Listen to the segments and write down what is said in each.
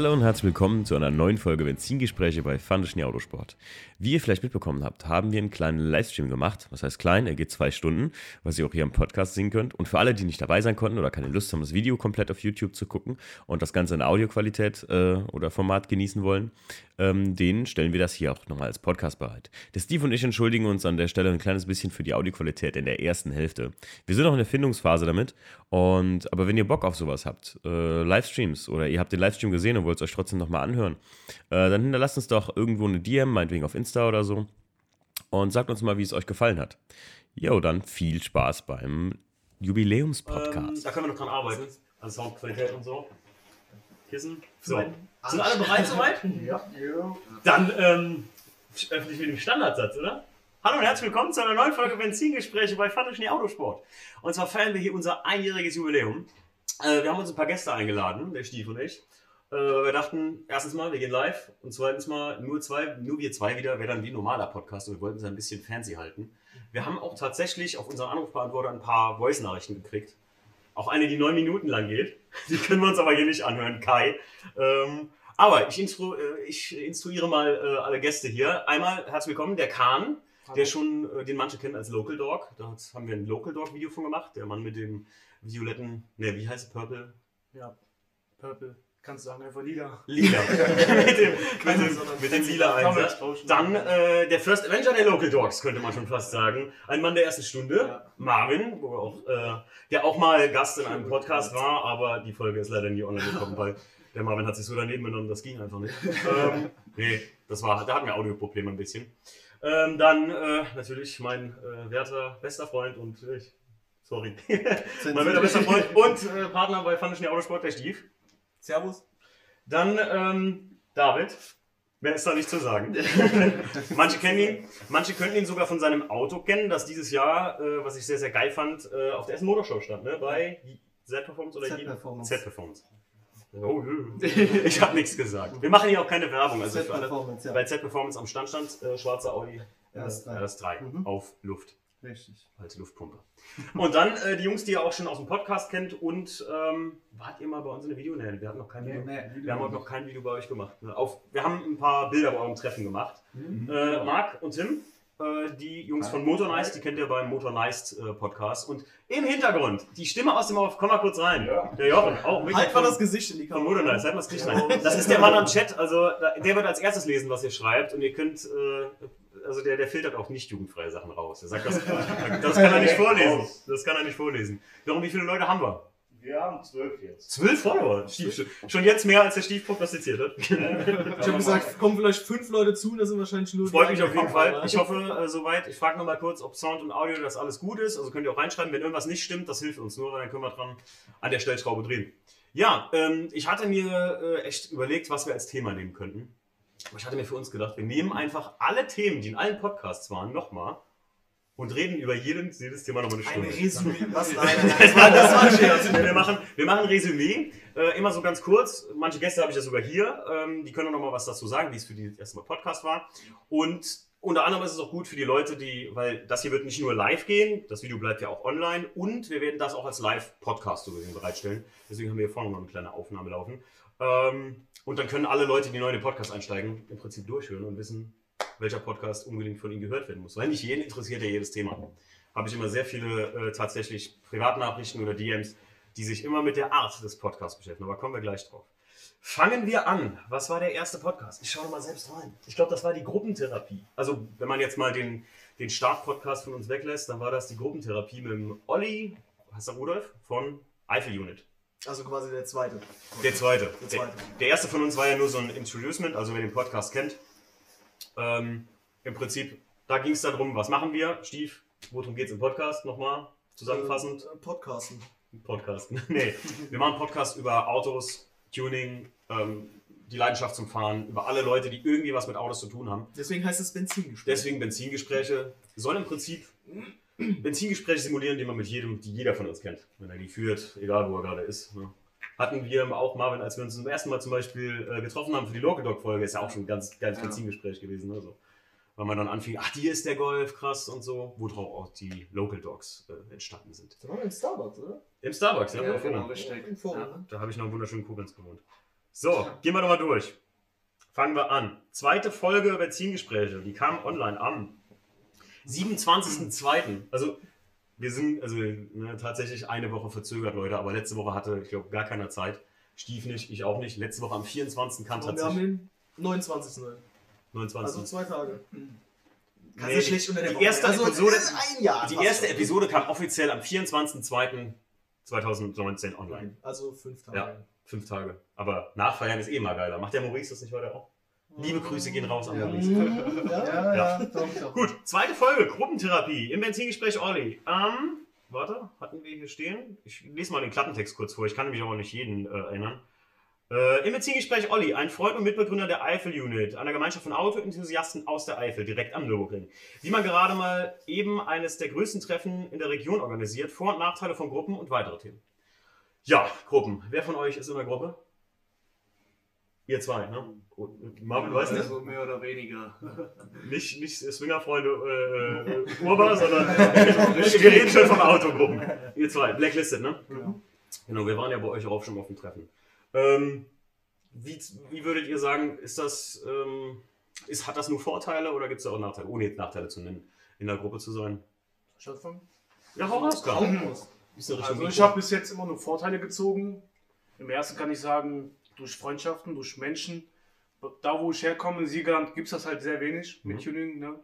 Hallo und herzlich willkommen zu einer neuen Folge Benzingespräche bei Fandischen Autosport. Wie ihr vielleicht mitbekommen habt, haben wir einen kleinen Livestream gemacht. Was heißt klein? Er geht zwei Stunden, was ihr auch hier im Podcast sehen könnt. Und für alle, die nicht dabei sein konnten oder keine Lust haben, das Video komplett auf YouTube zu gucken und das Ganze in Audioqualität äh, oder Format genießen wollen, ähm, denen stellen wir das hier auch nochmal als Podcast bereit. Der Steve und ich entschuldigen uns an der Stelle ein kleines bisschen für die Audioqualität in der ersten Hälfte. Wir sind noch in der Findungsphase damit. Und, aber wenn ihr Bock auf sowas habt, äh, Livestreams oder ihr habt den Livestream gesehen und wollt es euch trotzdem nochmal anhören, äh, dann hinterlasst uns doch irgendwo eine DM, meinetwegen auf Insta oder so. Und sagt uns mal, wie es euch gefallen hat. Jo, dann viel Spaß beim Jubiläumspodcast. Ähm, da können wir noch dran arbeiten. Also Soundqualität und so. Kissen. So. Sind alle bereit soweit? Ja. Dann ähm, öffne ich mit dem Standardsatz, oder? Hallo und herzlich willkommen zu einer neuen Folge Benzingespräche bei Fantischen Autosport. Und zwar feiern wir hier unser einjähriges Jubiläum. Äh, wir haben uns ein paar Gäste eingeladen, der Stief und ich. Äh, wir dachten, erstens mal, wir gehen live und zweitens mal, nur zwei, nur wir zwei wieder, wäre dann wie ein normaler Podcast und wir wollten es ein bisschen fancy halten. Wir haben auch tatsächlich auf unseren Anrufbeantworter ein paar Voice-Nachrichten gekriegt. Auch eine, die neun Minuten lang geht. Die können wir uns aber hier nicht anhören, Kai. Ähm, aber ich, instru äh, ich instruiere mal äh, alle Gäste hier. Einmal herzlich willkommen, der Kahn, der schon, äh, den manche kennen als Local Dog. Da haben wir ein Local Dog Video von gemacht. Der Mann mit dem violetten, ne, wie heißt es, Purple? Ja, Purple. Kannst du sagen, einfach lila. Lila. mit dem, Keine, mit dem, mit dem lila Einsatz. Dann äh, der First Avenger der Local Dogs, könnte man schon fast sagen. Ein Mann der ersten Stunde, Ja. Marvin, wo auch, äh, der auch mal Gast in einem Podcast war, aber die Folge ist leider nie online gekommen, weil der Marvin hat sich so daneben genommen, das ging einfach nicht. ähm, nee, das war, da hatten wir Audioprobleme ein bisschen. Ähm, dann äh, natürlich mein äh, werter bester Freund und ich, sorry, mein werter bester Freund und äh, Partner bei Fandischen Autosport, der Stief. Servus. Dann ähm, David. Mehr ist da nicht zu sagen. manche kennen ihn, manche könnten ihn sogar von seinem Auto kennen, das dieses Jahr, äh, was ich sehr, sehr geil fand, äh, auf der Essen Motorshow stand, ne? Bei Z-Performance oder Z-Performance. Z-Performance. Oh, ich habe nichts gesagt. Wir machen hier auch keine Werbung. Also für alle, Z-Performance, ja. bei Z-Performance am Stand stand äh, schwarzer Audi äh, RS3. RS3 Mhm. auf Luft Richtig. als Luftpumpe. Und dann äh, die Jungs, die ihr auch schon aus dem Podcast kennt und ähm, wart ihr mal bei uns in der Video? Nee, wir hatten noch kein Video. Wir haben heute noch kein Video bei euch gemacht. Ne? Auf, wir haben ein paar Bilder bei eurem Treffen gemacht. Äh, Marc und Tim, äh, die Jungs von Motor Nice, die kennt ihr beim Motor Nice äh, Podcast. Und im Hintergrund, die Stimme aus dem Off, komm mal kurz rein. Der Jochen, auch mit Halt mal das Gesicht in die von Kamera. Motor Nice, halt mal das Gesicht rein. Das ist der Mann am Chat, also der wird als erstes lesen, was ihr schreibt. Und ihr könnt, äh, also der, der filtert auch nicht jugendfreie Sachen raus. Der sagt, das, das kann er nicht vorlesen. Das kann er nicht vorlesen. Warum, wie viele Leute haben wir? Wir haben zwölf jetzt. Zwölf Follower. Stief, schon- jetzt mehr, als der Stief prognostiziert hat. Ich habe gesagt, kommen vielleicht fünf Leute zu, das sind wahrscheinlich nur. Freut mich auf jeden Fall. aber- Ich hoffe äh, soweit. Ich frage nochmal kurz, ob Sound und Audio das alles gut ist. Also könnt ihr auch reinschreiben, wenn irgendwas nicht stimmt, das hilft uns nur, weil dann können wir dran an der Stellschraube drehen. Ja, ähm, ich hatte mir äh, echt überlegt, was wir als Thema nehmen könnten. Aber ich hatte mir für uns gedacht, wir nehmen einfach alle Themen, die in allen Podcasts waren, nochmal und reden über jeden, jedes Thema nochmal eine Ein Stunde. Resümee. Was? Nein, Das war, das war ein Scherz. wir, machen, wir machen ein Resümee, äh, immer so ganz kurz. Manche Gäste habe ich ja sogar hier. Ähm, die können noch mal was dazu sagen, wie es für die das erste Mal Podcast war. Und unter anderem ist es auch gut für die Leute, die, weil das hier wird nicht nur live gehen, das Video bleibt ja auch online und wir werden das auch als Live-Podcast so bereitstellen. Deswegen haben wir hier vorne noch eine kleine Aufnahme laufen. Ähm, und dann können alle Leute, die neu in den Podcast einsteigen, im Prinzip durchhören und wissen, welcher Podcast unbedingt von ihnen gehört werden muss. Weil nicht jeden interessiert ja jedes Thema. Habe ich immer sehr viele äh, tatsächlich Privatnachrichten oder DMs, die sich immer mit der Art des Podcasts beschäftigen. Aber kommen wir gleich drauf. Fangen wir an. Was war der erste Podcast? Ich schaue mal selbst rein. Ich glaube, das war die Gruppentherapie. Also, wenn man jetzt mal den, den Start-Podcast von uns weglässt, dann war das die Gruppentherapie mit dem Olli, heißt er Rudolf, von Eiffel Unit. Also quasi der zweite. Der zweite. Der zweite. Der, der erste von uns war ja nur so ein Introducement, also wer den Podcast kennt. Ähm, Im Prinzip, da ging es darum, was machen wir? Stief, worum geht es im Podcast? Nochmal zusammenfassend. Äh, Podcasten. Podcast. nee, wir machen Podcast über Autos, Tuning, ähm, die Leidenschaft zum Fahren, über alle Leute, die irgendwie was mit Autos zu tun haben. Deswegen heißt es Benzingespräch. Deswegen Benzingespräche sollen im Prinzip Benzingespräche simulieren, die man mit jedem, die jeder von uns kennt, wenn er die führt, egal wo er gerade ist. Ne? Hatten wir auch Marvin, als wir uns zum ersten Mal zum Beispiel äh, getroffen haben für die Local Dog Folge, ist ja auch schon ein ganz geiles Ja. Benzingespräch gewesen. Ne? So. Weil man dann anfing, ach, hier ist der Golf, krass und so, worauf auch die Local Dogs äh, entstanden sind. Da waren wir im Starbucks, oder? Im Starbucks, ja, Ja, genau. genau, richtig. Im Forum, Ja, ne? da habe ich noch einen wunderschönen Koblenz gewohnt. So, gehen wir doch mal durch. Fangen wir an. Zweite Folge Benzingespräche. Die kam online am 27.02. Also, wir sind also ne, tatsächlich eine Woche verzögert, Leute. Aber letzte Woche hatte, ich glaube, gar keiner Zeit. Stief nicht, ich auch nicht. Letzte Woche am 24. kam Und wir haben tatsächlich. den 29. heute. 29. Also zwei Tage. Nee, die, die erste Also, Episode, ein Jahr die erste schon. Episode kam offiziell am 24.02.2019 online. Also fünf Tage. Ja, fünf Tage. Aber nachfeiern ist eh mal geiler. Macht der Maurice das nicht heute auch? Liebe Grüße gehen raus an Ja. Maurice. Ja, Ja, Ja. ja, doch, doch. Gut, zweite Folge, Gruppentherapie im Benzingespräch Olli. Ähm, warte, hatten wir hier stehen? Ich lese mal den Klappentext kurz vor, ich kann mich aber nicht jeden äh, erinnern. Äh, Im Benzingespräch Olli, ein Freund und Mitbegründer der Eifel-Unit, einer Gemeinschaft von Autoenthusiasten aus der Eifel, direkt am Nürburgring. Wie man gerade mal eben eines der größten Treffen in der Region organisiert, Vor- und Nachteile von Gruppen und weitere Themen. Ja, Gruppen. Wer von euch ist in der Gruppe? Ihr zwei, ne? Und Marvin, weißt du? Also mehr oder weniger. Nicht, nicht Swingerfreunde äh, äh, Urba, sondern wir reden schon von Autogruppen. Ihr zwei, Blacklisted, ne? Genau. Genau, wir waren ja bei euch auch schon auf dem Treffen. Ähm, wie, wie würdet ihr sagen, ist das, ähm, ist, hat das nur Vorteile oder gibt es da auch Nachteile, ohne jetzt Nachteile zu nennen, in der Gruppe zu sein? Von Ja, hau raus, Also ich habe bis jetzt immer nur Vorteile gezogen. Im ersten kann ich sagen, durch Freundschaften, durch Menschen. Da wo ich herkomme, in Siegerland, gibt es das halt sehr wenig mit Mhm. Tuning. Ne?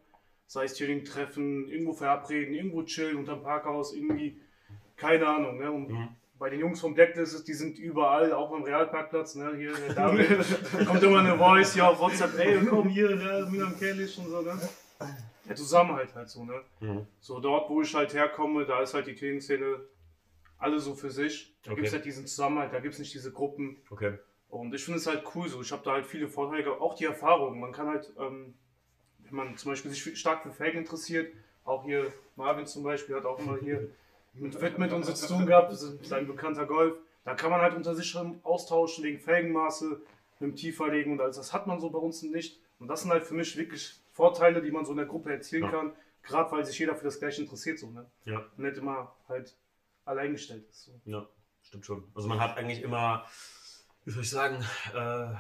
Sei es Tuning-Treffen, irgendwo verabreden, irgendwo chillen unterm Parkhaus, irgendwie, keine Ahnung. Ne? Und Mhm. bei den Jungs vom Blacklist, ist, die sind überall, auch am Realparkplatz. Ne? Hier, David, kommt immer eine Voice hier auf WhatsApp, ey, komm hier, ne? mit am Kellisch und so. Ne? Der Zusammenhalt halt so. Ne? Mhm. So dort, wo ich halt herkomme, da ist halt die Tuning-Szene alle so für sich. Da Okay. gibt es halt diesen Zusammenhalt, da gibt es nicht diese Gruppen. Okay. Und ich finde es halt cool so. Ich habe da halt viele Vorteile, gehabt. auch die Erfahrung. Man kann halt, ähm, wenn man zum Beispiel sich stark für Felgen interessiert, auch hier Marvin zum Beispiel hat auch immer hier mit Fitment und so zu tun gehabt, das ist sein bekannter Golf. Da kann man halt unter sich schon austauschen wegen Felgenmaße, mit dem Tieferlegen und alles. Das hat man so bei uns nicht. Und das sind halt für mich wirklich Vorteile, die man so in der Gruppe erzielen Ja. kann, gerade weil sich jeder für das Gleiche interessiert. So, ne? Ja. Und nicht immer halt alleingestellt ist. So. Ja, stimmt schon. Also man hat eigentlich immer, wie soll ich sagen, äh,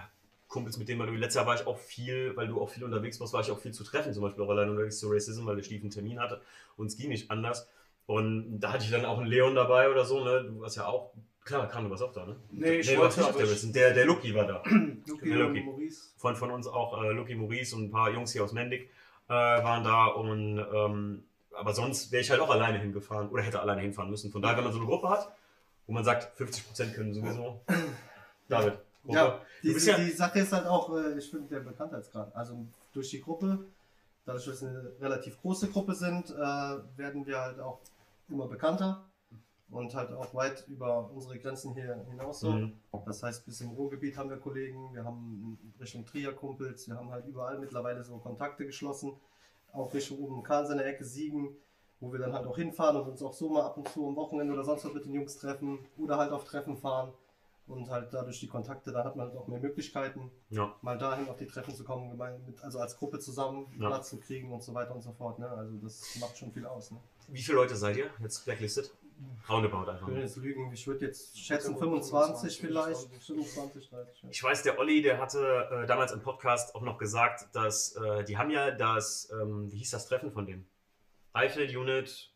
Kumpels, mit denen man, letztes Jahr war ich auch viel, weil du auch viel unterwegs warst, war ich auch viel zu treffen, zum Beispiel auch allein unterwegs zu Racism, weil der Stief einen Termin hatte und es ging nicht anders. Und da hatte ich dann auch einen Leon dabei oder so, ne? Du warst ja auch, klar, Kahn, du warst auch da, ne? Nee, ich warst wollte, nicht aber der ich-. Der, der Lucky war da. Luki Ja, Luki. und Maurice. Von, von uns auch äh, Lucky Maurice und ein paar Jungs hier aus Mendig äh, waren da und ähm, aber sonst wäre ich halt auch alleine hingefahren oder hätte alleine hinfahren müssen. Von daher, wenn man so eine Gruppe hat, wo man sagt, 50% können sowieso. David, Gruppe. Ja, die, bist ja- die Sache ist halt auch, äh, ich finde, der Bekanntheitsgrad. Also durch die Gruppe, dadurch, dass wir eine relativ große Gruppe sind, äh, werden wir halt auch immer bekannter und halt auch weit über unsere Grenzen hier hinaus so. Mhm. Das heißt, bis im Ruhrgebiet haben wir Kollegen, wir haben Richtung Trier Kumpels, wir haben halt überall mittlerweile so Kontakte geschlossen, auch Richtung oben Kahn seine Ecke Siegen, wo wir dann halt auch hinfahren und uns auch so mal ab und zu am Wochenende oder sonst was mit den Jungs treffen oder halt auf Treffen fahren und halt dadurch die Kontakte, da hat man halt auch mehr Möglichkeiten, Ja. mal dahin auf die Treffen zu kommen, gemein- mit, also als Gruppe zusammen Ja. Platz zu kriegen und so weiter und so fort. Ne? Also das macht schon viel aus. Ne? Wie viele Leute seid ihr jetzt blacklisted? Roundabout einfach. Ich würde jetzt lügen, ich würde jetzt schätzen Ja, 25 25 vielleicht, 20. 25, 30. ja. Ich weiß, der Olli, der hatte äh, damals im Podcast auch noch gesagt, dass äh, die haben ja das, ähm, wie hieß das Treffen von dem? Eifel Unit,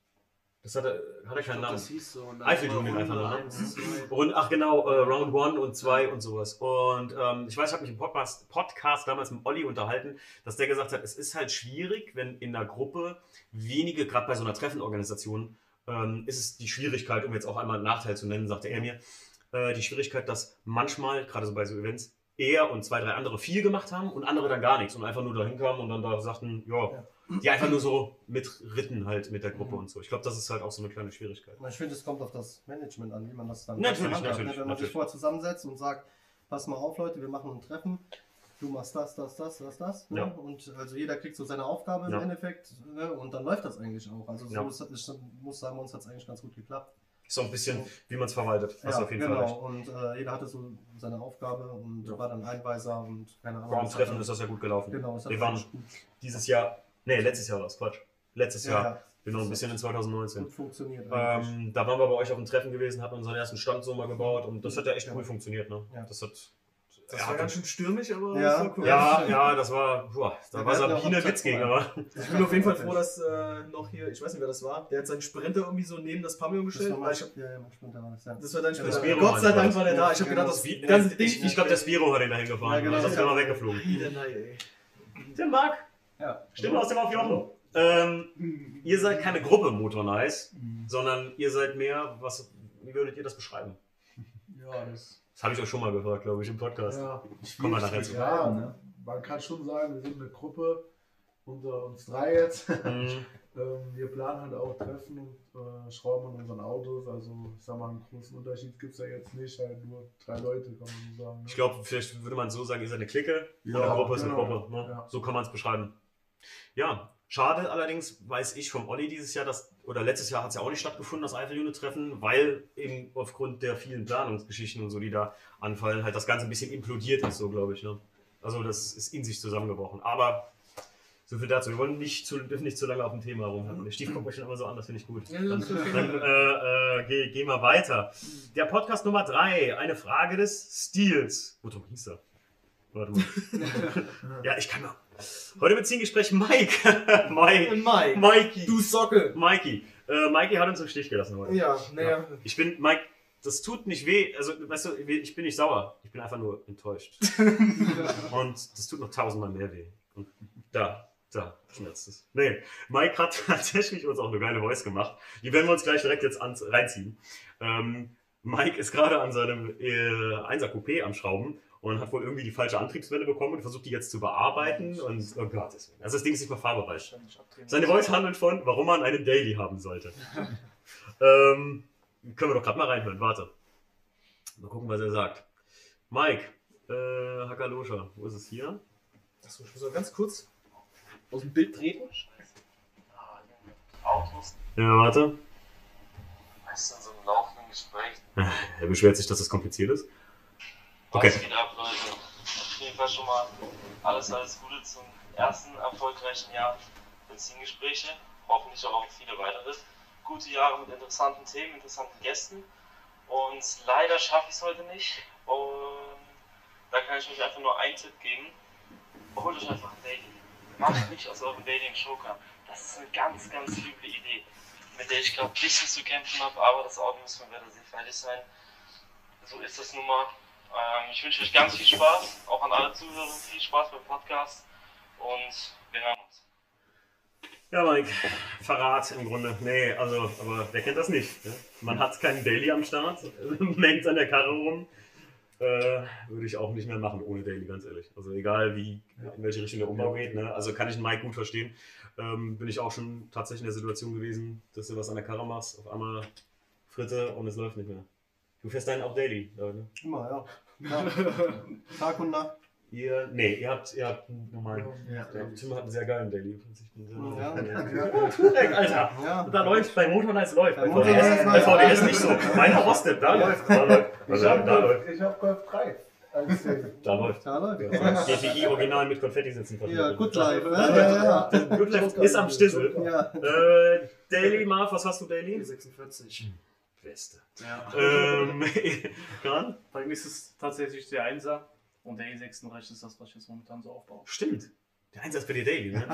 das hatte, hatte keinen Namen. Das hieß so. und dann Eifel-Unit war einfach nur, ne? Und ach genau, äh, Round 1 und 2 und sowas. Und ähm, ich weiß, ich habe mich im Podcast, Podcast damals mit Olli unterhalten, dass der gesagt hat, es ist halt schwierig, wenn in einer Gruppe wenige, gerade bei so einer Treffenorganisation, ähm, ist es die Schwierigkeit, um jetzt auch einmal einen Nachteil zu nennen, sagte er mir, äh, die Schwierigkeit, dass manchmal, gerade so bei so Events, er und zwei, drei andere viel gemacht haben und andere dann gar nichts und einfach nur dahin kamen und dann da sagten, ja, Ja. Die einfach nur so mitritten halt mit der Gruppe Mhm. und so. Ich glaube, das ist halt auch so eine kleine Schwierigkeit. Ich finde, es kommt auf das Management an, wie man das dann Natürlich, handhabt, natürlich, ne? Wenn man natürlich. sich vorher zusammensetzt und sagt, pass mal auf Leute, wir machen ein Treffen, du machst das, das, das, das, das. Ne? Ja. Und also jeder kriegt so seine Aufgabe im Ja. Endeffekt ne? und dann läuft das eigentlich auch. Also so Ja. ist, ich muss sagen, uns hat es eigentlich ganz gut geklappt. Ist so ein bisschen, wie man es verwaltet. Hast du auf jeden genau. Fall. Und äh, jeder hatte so seine Aufgabe und Ja. war dann Einweiser und keine Ahnung. Beim das Treffen hat ist das ja gut gelaufen. Genau, hat Wir waren dieses Jahr, nee, letztes Jahr war das, Quatsch. Letztes ja, Jahr, ja, genau, ein bisschen in 2019. gut funktioniert. Ähm, da waren wir bei euch auf dem Treffen gewesen, hatten unseren ersten Stand so mal gebaut und das hat ja echt Ja. cool funktioniert. Ne? Ja. Das hat Das er war ganz schön stürmisch, aber Ja. das war cool. ja, ja, das war, boah, da Ja, war Sabine Witz gegen, aber Ich bin auf jeden Fall froh, dass äh, noch hier, ich weiß nicht, wer das war, der hat seinen Sprinter irgendwie so neben das Pavillon Das gestellt. war weil mein, ich ja, ja, mein Sprinter war das, ja. das war dein Ja, Sprinter. das Vero Gott sei Dank das. war der da. Ich habe Ja, gedacht, das ganze Ding. ich, ich glaube, der Spiro hat ihn dahin gefahren. Ja, genau. Das ist immer weggeflogen. Wieder nein, ey. Der Marc, Ja. Stimme aus dem Auf Jochen. Ähm, ihr seid keine Gruppe Motor Nice, sondern ihr seid mehr, was, wie würdet ihr das beschreiben? Ja, das Das habe ich euch schon mal gefragt, glaube ich, im Podcast. ja, Kommen wir nachher zu. Ja, ne? man kann schon sagen, wir sind eine Gruppe unter uns drei jetzt. Mhm. ähm, wir planen halt auch Treffen und äh, schrauben an unseren Autos. Also, ich sag mal, einen großen Unterschied gibt es ja jetzt nicht. Halt nur drei Leute, kann man so sagen. Ne? Ich glaube, vielleicht würde man so sagen, ihr seid eine Clique und Ja, eine Gruppe ist eine genau. Gruppe. Ne? Ja. So kann man es beschreiben. Ja, schade allerdings, weiß ich vom Olli dieses Jahr, dass, oder letztes Jahr hat es ja auch nicht stattgefunden, das Eifel-Unit-Treffen, weil eben aufgrund der vielen Planungsgeschichten und so, die da anfallen, halt das Ganze ein bisschen implodiert ist, so glaube ich. Ne? Also das ist in sich zusammengebrochen. Aber so viel dazu. Wir wollen nicht zu, dürfen nicht zu lange auf dem Thema rumhacken. Der Stief guckt mich schon immer so an, das finde ich gut. Okay. Dann äh, äh, geh, geh mal weiter. Der Podcast Nummer 3, eine Frage des Stils. Worum hieß er? Warte mal. ja, ich kann mal. Heute mit Zielgespräch Mike. Mike. Mike. Mikey. Du Socke. Mikey. Äh, Mikey hat uns im Stich gelassen heute. Ja, naja. Ich bin, Mike, das tut nicht weh. Also, weißt du, ich bin nicht sauer. Ich bin einfach nur enttäuscht. Und das tut noch tausendmal mehr weh. Und da, da schmerzt es. Nee, Mike hat tatsächlich uns auch eine geile Voice gemacht. Die werden wir uns gleich direkt jetzt reinziehen. Ähm, Mike ist gerade an seinem äh, 1er Coupé am Schrauben und hat wohl irgendwie die falsche Antriebswelle bekommen und versucht die jetzt zu bearbeiten. Und oh Gott, deswegen. Also das Ding ist nicht mal fahrbereit. Seine Voice handelt von, warum man einen Daily haben sollte. ähm, können wir doch gerade mal reinhören. Warte. Mal gucken, was er sagt. Mike, äh, Hakalosha, wo ist es hier? Achso, ich muss mal ganz kurz aus dem Bild treten. Autos, Ja, warte. so einem laufenden Gespräch, Er beschwert sich, dass das kompliziert ist. Okay. was geht ab, Leute. Auf jeden Fall schon mal alles, alles Gute zum ersten erfolgreichen Jahr Benzingespräche. Hoffentlich auch viele weitere. Gute Jahre mit interessanten Themen, interessanten Gästen. Und leider schaffe ich es heute nicht. Und da kann ich euch einfach nur einen Tipp geben. Holt euch einfach ein Daily. Macht nicht aus eurem einen Joker. Das ist eine ganz, ganz üble Idee, mit der ich gerade ein bisschen zu kämpfen habe, aber das Auto muss von Wettersee fertig sein. So ist das nun mal. Ähm, ich wünsche euch ganz viel Spaß, auch an alle Zuhörer, viel Spaß beim Podcast und wir hören uns. Ja, Mike, Verrat im Grunde. Nee, also, aber wer kennt das nicht? Ne? Man hat keinen Daily am Start, mengt an der Karre rum. Äh, würde ich auch nicht mehr machen ohne Daily, ganz ehrlich. Also egal wie, in welche Richtung der Umbau geht. Ne? Also kann ich den Mike gut verstehen. Ähm, bin ich auch schon tatsächlich in der Situation gewesen, dass du was an der Karre machst, auf einmal Fritte und es läuft nicht mehr. Du fährst deinen auch Daily, Leute. Immer, ja. ja. Tag und Nacht. Ihr, nee, ihr habt, ihr habt einen normalen. Ja. Der Tim hat einen sehr geilen Daily. Ich bin sehr Ja. Direkt, Alter. Ja. Da läuft bei Motor Nice läuft. Bei Bei VDS, bei. VDS nicht so. Meiner rostet, da läuft. Da läuft. Ich Also, habe da läuft. Golf, ich hab Golf 3 als Daily. Da läuft. Da läuft. Ja, GTI Original mit Konfetti sitzen. Ja, Good Life. Ja, ja, Good Life ist am Stissel. ja. Äh, Daily, Marv, was hast du Daily? 46. Beste. Ja. Ähm? Bei mir ist es tatsächlich der 1er und der E36 ist das, was ich jetzt momentan so aufbaue. Stimmt. Der Einsatz bei dir Daily, ne?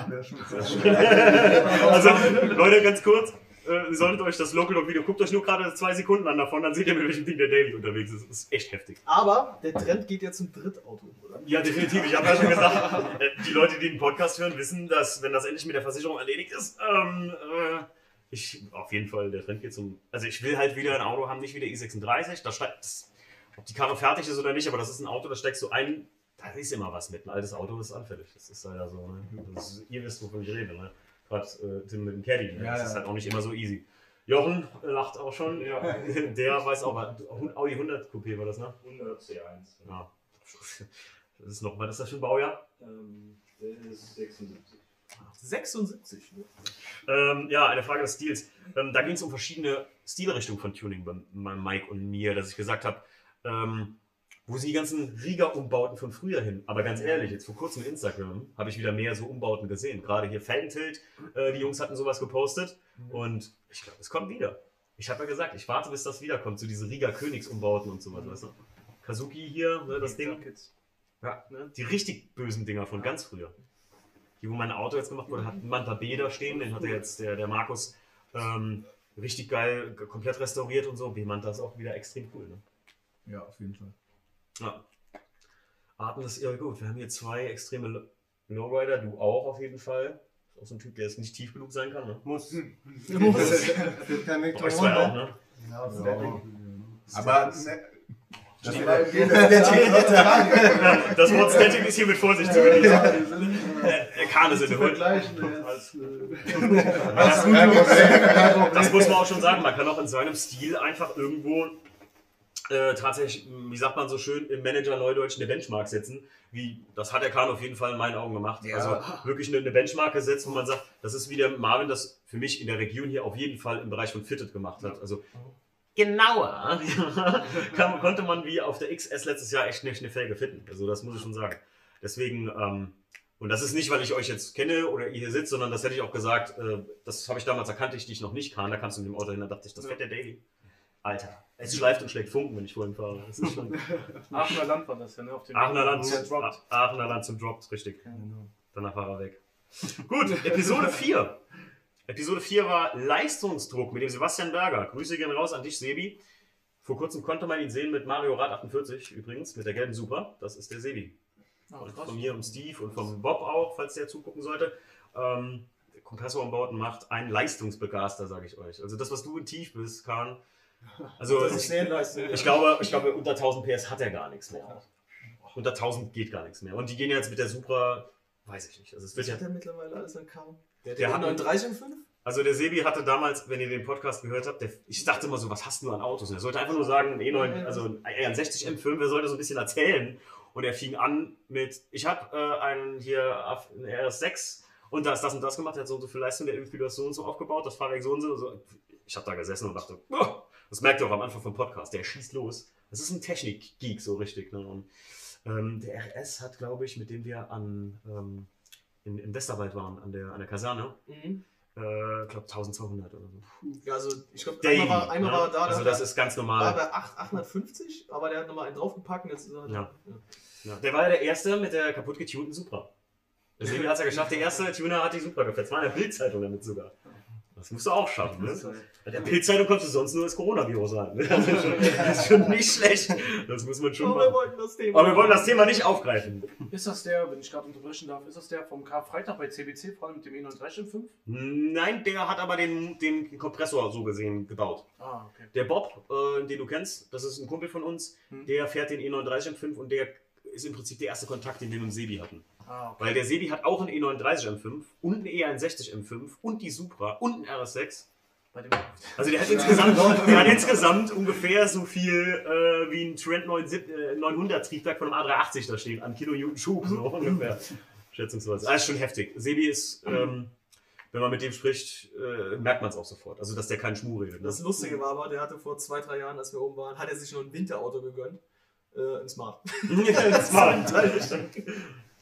Ja, also, Leute, ganz kurz. Äh, ihr solltet euch das Local Dog Video, guckt euch nur gerade zwei Sekunden an davon, dann seht ihr, mit welchem Ding der Daily unterwegs ist. Das ist echt heftig. Aber der Trend geht ja zum Drittauto, oder? Ja, definitiv. Ich habe ja schon gesagt, äh, die Leute, die den Podcast hören, wissen, dass, wenn das endlich mit der Versicherung erledigt ist, ähm, äh, ich auf jeden Fall der Trend geht zum. Also, ich will halt wieder ein Auto haben, nicht wie der i36. Da steigt, das, ob die Karre fertig ist oder nicht, aber das ist ein Auto, da steigst du ein, da ist immer was mit. Ein altes Auto ist anfällig. Das ist leider so. Ne? Das ist, ihr wisst, wovon ich rede. Ne? Gerade äh, Tim mit dem Caddy. Ne? Ja, das ja. ist halt auch nicht immer so easy. Jochen lacht auch schon. Der weiß auch, was- Audi 100 Coupé war das, ne? 100 C1. Ja. Das ist noch, was ist das für ein Baujahr? Ähm, der ist 76. 76. Ne? Ähm, ja, eine Frage des Stils. Ähm, da ging es um verschiedene Stilrichtungen von Tuning bei, bei Mike und mir, dass ich gesagt habe, ähm, wo sind die ganzen Riga-Umbauten von früher hin? Aber ganz ehrlich, jetzt vor kurzem Instagram habe ich wieder mehr so Umbauten gesehen. Gerade hier Felgentilt, äh, die Jungs hatten sowas gepostet und ich glaube, es kommt wieder. Ich habe ja gesagt, ich warte, bis das wiederkommt, so diese Riga-Königsumbauten und sowas, weißt du? Kazuki hier, ne, das Ding. Ja, ne? die richtig bösen Dinger von ganz früher. Hier, wo mein Auto jetzt gemacht wurde, hat ein Manta B da stehen, den hatte jetzt der, der Markus ähm, richtig geil, komplett restauriert und so. B-Manta ist auch wieder extrem cool. Ne? Ja, auf jeden Fall. Ja. Atmen ist ja gut. Wir haben hier zwei extreme Lo- Lowrider, du auch auf jeden Fall. Ist auch so ein Typ, der jetzt nicht tief genug sein kann. Ne? Muss. Muss. Euch zwei auch, ne? Ja, das Ja. Aber ne, das Das Wort Static ist hier mit Vorsicht zu genießen. Der Hund. vergleichen jetzt. äh, Das muss man auch schon sagen. Man kann auch in seinem Stil einfach irgendwo äh, tatsächlich, wie sagt man so schön, im Manager Neudeutsch eine Benchmark setzen. Wie, das hat der Kahn auf jeden Fall in meinen Augen gemacht. Ja. Also wirklich eine, eine Benchmark gesetzt, wo man sagt, das ist wie der Marvin das für mich in der Region hier auf jeden Fall im Bereich von Fitted gemacht hat. Also genauer kann, konnte man wie auf der XS letztes Jahr echt nicht eine Felge fitten. Also das muss ich schon sagen. Deswegen, ähm, und das ist nicht, weil ich euch jetzt kenne oder ihr hier sitzt, sondern das hätte ich auch gesagt, äh, das habe ich damals erkannt, ich dich noch nicht kann. Da kannst du mit dem Auto hin, da dachte ich, das fährt der Daily. Alter, es schleift und schlägt Funken, wenn ich vorhin fahre. Das ist schon Aachener Land war das ja, ne? Auf dem Aachener Land, zum zum, Drop. Aachener Land zum Drop, richtig. Danach war er weg. Gut, Episode 4. Episode 4 war Leistungsdruck mit dem Sebastian Berger. Grüße gehen raus an dich, Sebi. Vor kurzem konnte man ihn sehen mit Mario Rad 48 übrigens, mit der gelben Super. Das ist der Sebi. Ah, Und von mir und Steve und vom Bob auch, falls der zugucken sollte. Ähm, Kompressorumbauten macht einen Leistungsbegaster, sage ich euch. Also das, was du in tief bist, Kahn. Also Das ist ich, ich glaube, ich glaube, unter 1000 PS hat er gar nichts mehr. Unter 1000 geht gar nichts mehr. Und die gehen jetzt mit der Supra, weiß ich nicht. Also es wird Was ja hat er mittlerweile alles an Kamm? Der, Der hat- 39 und 5? also der Sebi hatte damals, wenn ihr den Podcast gehört habt, der, ich dachte immer so, was hast du an Autos? Und er sollte einfach nur sagen, ein E9, also ein 60 M5, er sollte so ein bisschen erzählen. Und er fing an mit, ich habe äh, einen hier einen RS6 und da ist das und das gemacht, der hat so und so viel Leistung, der irgendwie das so und so aufgebaut, das Fahrwerk so und so. so. Ich habe da gesessen und dachte, "Boah." das merkt ihr auch am Anfang vom Podcast, der schießt los. Das ist ein Technik-Geek, so richtig. Ne? Und, ähm, der RS hat, glaube ich, mit dem wir an, ähm, in, in Westerwald waren, an der, an der Kaserne, Mhm. Äh, glaube 1200 oder so. Ja, also ich glaube, einmal, war, einmal ne? war er da, Also da das ist ganz war normal. bei 8, 850, aber der hat nochmal einen draufgepackt jetzt ist er Ja. Ja, der war ja der Erste mit der kaputt getunten Supra. Sebi hat es ja geschafft, der erste Tuner hat die Supra gefetzt. War in der Bildzeitung damit sogar. Das musst du auch schaffen, ne? Bei der Bildzeitung kommst du sonst nur das Coronavirus rein. ne? Das ist, schon, das ist schon nicht schlecht. Das muss man schon Aber wir machen. wollten das Thema. Aber wir wollen das Thema nicht aufgreifen. Ist das der, wenn ich gerade unterbrechen darf, ist das der vom Karfreitag bei CBC, vor allem mit dem E E935? Nein, der hat aber den, den Kompressor so gesehen gebaut. Ah, okay. Der Bob, äh, den du kennst, das ist ein Kumpel von uns, Hm. der fährt den E39 M5 und der ist im Prinzip der erste Kontakt, den wir mit dem Sebi hatten. Ah, okay. Weil der Sebi hat auch einen E39 M5 und einen E61 M5 und die Supra und einen RS6. Bei dem Also der hat insgesamt, der hat insgesamt ungefähr so viel äh, wie ein Trent 900 Triebwerk von einem A380 da stehen, an Kilonewton Schub, so ungefähr. Schätzungsweise. Ah, ist schon heftig. Sebi ist, ähm, wenn man mit dem spricht, äh, merkt man es auch sofort. Also, dass der keinen Schmuh redet. Ne? Das Lustige war aber, der hatte vor zwei, drei Jahren, als wir oben waren, hat er sich noch ein Winterauto gegönnt. Äh, ein Smart. das war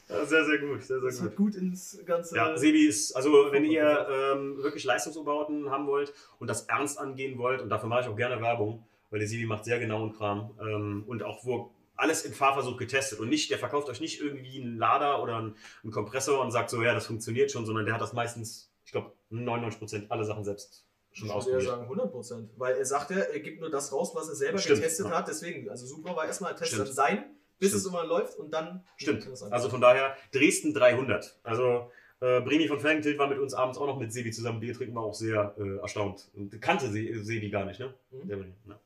ja, sehr, sehr gut. Sehr, sehr Das gut. hat gut ins ganze. Ja, Sebi ist, also wenn ihr ähm, wirklich Leistungsumbauten haben wollt und das ernst angehen wollt, und dafür mache ich auch gerne Werbung, weil der Sebi macht sehr genauen Kram ähm, und auch wo alles im Fahrversuch getestet und nicht, der verkauft euch nicht irgendwie einen Lader oder einen, einen Kompressor und sagt so, ja, das funktioniert schon, sondern der hat das meistens, ich glaube, 99% alle Sachen selbst schon ich würde ja sagen 100 Prozent. Weil er sagt ja, er gibt nur das raus, was er selber Stimmt, getestet ja. hat. Deswegen, also super war erstmal ein Test an sein, bis Stimmt. es immer läuft und dann. Stimmt. Also von daher, Dresden 300. Also äh, Bremi von Felgentilt war mit uns abends auch noch mit Sebi zusammen Bier trinken, war auch sehr äh, erstaunt. Und kannte Se Sebi gar nicht, ne? Mhm. Der, ne?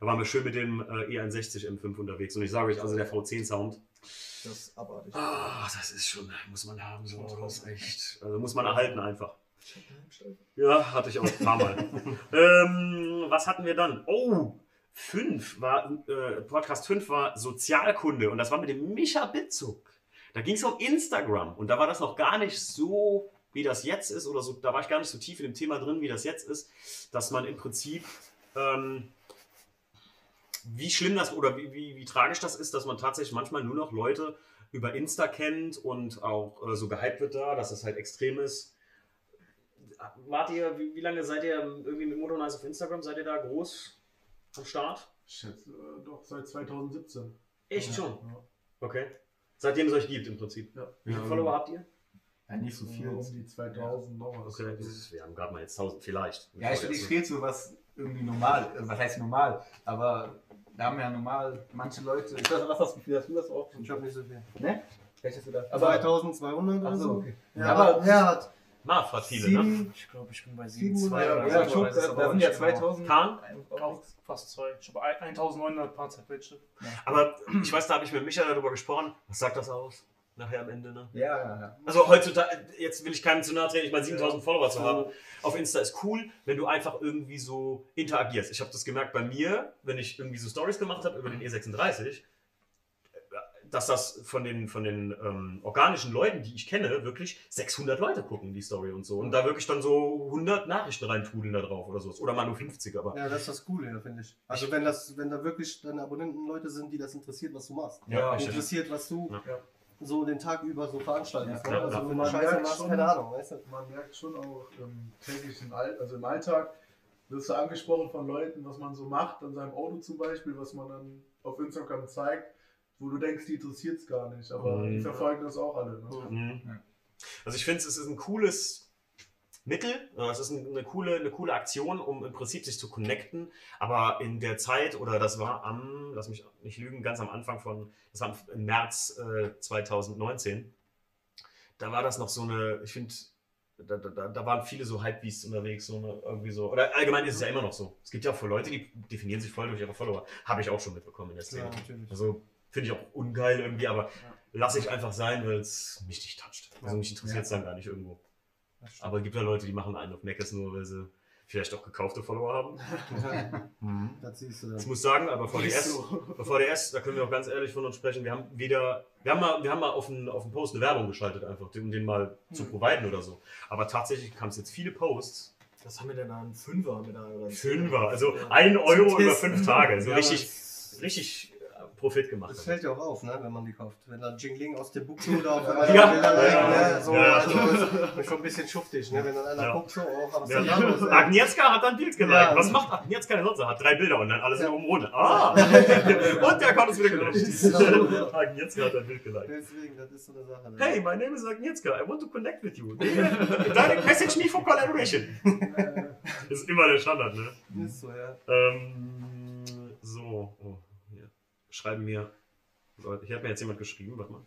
Da waren wir schön mit dem äh, E61 M5 unterwegs. Und ich sage euch, also der V10-Sound, Das ist abartig. ah, das ist schon, muss man haben, so, das ist echt, also muss man erhalten einfach. Ja, hatte ich auch ein paar Mal. ähm, was hatten wir dann? Oh, 5 war, äh, Podcast 5 war Sozialkunde und das war mit dem Micha Bitzuk. Da ging es um Instagram und da war das noch gar nicht so, wie das jetzt ist, oder so, da war ich gar nicht so tief in dem Thema drin, wie das jetzt ist, dass man im Prinzip, ähm, wie schlimm das oder wie, wie, wie tragisch das ist, dass man tatsächlich manchmal nur noch Leute über Insta kennt und auch äh, so gehypt wird da, dass das halt extrem ist. Wart ihr, wie, wie lange seid ihr irgendwie mit Motornice auf Instagram? Seid ihr da groß am Start? Ich schätze äh, doch seit 2017. Echt schon? Ja. Okay. Seitdem es euch gibt im Prinzip. Ja. Wie viele Follower habt ihr? Ja, nicht so viel. Um die 2000 noch was. Okay, das ist, wir haben gerade mal jetzt 1000 vielleicht. Ja, ich, ich rede so was irgendwie normal. äh, Was heißt normal? Aber da haben ja normal manche Leute. Ich weiß nicht, was hast, wie viel hast du das auch? Ich habe nicht so viel. Ne? Hast du das. 2200 oder so, okay. Ja, Ja, aber aber- hat viele, ne? sieben, Ich glaube, ich bin bei 700 7,2 oder Ja, so. es da, aber da auch sind ja nicht genau. 2000. Kahn? Auch fast zwei. Ich habe 1900 paar zerquetschte. Aber ich weiß, da habe ich mit Micha darüber gesprochen. Was sagt das aus? Nachher am Ende, ne? Ja, ja, ja. Also heutzutage, jetzt will ich keinem zu nahe treten, ich meine 7000 Follower zu haben. Auf Insta ist cool, wenn du einfach irgendwie so interagierst. Ich habe das gemerkt bei mir, wenn ich irgendwie so Stories gemacht habe über den E36, dass das von den, von den ähm, organischen Leuten, die ich kenne, wirklich 600 Leute gucken, die Story und so. Und da wirklich dann so 100 Nachrichten reintrudeln da drauf oder so. Oder mal nur 50, aber. Ja, das ist das Coole, ja, finde ich. Also wenn das, wenn da wirklich deine Abonnenten Leute sind, die das interessiert, was du machst. Ja, interessiert, was du Ja. so den Tag über so veranstaltest. Ja, also ja. wenn du Man Scheiße merkt machst, schon- keine Ahnung, weißt du? Man merkt schon auch im täglichen All also im Alltag, wirst du angesprochen von Leuten, was man so macht, an seinem Auto zum Beispiel, was man dann auf Instagram zeigt, wo du denkst, die interessiert es gar nicht, aber Mhm. die verfolgen das auch alle. Ne? Mhm. Also ich finde, es ist ein cooles Mittel, äh, es ist ein- eine coole, eine coole Aktion, um im Prinzip sich zu connecten. Aber in der Zeit, oder das war am, lass mich nicht lügen, ganz am Anfang von, das war im März äh, 2019, da war das noch so eine, ich finde, da, da, da waren viele so Hypebeasts unterwegs, so eine, irgendwie so. Oder allgemein ist es ja immer noch so. Es gibt ja auch Leute, die definieren sich voll durch ihre Follower. Habe ich auch schon mitbekommen in der Szene. Ja, natürlich. Also finde ich auch ungeil irgendwie, aber lasse ich einfach sein, weil es mich nicht toucht. Also mich interessiert es dann gar nicht irgendwo. Aber es gibt ja Leute, die machen einen auf Meckes nur, weil sie vielleicht auch gekaufte Follower haben. Mhm. Das siehst du Ich dann. muss sagen, aber VDS, bei VDS, da können wir auch ganz ehrlich von uns sprechen, wir haben wieder, wir haben mal, wir haben mal auf einen, auf einen Post eine Werbung geschaltet einfach, um den mal zu providen oder so. Aber tatsächlich kam es jetzt viele Posts, Was haben wir denn da? Ein Fünfer mit einer oder Fünfer, also ein Euro über fünf Tage, so Ja, richtig, richtig Profit gemacht. Das haben. fällt ja auch auf, ne, wenn man die kauft. Wenn da Jingling aus dem Buchse da auf einmal Ja. Ja, ja. ne, so, Ja. also das ist schon ein bisschen schuftig, ne, wenn dann einer Ja. guckt so, oh, was Ja. ist? Agnieszka hat dann ein Bild geliked. Ja. Was macht Agnieszka denn sonst? Er hat drei Bilder und dann alles Ja. oben ohne. Ah! und der Account ist wieder gelöscht. Agnieszka hat ein Bild geliked. Deswegen, das ist so eine Sache. Ne? Hey, my name is Agnieszka. I want to connect with you. Direct message me for collaboration. Das ist immer der Standard, ne? Ist so, ja. Ähm, so. Oh. Schreiben mir. Hier hat mir jetzt jemand geschrieben. Warte mal.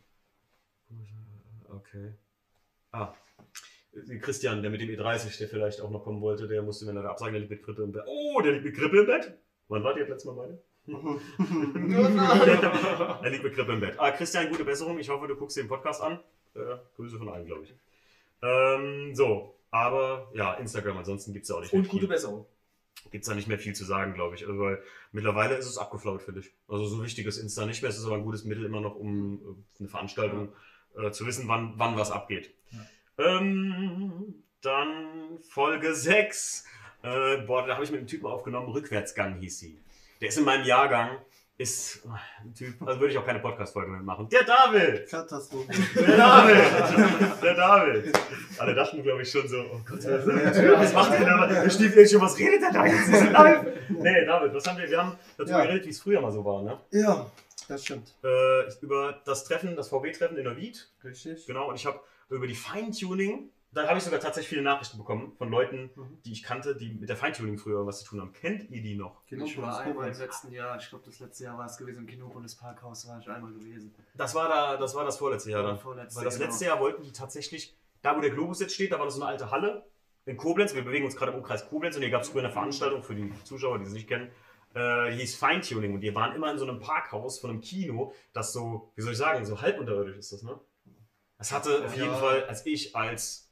Okay. Ah. Christian, der mit dem E30, der vielleicht auch noch kommen wollte, der musste mir leider absagen, der liegt mit Grippe im Bett. Oh, der liegt mit Grippe im Bett? Wann wart ihr das letzte Mal beide? er liegt mit Grippe im Bett. Ah, Christian, gute Besserung. Ich hoffe, du guckst dir den Podcast an. Äh, Grüße von allen, glaube ich. Ähm, so, aber ja, Instagram, ansonsten gibt es ja auch nicht Und gute. Besserung. Gibt es da nicht mehr viel zu sagen, glaube ich. Also, weil mittlerweile ist es abgeflaut, finde ich. Also so wichtig ist Insta nicht mehr. Es ist aber ein gutes Mittel immer noch, um äh, eine Veranstaltung äh, zu wissen, wann, wann was abgeht. Ähm, dann Folge 6. Äh, boah, da habe ich mit einem Typen aufgenommen. Rückwärtsgang hieß sie. Der ist in meinem Jahrgang. Ist ein Typ, also würde ich auch keine Podcast-Folge mitmachen. Der David! Katastrophe. Der David! Der David! Alle dachten, glaube ich, schon so, oh Gott, was macht der da? Der Stiefel was redet der da jetzt? Ist live? Nee, David, was haben wir? Wir haben dazu Ja. geredet, wie es früher mal so war, ne? Ja, das stimmt. Äh, über das Treffen, das VW-Treffen in der Wied. Richtig. Genau, und ich habe über die Feintuning, da habe ich sogar tatsächlich viele Nachrichten bekommen von Leuten, Mhm. die ich kannte, die mit der Feintuning früher was zu tun haben. Kennt ihr die noch? Ich war einmal im letzten Jahr, ich glaube das letzte Jahr war es gewesen, im Kinopolis Parkhaus war ich einmal gewesen. Das war da, das war das vorletzte Jahr dann. Vorletzte, Weil das genau. letzte Jahr wollten die tatsächlich, da wo der Globus jetzt steht, da war das so eine alte Halle in Koblenz. Wir bewegen uns gerade im Umkreis Koblenz und hier gab es früher eine Veranstaltung für die Zuschauer, die sie nicht kennen. Äh, die hieß Feintuning und die waren immer in so einem Parkhaus von einem Kino, das so, wie soll ich sagen, so halb unterirdisch ist das, ne? Das hatte auf Ja. jeden Fall, als ich als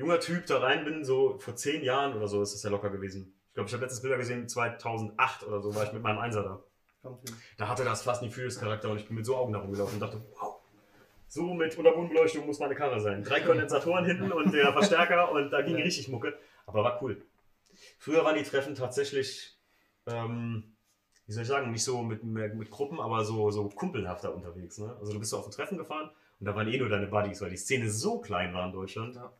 junger Typ da rein bin, so vor zehn Jahren oder so, ist das ja locker gewesen. Ich glaube, ich habe letztes Bilder gesehen, 2008 oder so, war ich mit meinem Einser da. Da hatte das fast einen Furious-Charakter und ich bin mit so Augen da rumgelaufen und dachte, wow, so mit Unterbodenbeleuchtung muss meine Karre sein. Drei Kondensatoren hinten und der Verstärker und da ging richtig Mucke. Aber war cool. Früher waren die Treffen tatsächlich, ähm, wie soll ich sagen, nicht so mit, mit Gruppen, aber so, so kumpelhafter unterwegs. Ne? Also du bist so auf ein Treffen gefahren und da waren eh nur deine Buddies, weil die Szene so klein war in Deutschland. Ja.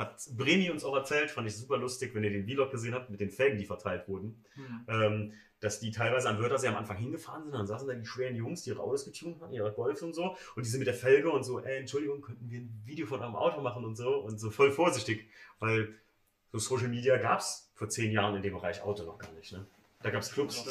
Hat Bremi uns auch erzählt, fand ich super lustig, wenn ihr den Vlog gesehen habt mit den Felgen, die verteilt wurden. Hm. Ähm, dass die teilweise am Wörthersee am Anfang hingefahren sind, dann saßen da die schweren Jungs, die ihre Autos getunt hatten, ihre Golf und so, und die sind mit der Felge und so, ey, Entschuldigung, könnten wir ein Video von eurem Auto machen und so, und so voll vorsichtig, weil so Social Media gab es vor zehn Jahren in dem Bereich Auto noch gar nicht, ne? Da gab es Clubs.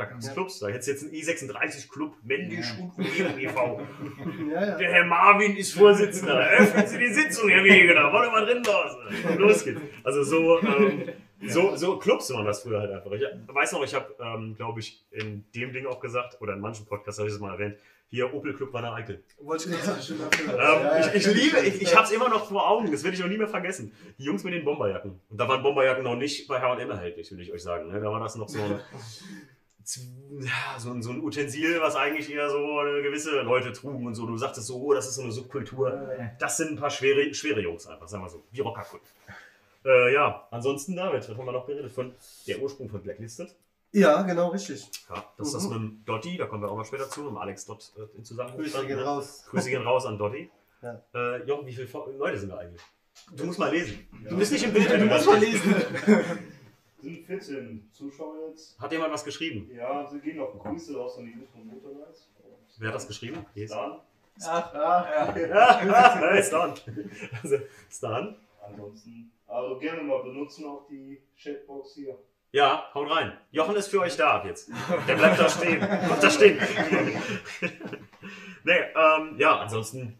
Da gab es Ja. Clubs. Da hättest du jetzt einen E36-Club, männlich und Umgebung e.V. Ja, ja. Der Herr Marvin ist Vorsitzender. Öffnen Sie die Sitzung, Herr Wegener. Wollen wir mal drin lassen? Los geht's. Also so, ähm, so, so Clubs waren das früher halt einfach. Ich weiß noch, ich habe, ähm, glaube ich, in dem Ding auch gesagt, oder in manchen Podcasts habe ich es mal erwähnt, hier Opel Club Wanne Eickel. Wollte ich gerade sagen. Ähm, ich, ich liebe, ich, ich habe es immer noch vor Augen, das werde ich noch nie mehr vergessen. Die Jungs mit den Bomberjacken. Und da waren Bomberjacken noch nicht bei H&M erhältlich, will ich euch sagen. Ne? Da war das noch so ein, ja, so, ein, so ein Utensil, was eigentlich eher so gewisse Leute trugen und so. Du sagtest so, oh, das ist so eine Subkultur. Das sind ein paar schwere, schwere Jungs einfach, sagen wir so. Wie Rockerkult. Äh, ja, ansonsten, David, was haben wir noch geredet? Von der Ursprung von Blacklisted. Ja, genau, richtig. Ja, das ist das Mhm. mit dem Dotti, da kommen wir auch mal später zu, mit Alex Dott äh, in Zusammenhang. Grüße gehen ne? raus. Grüße gehen raus an Dotti. Ja. Äh, Jochen, wie viele Leute sind da eigentlich? Du musst mal lesen. Du bist nicht im Bild, du Ja. musst mal lesen. Sind 14 Zuschauer jetzt. Hat jemand was geschrieben? Ja, sie gehen noch Grüße raus an die von Motorlights. Wer hat das geschrieben? Stan. Ach, ja. Ja, Stan. Also, Stan? Ansonsten, also gerne mal benutzen auch die Chatbox hier. Ja, haut rein. Jochen ist für euch da ab jetzt. Der bleibt da stehen. Bleibt da stehen. nee, ähm, ja, ansonsten.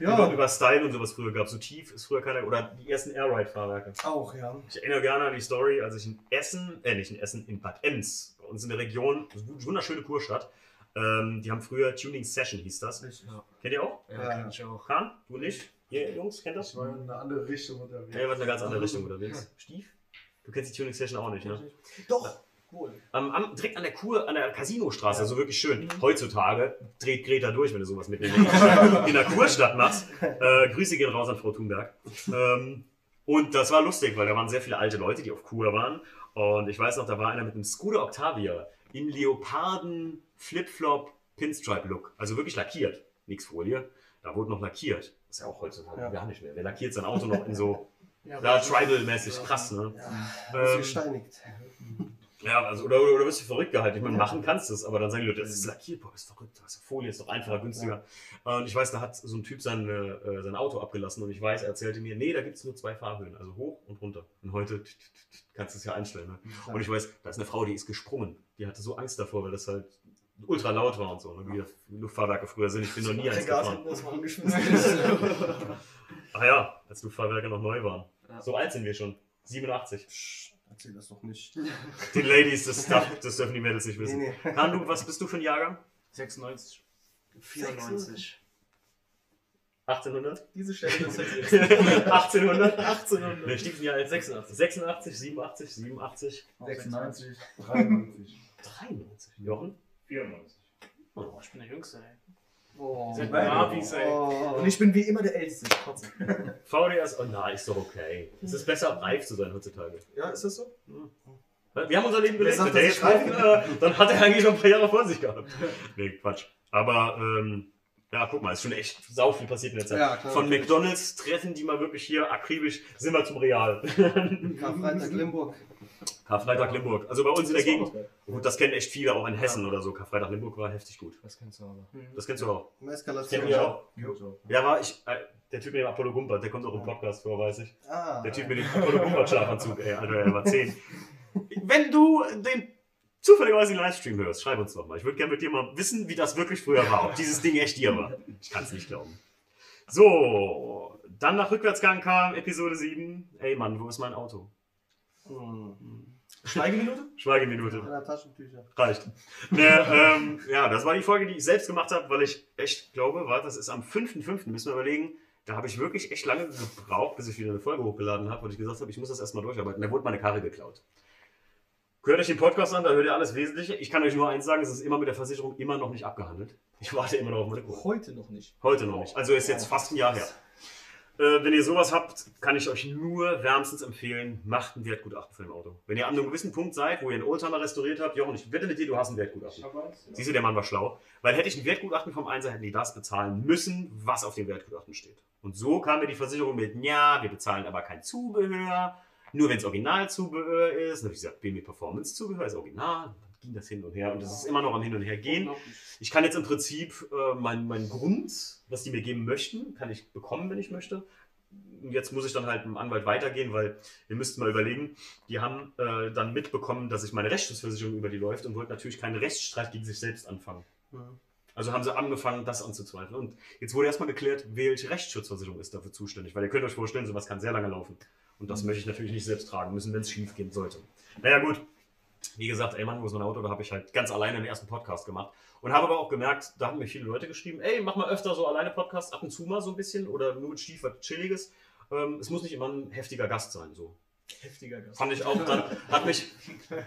Ja. Über, über Style und sowas früher gab so tief ist früher keiner. Oder die ersten Airride-Fahrwerke. Auch, ja. Ich erinnere gerne an die Story, als ich in Essen, äh nicht in Essen, in Bad Ems, bei uns in der Region, das ist eine wunderschöne Kurstadt, ähm, die haben früher Tuning Session, hieß das. Ja. Kennt ihr auch? Ja, kenn ich auch. Kahn? Du nicht? Ihr Jungs, kennt das? Ich war in eine andere Richtung unterwegs. Ja, ihr wart in eine ganz andere Richtung unterwegs. Stief? Du kennst die Tuning Session auch nicht, ne? Doch, wohl. Am, am, direkt an der Kur, an der Casinostraße, also wirklich schön. Heutzutage dreht Greta durch, wenn du sowas mit in der, in der Kurstadt machst. Äh, Grüße gehen raus an Frau Thunberg. Ähm, und das war lustig, weil da waren sehr viele alte Leute, die auf Kur waren. Und ich weiß noch, da war einer mit einem Skoda Octavia in Leoparden Flipflop Pinstripe Look. Also wirklich lackiert. Nix Folie. Da wurde noch lackiert. Das ist ja auch heutzutage Ja. gar nicht mehr. Wer lackiert sein Auto noch in so Ja, Tribal-mäßig krass, ne? Ja. Ähm, gesteinigt. Ja, also, oder, oder, oder wirst du verrückt gehalten. Ich meine, machen kannst du es, aber dann sagen die Leute, das ist lackiert, boah, ist verrückt, das ist Folie, ist doch einfacher, günstiger. Und ich weiß, da hat so ein Typ sein, äh, sein Auto abgelassen und ich weiß, er erzählte mir, nee, da gibt es nur zwei Fahrhöhen, also hoch und runter. Und heute kannst du es ja einstellen. Ne? Und ich weiß, da ist eine Frau, die ist gesprungen. Die hatte so Angst davor, weil das halt ultra laut war und so, ne? wie die Luftfahrwerke früher sind. Ich bin noch nie eins gefahren. Ach ja, als Luftfahrwerke noch neu waren. Ja. So alt sind wir schon. 87. Psst, erzähl das doch nicht. Die Ladies, das, darf, das dürfen die Mädels nicht Nee, wissen. nee. Kan, du, was bist du für ein Jahrgang? 96. 94. 1800? Diese Stelle ist jetzt 1800? 1800. Ne, Stiefel ja als 86. 86, 87, 87, 96. 93. 93. Jochen? 94. Oh, Ich bin der Jüngste, ey. Oh, Ihr seid Navis, ey. Oh. Und ich bin wie immer der Älteste. Trotzdem. VDS, oh na, ist doch okay. Es ist besser, reif zu sein heutzutage. Ja, ist das so? Wir haben unser Leben gelebt. sagt, Wenn der jetzt reif äh, dann hat er eigentlich noch ein paar Jahre vor sich gehabt. Nee, Quatsch. Aber, ähm, ja, guck mal, ist schon echt sau viel passiert in der Zeit. Ja, klar. Von McDonalds treffen die mal wirklich hier akribisch, sind wir zum Real. Karfreitag Limburg. Karfreitag Limburg. Also bei uns in der Gegend. Gut, das kennen echt viele, auch in Hessen oder so. Karfreitag Limburg war heftig gut. Das kennst du aber. Das kennst du auch. Eskalation. Auch? Jo. Ja, war ich. Äh, der Typ mit dem Apollo Gumpert, der kommt auch im Podcast vor, weiß ich. Ah, Der Typ mit dem Apollo Gumpert Schlafanzug, ey, Alter, er war 10. Wenn du den zufälligerweise den Livestream hörst, schreib uns doch mal. Ich würde gerne mit dir mal wissen, wie das wirklich früher war. Ob dieses Ding echt dir war. Ich kann es nicht glauben. So, dann nach Rückwärtsgang kam Episode 7. Ey Mann, wo ist mein Auto? Hm. Schweigeminute? Schweigeminute. Einer Taschentücher. Reicht. Ne, ähm, ja, das war die Folge, die ich selbst gemacht habe, weil ich echt glaube, warte, das ist am 5.5. müssen wir überlegen. Da habe ich wirklich echt lange gebraucht, bis ich wieder eine Folge hochgeladen habe, weil ich gesagt habe, ich muss das erstmal durcharbeiten. Da wurde meine Karre geklaut. Hört euch den Podcast an, da hört ihr alles Wesentliche. Ich kann euch nur eins sagen, es ist immer mit der Versicherung immer noch nicht abgehandelt. Ich warte immer noch auf meine Kohle. Heute noch nicht. Heute noch nicht. Also ist jetzt fast ein Jahr her. Äh, wenn ihr sowas habt, kann ich euch nur wärmstens empfehlen, macht ein Wertgutachten für ein Auto. Wenn ihr an einem gewissen Punkt seid, wo ihr einen Oldtimer restauriert habt, Jochen, ich wette mit dir, du hast ein Wertgutachten. Habe eins. Siehst du, der Mann war schlau. Weil hätte ich ein Wertgutachten vom Einser, hätten die das bezahlen müssen, was auf dem Wertgutachten steht. Und so kam mir die Versicherung mit, ja, wir bezahlen aber kein Zubehör, nur wenn es Originalzubehör ist. Und dann habe ich gesagt, BMW Performance Zubehör ist Original. Ging das hin und her und das ist immer noch am Hin und Her gehen. Ich kann jetzt im Prinzip äh, meinen mein Grund, was die mir geben möchten, kann ich bekommen, wenn ich möchte. Und jetzt muss ich dann halt mit dem Anwalt weitergehen, weil ihr müsst mal überlegen, die haben äh, dann mitbekommen, dass ich meine Rechtsschutzversicherung über die läuft und wollten natürlich keinen Rechtsstreit gegen sich selbst anfangen. Also haben sie angefangen, das anzuzweifeln. Und jetzt wurde erstmal geklärt, welche Rechtsschutzversicherung ist dafür zuständig. Weil ihr könnt euch vorstellen, sowas kann sehr lange laufen. Und das möchte ich natürlich nicht selbst tragen müssen, wenn es schief gehen sollte. Naja, gut. Wie gesagt, ey Mann, wo ist mein Auto? Da habe ich halt ganz alleine den ersten Podcast gemacht. Und habe aber auch gemerkt, da haben mir viele Leute geschrieben, ey, mach mal öfter so alleine Podcasts, ab und zu mal so ein bisschen oder nur mit Stief was Chilliges. Ähm, es muss nicht immer ein heftiger Gast sein. So. Heftiger Gast. Fand ich auch dann, hat mich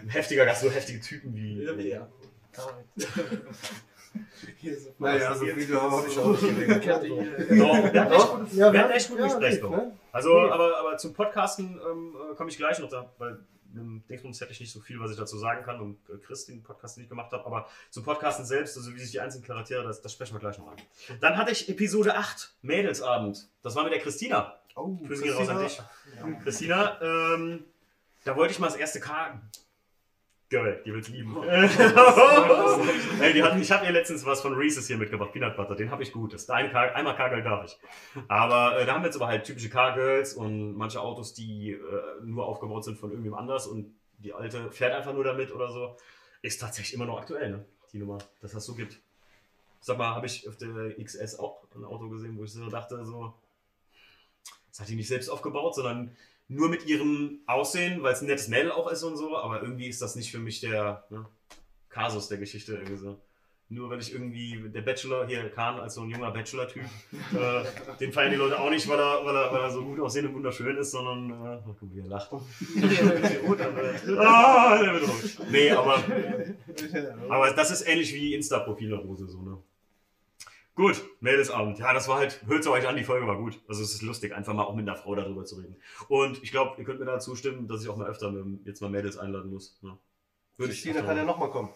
heftiger Gast, so heftige Typen wie. Ja, wie er. Naja, so viele habe ich auch nicht. Doch, wir hatten echt gute, Ja, wir hatten echt gute ja, doch. ne? Also, aber, aber zum Podcasten ähm, äh, komme ich gleich noch da, weil Dingsbums hätte ich nicht so viel, was ich dazu sagen kann und äh, Chris den Podcast nicht gemacht habe, aber zum Podcasten selbst, also wie sich die einzelnen Charaktere, das, das sprechen wir gleich noch an. Dann hatte ich Episode 8, Mädelsabend. Das war mit der Christina. Oh, Grüße gehen raus an dich. Christina, ähm, da wollte ich mal das erste K. Girl, die wird's lieben. Ey, die hat, ich habe ihr letztens was von Reese's hier mitgebracht, Peanut Butter. Den habe ich gut. Das ist ein Car, einmal Car-Girl darf ich. Aber äh, da haben wir jetzt aber halt typische Car-Girls und manche Autos, die äh, nur aufgebaut sind von irgendwem anders und die alte fährt einfach nur damit oder so. Ist tatsächlich immer noch aktuell, ne? Die Nummer, dass das so gibt. Sag mal, habe ich auf der XS auch ein Auto gesehen, wo ich so dachte, so, das hat die nicht selbst aufgebaut, sondern nur mit ihrem Aussehen, weil es ein nettes Mädel auch ist und so, aber irgendwie ist das nicht für mich der ne, Kasus der Geschichte irgendwie so. Nur weil ich irgendwie, der Bachelor, hier Kahn als so ein junger Bachelor-Typ, äh, den feiern die Leute auch nicht, weil er, weil er, weil er so gut aussehend und wunderschön ist, sondern, äh, oh, guck, wie er lacht. ah, der wird rot. Nee, aber, aber das ist ähnlich wie Insta-Profilrose, so, ne? Gut, Mädelsabend. Ja, das war halt, hört euch an, die Folge war gut. Also es ist lustig, einfach mal auch mit einer Frau darüber zu reden. Und ich glaube, ihr könnt mir da zustimmen, dass ich auch mal öfter mit, jetzt mal Mädels einladen muss. Ja. Würde ich Christina auch kann ja nochmal kommen.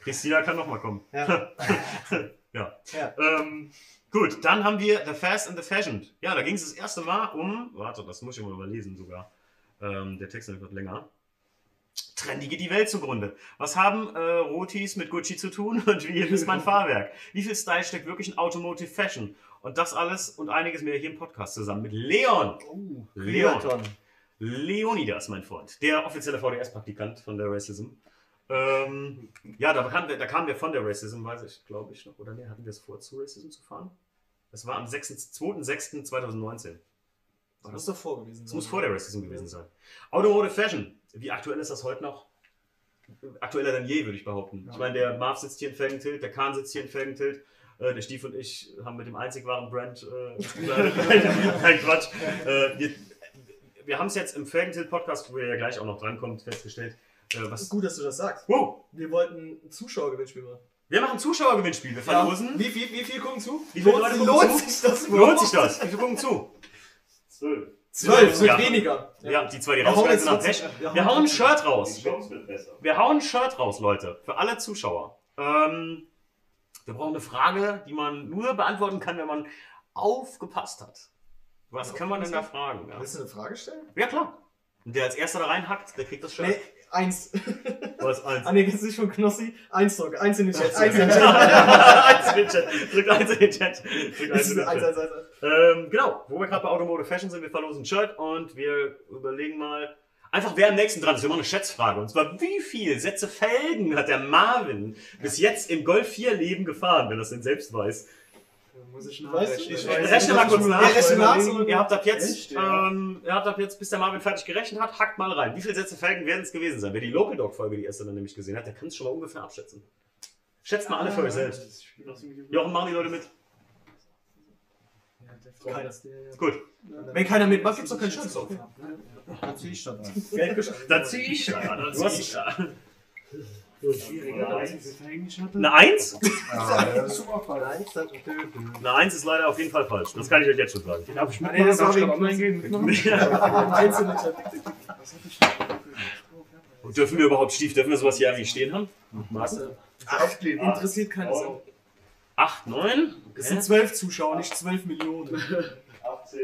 Christina kann nochmal kommen. Ja. ja. Ja. Ähm, gut, dann haben wir The Fast and the Fashioned. Ja, da ging es das erste Mal um, warte, das muss ich mal überlesen sogar. Ähm, der Text wird länger. Trendige die Welt zugrunde. Was haben äh, Rotis mit Gucci zu tun und wie ist mein Fahrwerk? Wie viel Style steckt wirklich in Automotive Fashion? Und das alles und einiges mehr hier im Podcast zusammen mit Leon. Oh, Leon. Leon. Leonidas, mein Freund. Der offizielle VDS-Praktikant von der Racism. Ähm, ja, da kam, der, da kam der von der Racism, weiß ich, glaube ich noch. Oder nee, hatten wir es vor, zu Racism zu fahren? Das war am 6. 2.6.2019. Das muss davor gewesen Das muss vor der Racism gewesen sein. Automotive Fashion. Wie aktuell ist das heute noch? Aktueller denn je, würde ich behaupten. Ich meine, der Marv sitzt hier in Felgentilt, der Kahn sitzt hier in Felgentilt. Äh, der Stief und ich haben mit dem einzig wahren Brand. Äh, Nein, Quatsch. Äh, wir wir haben es jetzt im Felgentilt-Podcast, wo ihr ja gleich auch noch drankommt, festgestellt. Äh, was, Gut, dass du das sagst. wow, Wir wollten ein Zuschauergewinnspiel machen. wir machen ein Zuschauergewinnspiel. Wir verlosen. Wie, viel, wie viel gucken zu? Wie viele lohnt, Leute gucken lohnt zu? sich das Lohnt sich das? Wie viele gucken zu? Zwölf. Zwölf, wird Ja. weniger. Ja, die zwei, die Wir hauen rausgegangen sind, haben Pech. wir hauen Wir hauen ein Shirt raus. Wir hauen ein Shirt raus, Leute, für alle Zuschauer. Ähm, wir brauchen eine Frage, die man nur beantworten kann, wenn man aufgepasst hat. Was kann man denn da fragen? Ja, Willst du eine Frage stellen? ja klar. Und der als erster da reinhackt, der kriegt das Shirt. Nee, eins. Was eins? Ah, das ist nicht von Knossi. Eins drück, eins in den Chat, eins in den eins Chat. in den Chat. Drückt eins in den Chat. Drückt eins in den eins, Chat. eins, eins, eins. Ähm, genau, wo wir gerade bei Automotive Fashion sind, wir verlosen ein Shirt und wir überlegen mal, einfach wer am nächsten dran ist. Wir machen eine Schätzfrage. Und zwar, wie viel Sätze Felgen hat der Marvin bis jetzt im Golf 4 Leben gefahren, wenn er es denn selbst weiß? Muss ich Weißt du? nachrechnen. Ich Äh, weiß Rechne mal kurz nach. Ihr habt ab jetzt, Echt, ja. ähm, ihr habt ab jetzt, bis der Marvin fertig gerechnet hat, hackt mal rein. Wie viele Sätze Felgen werden es gewesen sein? Wer die Local Dog Folge die erste dann nämlich gesehen hat, der kann es schon mal ungefähr abschätzen. Schätzt mal alle für euch selbst. Jochen, machen die Leute mit. Keiner. Gut. Wenn keiner mitmacht, gibt's doch keinen Schatz auf. Dann zieh ich an. Dann zieh ich da. Dann zieh ich da. Eine Eine Eins? Ah, falsch. Eine Eins ist leider auf jeden Fall falsch. Das kann ich euch jetzt schon sagen. Darf ich Nee, das Dürfen Eins in den Chat. wir überhaupt Stief, dürfen wir sowas hier eigentlich stehen haben? Aufkleben. Interessiert keine Sau. Acht, neun? Es sind zwölf Zuschauer, nicht zwölf Millionen. 18,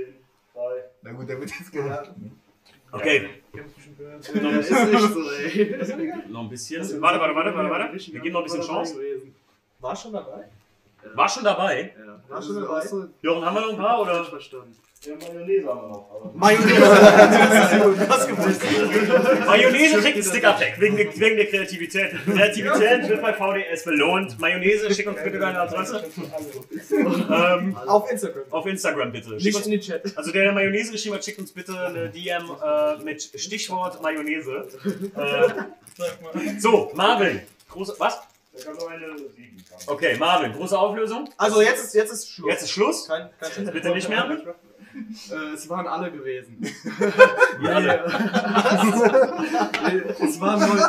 3. Na gut, der wird jetzt geraten. Okay, nicht so, ey. noch ein bisschen. Warte, warte, warte, warte, warte. Wir geben noch ein bisschen Chance. War schon dabei? War schon dabei. Ja. War schon dabei? Jochen, haben wir noch ein paar oder? verstanden. Ja, Mayonnaise haben wir noch. Aber Mayonnaise. Mayonnaise kriegt einen Sticker-Pack wegen, der- wegen der Kreativität. Kreativität wird bei VDS belohnt. Mayonnaise, schick uns bitte deine Adresse. Ähm, Auf Instagram. auf Instagram bitte. Schick Nicht uns, in den Chat. also der, der Mayonnaise geschrieben hat, schickt uns bitte eine DM äh, mit Stichwort Mayonnaise. Äh, so, Marvin. Große, was? da kann nur eine 7 kommen. Okay, Marvin, große Auflösung. Also jetzt ist, jetzt ist Schluss. Jetzt ist Schluss. Kein, kein. Bitte nicht mehr. Äh, es waren alle gewesen. Ja. es waren neun.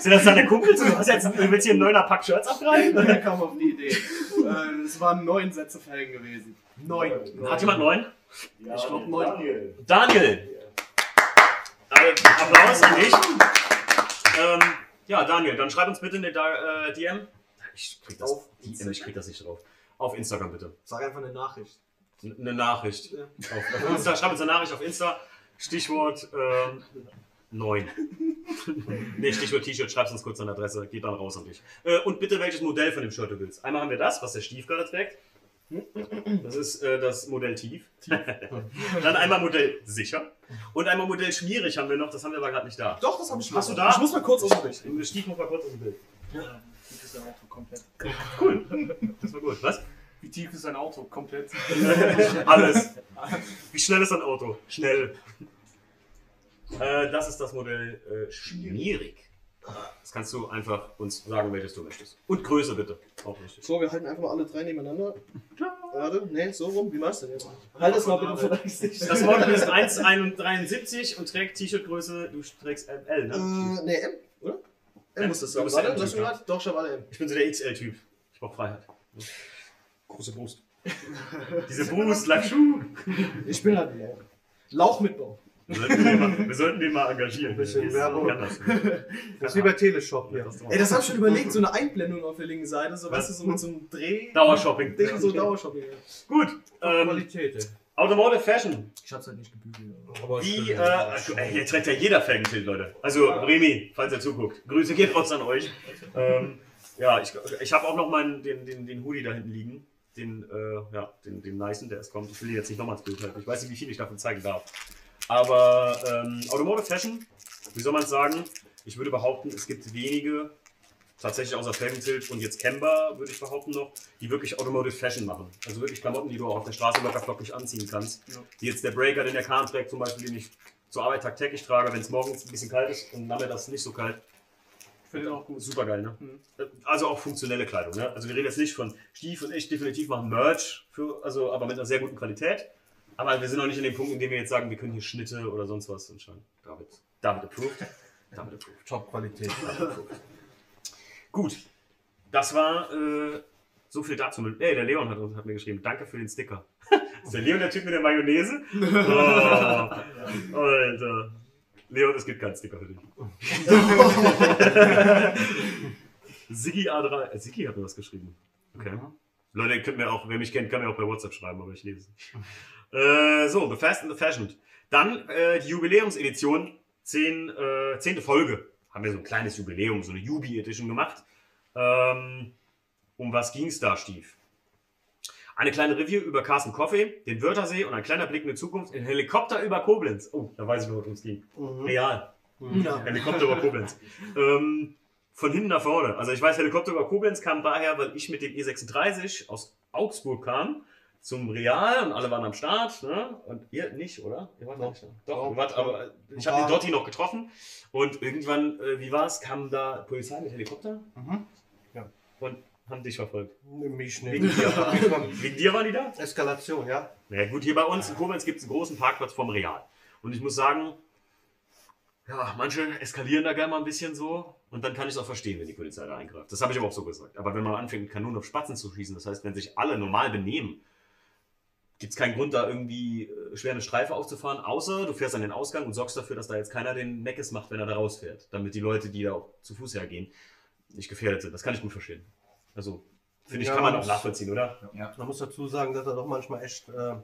Sind das deine Kumpels? Du hast jetzt, du willst hier einen neuner Pack Shirts abgreifen? Wer kam auf die Idee? Äh, es waren neun Sätze Felgen gewesen. Neun. Hat jemand neun? Ja, Ich glaub, neun. Daniel. Daniel. Äh, Applaus an dich. Ähm, ja, Daniel, dann schreib uns bitte eine Da- äh, DM. Ich krieg das, Auf DM, ich krieg das nicht drauf. Auf Instagram bitte. Sag einfach eine Nachricht. Eine Nachricht. Ja. Auf, auf Insta, schreib uns eine Nachricht auf Insta. Stichwort ähm, 9. nee, Stichwort T-Shirt, schreib's uns kurz an Adresse, geht dann raus an dich. Äh, und bitte welches Modell von dem Shirt du willst. Einmal haben wir das, was der Stief gerade trägt. Das ist äh, das Modell tief. dann einmal Modell sicher. Und einmal Modell schmierig haben wir noch, das haben wir aber gerade nicht da. Doch, das habe ich Hast noch. du da? Ich muss mal kurz aus dem Bild. Stief muss mal kurz im Bild. Tief ist ein Auto komplett. Cool. Das war gut. Was? Wie tief ist ein Auto komplett? Alles. Wie schnell ist ein Auto? Schnell. Äh, das ist das Modell äh, schmierig. Das kannst du einfach uns sagen, welches du möchtest. Und Größe bitte. Auch. So, wir halten einfach mal alle drei nebeneinander. Warte, nee, so rum. Wie machst du denn jetzt? Halt es mal bitte Gesicht. Das Model ist 1,73 und trägt T-Shirt-Größe, du trägst ML, ne? Äh, nee, M, oder? M muss das Du sein. bist Warte, mich ja. mal. Doch, ich habe alle M. Ich bin so der XL-Typ. Ich brauche Freiheit. Große Brust. Diese Brust, Lackschuh. Ich bin halt M. Lauch mit Bauch. Wir sollten den mal, wir sollten den mal engagieren. Bisschen Das Werbung. das. Das ist wie bei Teleshop hier. Ey, das hab ich schon überlegt, so eine Einblendung auf der linken Seite, so weißt du, so mit so einem Dreh. Dauershopping. Ding, so Dauershopping. ja. Gut. Ähm, Qualität. ey. Automotive Fashion. Ich hab's halt nicht gebügelt. Aber Wie, äh, ey, hier trägt ja jeder Felgenschild, Leute. Also, Remy, falls ihr zuguckt, Grüße geht raus an euch. Ähm, ja, ich, ich habe auch noch meinen, den, den, den Hoodie da hinten liegen. Den, äh, ja, den, den Nicen, der erst kommt. Ich will ihn jetzt nicht nochmal ins Bild halten. Ich weiß nicht, wie viel ich davon zeigen darf. Aber ähm, Automotive Fashion, wie soll man es sagen? Ich würde behaupten, es gibt wenige, tatsächlich außer Felgenschild und jetzt Kemba, würde ich behaupten noch, die wirklich Automotive Fashion machen. Also wirklich Klamotten, die du auch auf der Straße locker flockig anziehen kannst. Wie jetzt der Breaker, den der Kahn trägt, zum Beispiel, den ich zur Arbeit tagtäglich trage, wenn es morgens ein bisschen kalt ist und nachmittags nicht so kalt. Finde ich auch gut. Super geil, ne? Mhm. Also auch funktionelle Kleidung, ne? Also wir reden jetzt nicht von Stief und ich definitiv machen Merch, für, also, aber mit einer sehr guten Qualität. Aber wir sind noch nicht in dem Punkt, in dem wir jetzt sagen, wir können hier Schnitte oder sonst was entscheiden. David, David approved. David approved. Top-Qualität. Gut, das war äh, so viel dazu. Ey, der Leon hat, uns- hat mir geschrieben, danke für den Sticker. ist der Leon der Typ mit der Mayonnaise? Oh, Alter. Leon, es gibt keinen Sticker für dich. Siggi A3. Äh, Siggi hat mir was geschrieben. Okay. Leute, ihr könnt mir auch, wer mich kennt, kann mir auch bei WhatsApp schreiben, aber ich lese es nicht. Äh, so, The Fast and the Fashioned. Dann äh, die Jubiläumsedition, zehn, äh, zehnte Folge. Haben wir so ein kleines Jubiläum, so eine Jubi-Edition gemacht. Ähm, um was ging es da, Stief? Eine kleine Review über Carsten Coffee, den Wörthersee und ein kleiner Blick in die Zukunft. Ein Helikopter über Koblenz. Oh, da weiß ich noch, worum es ging. Real. Ja. Helikopter über Koblenz. Ähm, von hinten nach vorne. Also ich weiß, Helikopter über Koblenz kam daher, weil ich mit dem E36 aus Augsburg kam zum Real und alle waren am Start. Ne? Und ihr nicht, oder? Ihr wart nicht da. Doch, ihr wart, aber ich habe den Dotti noch getroffen. Und irgendwann, äh, wie war es, kam da Polizei mit Helikopter Mhm. Ja. und haben dich verfolgt. Mich Wegen nicht. dir. Wegen dir waren die da? Eskalation, ja. Na ja, gut, hier bei uns in Koblenz gibt es einen großen Parkplatz vom Real. Und ich muss sagen, ja, manche eskalieren da gerne mal ein bisschen so. Und dann kann ich es auch verstehen, wenn die Polizei da eingreift. Das habe ich aber auch so gesagt. Aber wenn man anfängt, mit Kanonen auf Spatzen zu schießen, das heißt, wenn sich alle normal benehmen, gibt es keinen Grund, da irgendwie äh, schwer eine Streife aufzufahren, außer du fährst an den Ausgang und sorgst dafür, dass da jetzt keiner den Meckes macht, wenn er da rausfährt. Damit die Leute, die da auch zu Fuß hergehen, nicht gefährdet sind. Das kann ich gut verstehen. Also, Finde ich, Ja, kann man auch nachvollziehen, oder? Man muss dazu sagen, dass er doch manchmal echt äh,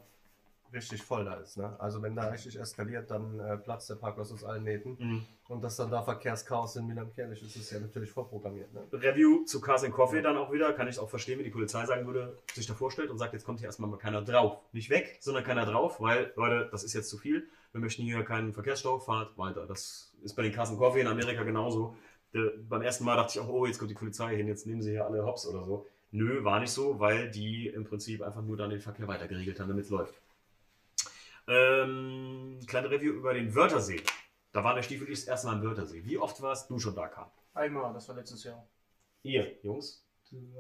richtig voll da ist. Ne? Also wenn da richtig eskaliert, dann äh, platzt der Parkplatz aus allen Nähten. Mhm. Und dass dann da Verkehrschaos in Milan Kerlich ist, ist ja natürlich vorprogrammiert. Ne? Review zu Cars and Coffee dann auch wieder, kann ich auch verstehen, wie die Polizei sagen würde, sich da vorstellt und sagt, jetzt kommt hier erstmal mal keiner drauf. Nicht weg, sondern keiner drauf, weil, Leute, das ist jetzt zu viel. Wir möchten hier keinen Verkehrsstau, fahrt weiter. Das ist bei den Cars and Coffee in Amerika genauso. Der, beim ersten Mal dachte ich auch, oh, jetzt kommt die Polizei hin, jetzt nehmen sie hier alle Hops oder so. Nö, war nicht so, weil die im Prinzip einfach nur dann den Verkehr weiter geregelt haben, damit es läuft. Ähm, kleine Review über den Wörthersee. Da war der Stiefel ich das erste Mal am Wörthersee. Wie oft warst du schon da, Karl? Einmal, das war letztes Jahr. Ihr, Jungs?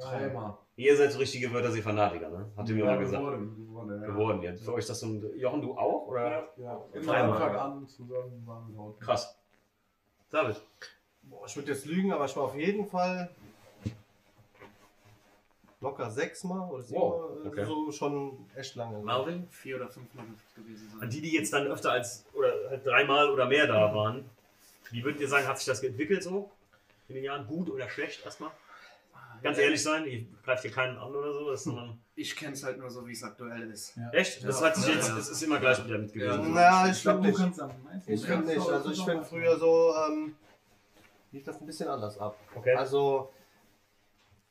Dreimal. Ihr seid so richtige Wörthersee-Fanatiker, ne? Habt ihr mir Ja, mal gesagt. geworden, geworden, ja. Geworden, ja. Für euch das so ein. Jochen, du auch? Oder? Ja, von Dreimal. Anfang an zusammen waren wir. Krass. David. Boah, ich würde jetzt lügen, aber ich war auf jeden Fall locker sechsmal oder siebenmal. Wow, okay. So schon echt lange. Marvin? Vier oder fünfmal gewesen sein. An die, die jetzt dann öfter als oder halt dreimal oder mehr da waren, wie würdet ihr sagen, hat sich das entwickelt so? In den Jahren gut oder schlecht erstmal? Ganz ehrlich sein, ihr greift hier keinen an oder so, sondern. Ich kenne es halt nur so, wie es aktuell ist. Echt? Das Ja. hat sich jetzt, Ja. das ist immer gleich wieder mit gewesen. Na, ich, Ich glaub, finde du nicht. Ich finde Ja, nicht. so- Also ich finde früher so, ähm, lief das ein bisschen anders ab. Okay. Also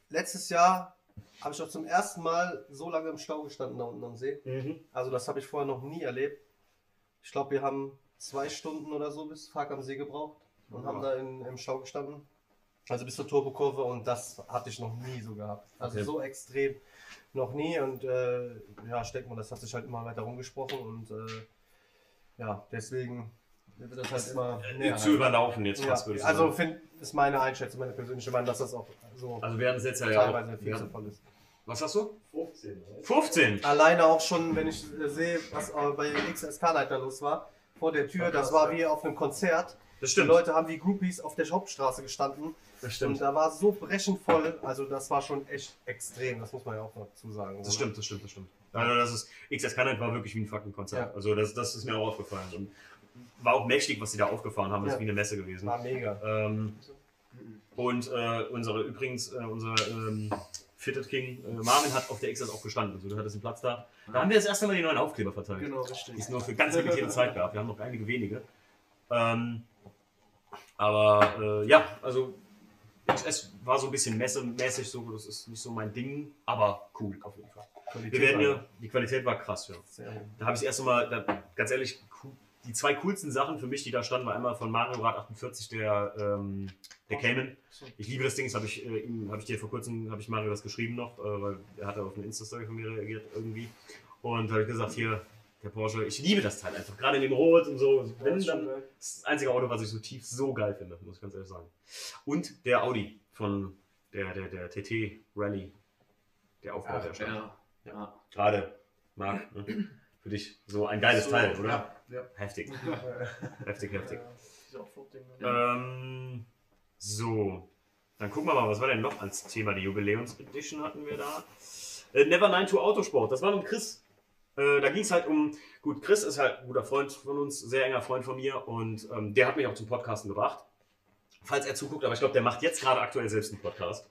letztes Jahr habe ich auch zum ersten Mal so lange im Stau gestanden da unten am See. Mhm. Also das habe ich vorher noch nie erlebt. Ich glaube, wir haben zwei Stunden oder so bis Park am See gebraucht und haben da in, im Stau gestanden. Also bis zur Turbokurve und das hatte ich noch nie so gehabt. Also Okay. so extrem noch nie und äh, ja, denke mal, das hat sich halt immer weiter rumgesprochen und äh, ja, deswegen das halt immer näher. Zu überlaufen jetzt fast, Ja, würde ich also sagen. find, ist meine Einschätzung, meine persönliche Meinung, dass das auch so Also wir hatten es jetzt ja, ja teilweise auch. viel zu voll ist. was hast du? 15. oder? 15! Alleine auch schon, wenn ich äh, sehe, was äh, bei XSK-Leiter los war, vor der Tür, das war wie auf einem Konzert. Das Die stimmt. Leute haben wie Groupies auf der Hauptstraße gestanden Das und stimmt. da war so brechend voll, also das war schon echt extrem, das muss man ja auch noch dazu sagen. Das oder? stimmt, das stimmt, das stimmt. Also das ist, XS Canet war wirklich wie ein fucking Konzert. Ja. Also das, das ist mir auch aufgefallen. Und war auch mächtig, was sie da aufgefahren haben. Das ist wie eine Messe gewesen. War mega. Ähm, und äh, unsere, übrigens, äh, unser ähm, Fitted King äh, Marvin hat auf der XS auch gestanden. Also du hattest einen Platz da. Da haben wir das erste Mal die neuen Aufkleber verteilt. Genau, richtig. Die es nur für ganz limitierte Zeit gab. Wir haben noch einige wenige. Ähm, aber äh, ja, also XS war so ein bisschen messemäßig, so, das ist nicht so mein Ding, aber cool auf jeden Fall. Qualität Wir werden ja, die Qualität war krass, ja. Da habe ich das erste Mal, da, ganz ehrlich, die zwei coolsten Sachen für mich, die da standen, war einmal von Mario Rad 48, der, ähm, der Cayman. Ich liebe das Ding, das habe ich, äh, ihm- hab ich dir vor kurzem, habe ich Mario das geschrieben noch, äh, weil er hatte auf eine Insta-Story von mir reagiert irgendwie. Und da habe ich gesagt, hier, der Porsche, ich liebe das Teil einfach, gerade in dem Rot und so. Wenn, ist schon dann, das ist das einzige Auto, was ich so tief so geil finde, muss ich ganz ehrlich sagen. Und der Audi von der, der, der TT Rally, der Aufbau, der stand. Ja, ja. Gerade, Marc, ne? Für dich so ein geiles So, Teil, oder? Ja, ja. Heftig. heftig, heftig. Fruchtding, ne? Ähm, so, dann gucken wir mal, was war denn noch als Thema? Die Jubiläums-Edition hatten wir da. Äh, Never 9 to Autosport, das war mit Chris. Äh, da ging es halt um, gut, Chris ist halt ein guter Freund von uns, sehr enger Freund von mir und ähm, der hat mich auch zum Podcasten gebracht. Falls er zuguckt, aber ich glaube, der macht jetzt gerade aktuell selbst einen Podcast.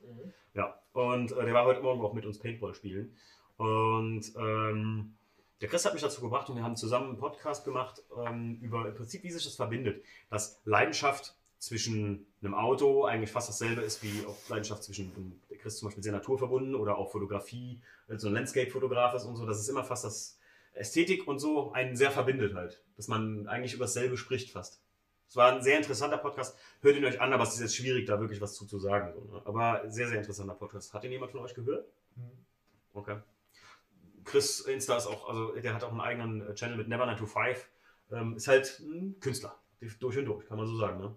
Ja, und äh, der war heute Morgen auch mit uns Paintball spielen. Und ähm, der Chris hat mich dazu gebracht und wir haben zusammen einen Podcast gemacht ähm, über im Prinzip, wie sich das verbindet. Dass Leidenschaft zwischen einem Auto eigentlich fast dasselbe ist wie auch Leidenschaft zwischen der Chris zum Beispiel sehr naturverbunden oder auch Fotografie, äh, so ein Landscape-Fotograf ist und so. Das ist immer fast das Ästhetik und so einen sehr verbindet halt. Dass man eigentlich über dasselbe spricht fast. Es war ein sehr interessanter Podcast. Hört ihn euch an, aber es ist jetzt schwierig, da wirklich was zu, zu sagen. So, ne? Aber sehr, sehr interessanter Podcast. Hat ihn jemand von euch gehört? Okay. Chris Insta ist auch, also der hat auch einen eigenen äh, Channel mit Never 9 to 5. Ähm, ist halt ein Künstler. Durch und durch, kann man so sagen, ne?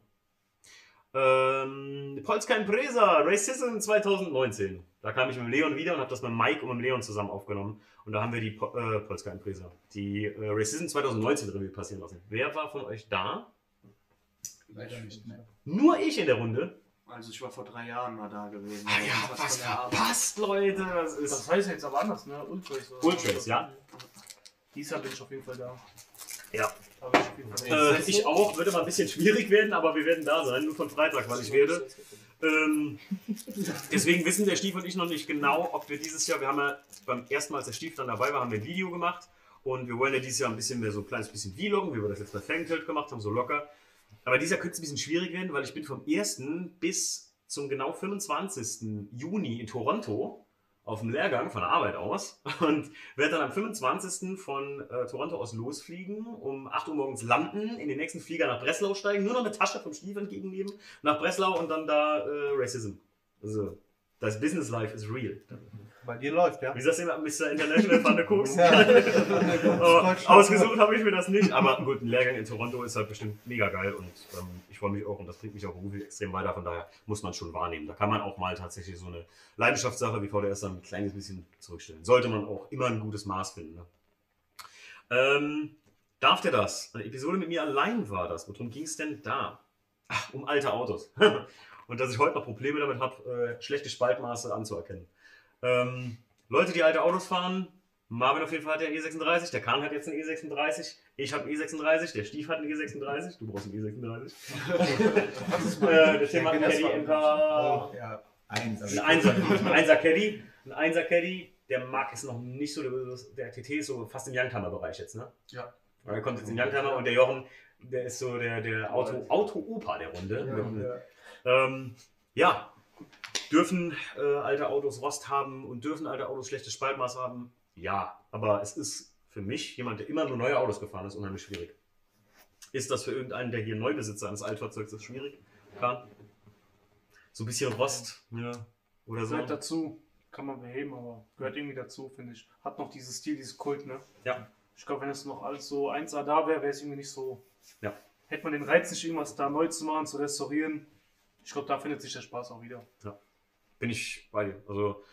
Ähm, Polska Impresa, Racism 2019. Da kam ich mit Leon wieder und habe das mit Mike und mit Leon zusammen aufgenommen. Und da haben wir die Po- äh, Polska Impresa, die äh, Racism 2019 Revue passieren lassen. Wer war von euch da? Leider nicht mehr. Nur ich in der Runde. Also ich war vor drei Jahren mal da gewesen. Ah ja, Was was Arbeit. verpasst, Leute. Das ist Das heißt jetzt aber anders, ne? Ultrace. Ultrace, ja. Dieses Jahr bin ich auf jeden Fall da. Ja. Ich auf jeden Fall da. Äh, ich auch, würde mal ein bisschen schwierig werden, aber wir werden da sein, nur von Freitag, weil ich werde Ähm, deswegen wissen der Stief und ich noch nicht genau, ob wir dieses Jahr, wir haben ja beim ersten Mal, als der Stief dann dabei war, haben wir ein Video gemacht und wir wollen ja dieses Jahr ein bisschen mehr so ein kleines bisschen vloggen, wie wir das jetzt bei Fangtilt gemacht haben, so locker. Aber dieses Jahr könnte es ein bisschen schwierig werden, weil ich bin vom 1. bis zum genau 25. Juni in Toronto auf dem Lehrgang von der Arbeit aus und werde dann am 25. von äh, Toronto aus losfliegen, um 8 Uhr morgens landen, in den nächsten Flieger nach Breslau steigen, nur noch eine Tasche vom Stief entgegennehmen, nach Breslau und dann da äh, Racism. Also, das Business Life is real. Bei dir läuft, ja? Wie sagst du immer, Mr. International Koks? Ja. Aber ausgesucht habe ich mir das nicht. Aber gut, ein Lehrgang in Toronto ist halt bestimmt mega geil und ähm, ich freue mich auch und das bringt mich auch beruflich extrem weiter. Von daher muss man schon wahrnehmen. Da kann man auch mal tatsächlich so eine Leidenschaftssache wie VDS dann ein kleines bisschen zurückstellen. Sollte man auch immer ein gutes Maß finden. Ne? Ähm, darf der das? Eine Episode mit mir allein war das. Worum ging es denn da? Ach, um alte Autos. und dass ich heute noch Probleme damit habe, äh, schlechte Spaltmaße anzuerkennen. Ähm, Leute, die alte Autos fahren, Marvin auf jeden Fall hat ja einen E36, der Kahn hat jetzt einen E36, ich habe einen E36, der Stief hat einen E36, du brauchst einen E36. äh, der Tim hat einen Caddy MK. Ja, eins. Ein Einser, ein Einser Caddy. Ein Einser Caddy, der mag es noch nicht so, der, der TT ist so fast im Youngtimer-Bereich jetzt, ne? Ja. Er kommt jetzt in Youngtimer und der Jochen, der ist so der, der Auto, Auto-Opa der Runde. Ja, Ähm, ja, dürfen äh, alte Autos Rost haben und dürfen alte Autos schlechtes Spaltmaß haben? Ja, aber es ist für mich, jemand, der immer nur neue Autos gefahren ist, unheimlich schwierig. Ist das für irgendeinen, der hier Neubesitzer eines Altfahrzeugs ist, schwierig? Kann? So ein bisschen Rost, ja, oder so? Gehört dazu, kann man beheben, aber gehört irgendwie dazu, finde ich. Hat noch dieses Stil, dieses Kult, ne? Ja. Ich glaube, wenn es noch alles so 1A da wäre, wäre es irgendwie nicht so. Ja. Hätte man den Reiz nicht, irgendwas da neu zu machen, zu restaurieren. Ich glaube, da findet sich der Spaß auch wieder. Bin ich bei dir. Also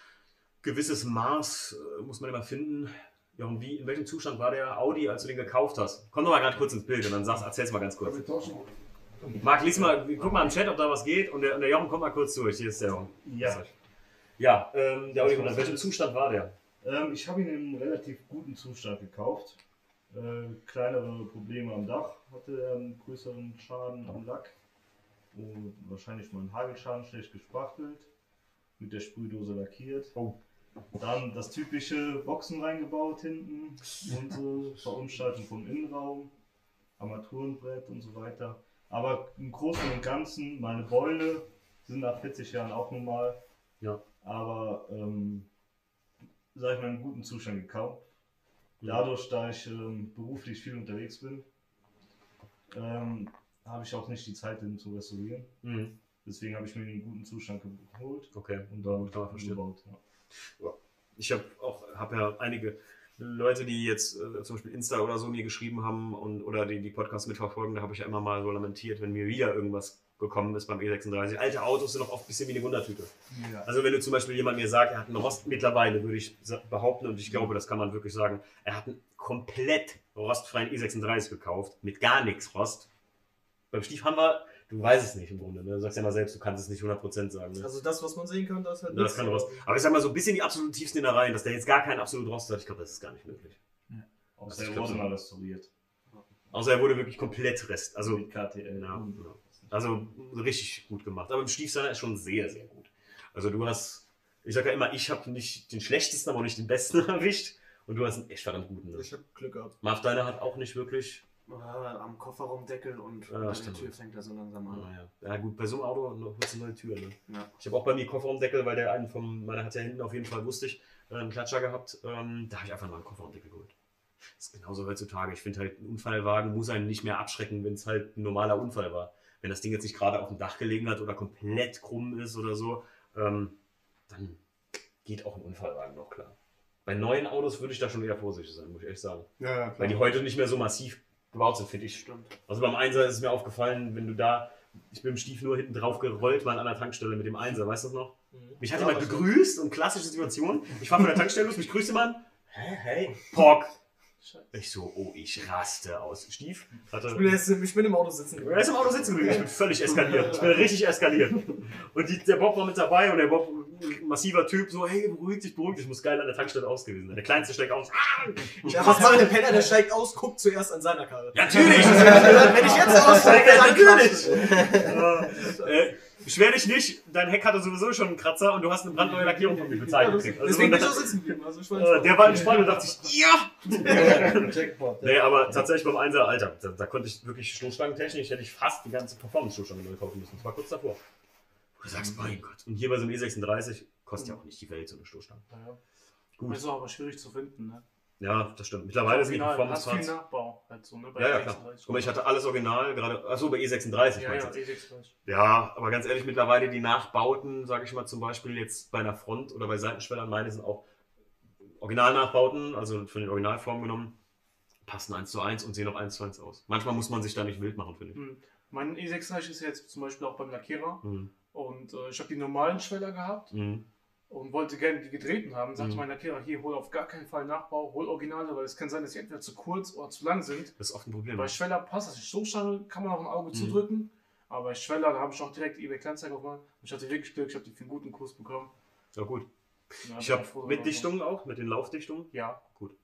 gewisses Maß äh, muss man immer finden. Und wie, in welchem Zustand war der Audi, als du den gekauft hast? Komm doch mal gerade kurz ins Bild und dann sagst, erzähl's mal ganz kurz. Marc, lies mal, guck mal im Chat, ob da was geht und der, und der Jochen kommt mal kurz durch. Hier ist der Jochen. Ja. Ja, ähm, der Audi 100. In welchem Zustand war der? Ähm, ich habe ihn in relativ guten Zustand gekauft. Äh, kleinere Probleme am Dach, hatte er einen größeren Schaden am Lack. Und wahrscheinlich mal einen Hagelschaden schlecht gespachtelt. Mit der Sprühdose lackiert. Oh. Dann das typische Boxen reingebaut hinten und so, Verunstaltung vom Innenraum, Armaturenbrett und so weiter. Aber im Großen und Ganzen, meine Beule sind nach 40 Jahren auch normal. Ja. Aber, ähm, sag ich mal, in guten Zustand gekauft. Dadurch, da ich ähm, beruflich viel unterwegs bin, ähm, habe ich auch nicht die Zeit, den zu restaurieren. Mhm. Deswegen habe ich mir den guten Zustand geholt Okay. und dann Kann man verstehen. gebaut. Ja. Ich habe auch hab ja einige Leute, die jetzt äh, zum Beispiel Insta oder so mir geschrieben haben und, oder die die Podcasts mitverfolgen, da habe ich ja immer mal so lamentiert, wenn mir wieder irgendwas gekommen ist beim E36. Alte Autos sind auch oft ein bisschen wie eine Wundertüte. Ja. Also wenn du zum Beispiel jemand mir sagt, er hat einen Rost mittlerweile, würde ich behaupten, und ich glaube, das kann man wirklich sagen, er hat einen komplett rostfreien E36 gekauft, mit gar nichts Rost. Beim Stief haben wir, du weißt es nicht im Grunde, ne? du sagst ja mal selbst, du kannst es nicht 100% sagen. Ne? Also das, was man sehen kann, das ist halt Das nichts. kann Rost. Aber ich sag mal so ein bisschen die absolut tiefsten Innereien, dass der jetzt gar keinen absolut Rost hat, ich glaube, das ist gar nicht möglich. Außer Also er wurde so. mal restauriert. Außer er wurde wirklich komplett Rest. Also, mit KTL. ja, genau. also richtig gut gemacht. Aber im Stief seiner ist schon sehr, sehr gut. Also du hast, ich sag ja immer, ich habe nicht den schlechtesten, aber auch nicht den besten erwischt. Und du hast einen echt verdammt guten. Ne? Ich hab Glück gehabt. Marv deiner hat auch nicht wirklich. Ja, am Kofferraumdeckel und Ja, an der stimmt. Tür fängt er so langsam an. Ah, ja. ja gut, bei so einem Auto noch eine neue Tür. Ne? Ja. Ich habe auch bei mir Kofferraumdeckel, weil der einen von meiner hat ja hinten auf jeden Fall, wusste ich, äh, einen Klatscher gehabt. Ähm, da habe ich einfach mal einen Kofferraumdeckel geholt. Das ist genauso heutzutage. Ich finde halt, ein Unfallwagen muss einen nicht mehr abschrecken, wenn es halt ein normaler Unfall war. Wenn das Ding jetzt nicht gerade auf dem Dach gelegen hat oder komplett krumm ist oder so, ähm, dann geht auch ein Unfallwagen noch klar. Bei neuen Autos würde ich da schon eher vorsichtig sein, muss ich echt sagen. Ja, ja, Weil die heute nicht mehr so massiv gebaut sind, finde ich. Stimmt. Also beim Einser ist es mir aufgefallen, wenn du da, ich bin im Stief nur hinten drauf gerollt, mal an der Tankstelle mit dem Einser, weißt du das noch? Mich hat Ja, jemand begrüßt und klassische Situation. Ich fahre von der Tankstelle los, mich grüßte man. Hä, hey, Pock. Ich so, oh, ich raste aus. Stief hatte. Ich bin, jetzt, ich bin im Auto sitzen. Er ist im Auto sitzen geblieben. Ich bin völlig eskaliert. Ich bin richtig eskaliert. Und die, der Bob war mit dabei und der Bob, massiver Typ, so, hey, beruhig dich, beruhig dich. Ich muss geil an der Tankstelle aus gewesen sein. Der Kleinste steigt aus. Ah! Ich Ja, was macht der Penner? Der steigt aus, guckt zuerst an seiner Karre. Ja, natürlich! Wenn ich jetzt aussteige, dann natürlich! äh, beschwer dich nicht, dein Heck hatte sowieso schon einen Kratzer und du hast eine brandneue Lackierung von mir bezahlt gekriegt. Also, Deswegen bin ich von auch sitzen geblieben. Also äh, der war entspannt und dachte sich, ja! Jackpot. Nee, aber tatsächlich beim Einser, Alter, da, da konnte ich wirklich Stoßstangentechnisch, hätte ich fast die ganze Performance-Stoßstange neu kaufen müssen. Das war kurz davor. Wo du sagst, mein Gott. Und hier bei so einem E36 kostet ja auch nicht die Welt so eine Stoßstange. Naja. Gut. Ist auch aber schwierig zu finden, ne? Ja, das stimmt. Mittlerweile sind die Performance-Parts. Nachbau halt so, ne? Bei Ja, ja, E36. klar. Guck mal, ich hatte alles original, gerade, achso, bei E36 Ja, ja, du? E36. Ja, aber ganz ehrlich, mittlerweile die Nachbauten, sage ich mal zum Beispiel jetzt bei einer Front oder bei Seitenschwellern, meine sind auch Originalnachbauten, also von den Originalformen genommen, passen 1 zu 1 und sehen auch 1 zu 1 aus. Manchmal muss man sich da nicht wild machen, finde ich. Hm. Mein E36 ist ja jetzt zum Beispiel auch beim Lackierer. Mhm. Und äh, ich habe die normalen Schweller gehabt Mhm. und wollte gerne die gedrehten haben. Sagte Mhm. mein Lackierer, hier hol auf gar keinen Fall Nachbau, hol Originale, weil es kann sein, dass sie entweder zu kurz oder zu lang sind. Das ist oft ein Problem. Bei Schweller passt das. Die Stoßstange kann man auch im Auge Mhm. zudrücken. Aber bei Schweller, da habe ich auch direkt eBay Kleinanzeigen gemacht. Und ich hatte wirklich Glück, ich habe die für einen guten Kurs bekommen. Ja, gut. Ja, Ich habe mit. Dichtungen auch, mit den Laufdichtungen. Ja. Gut.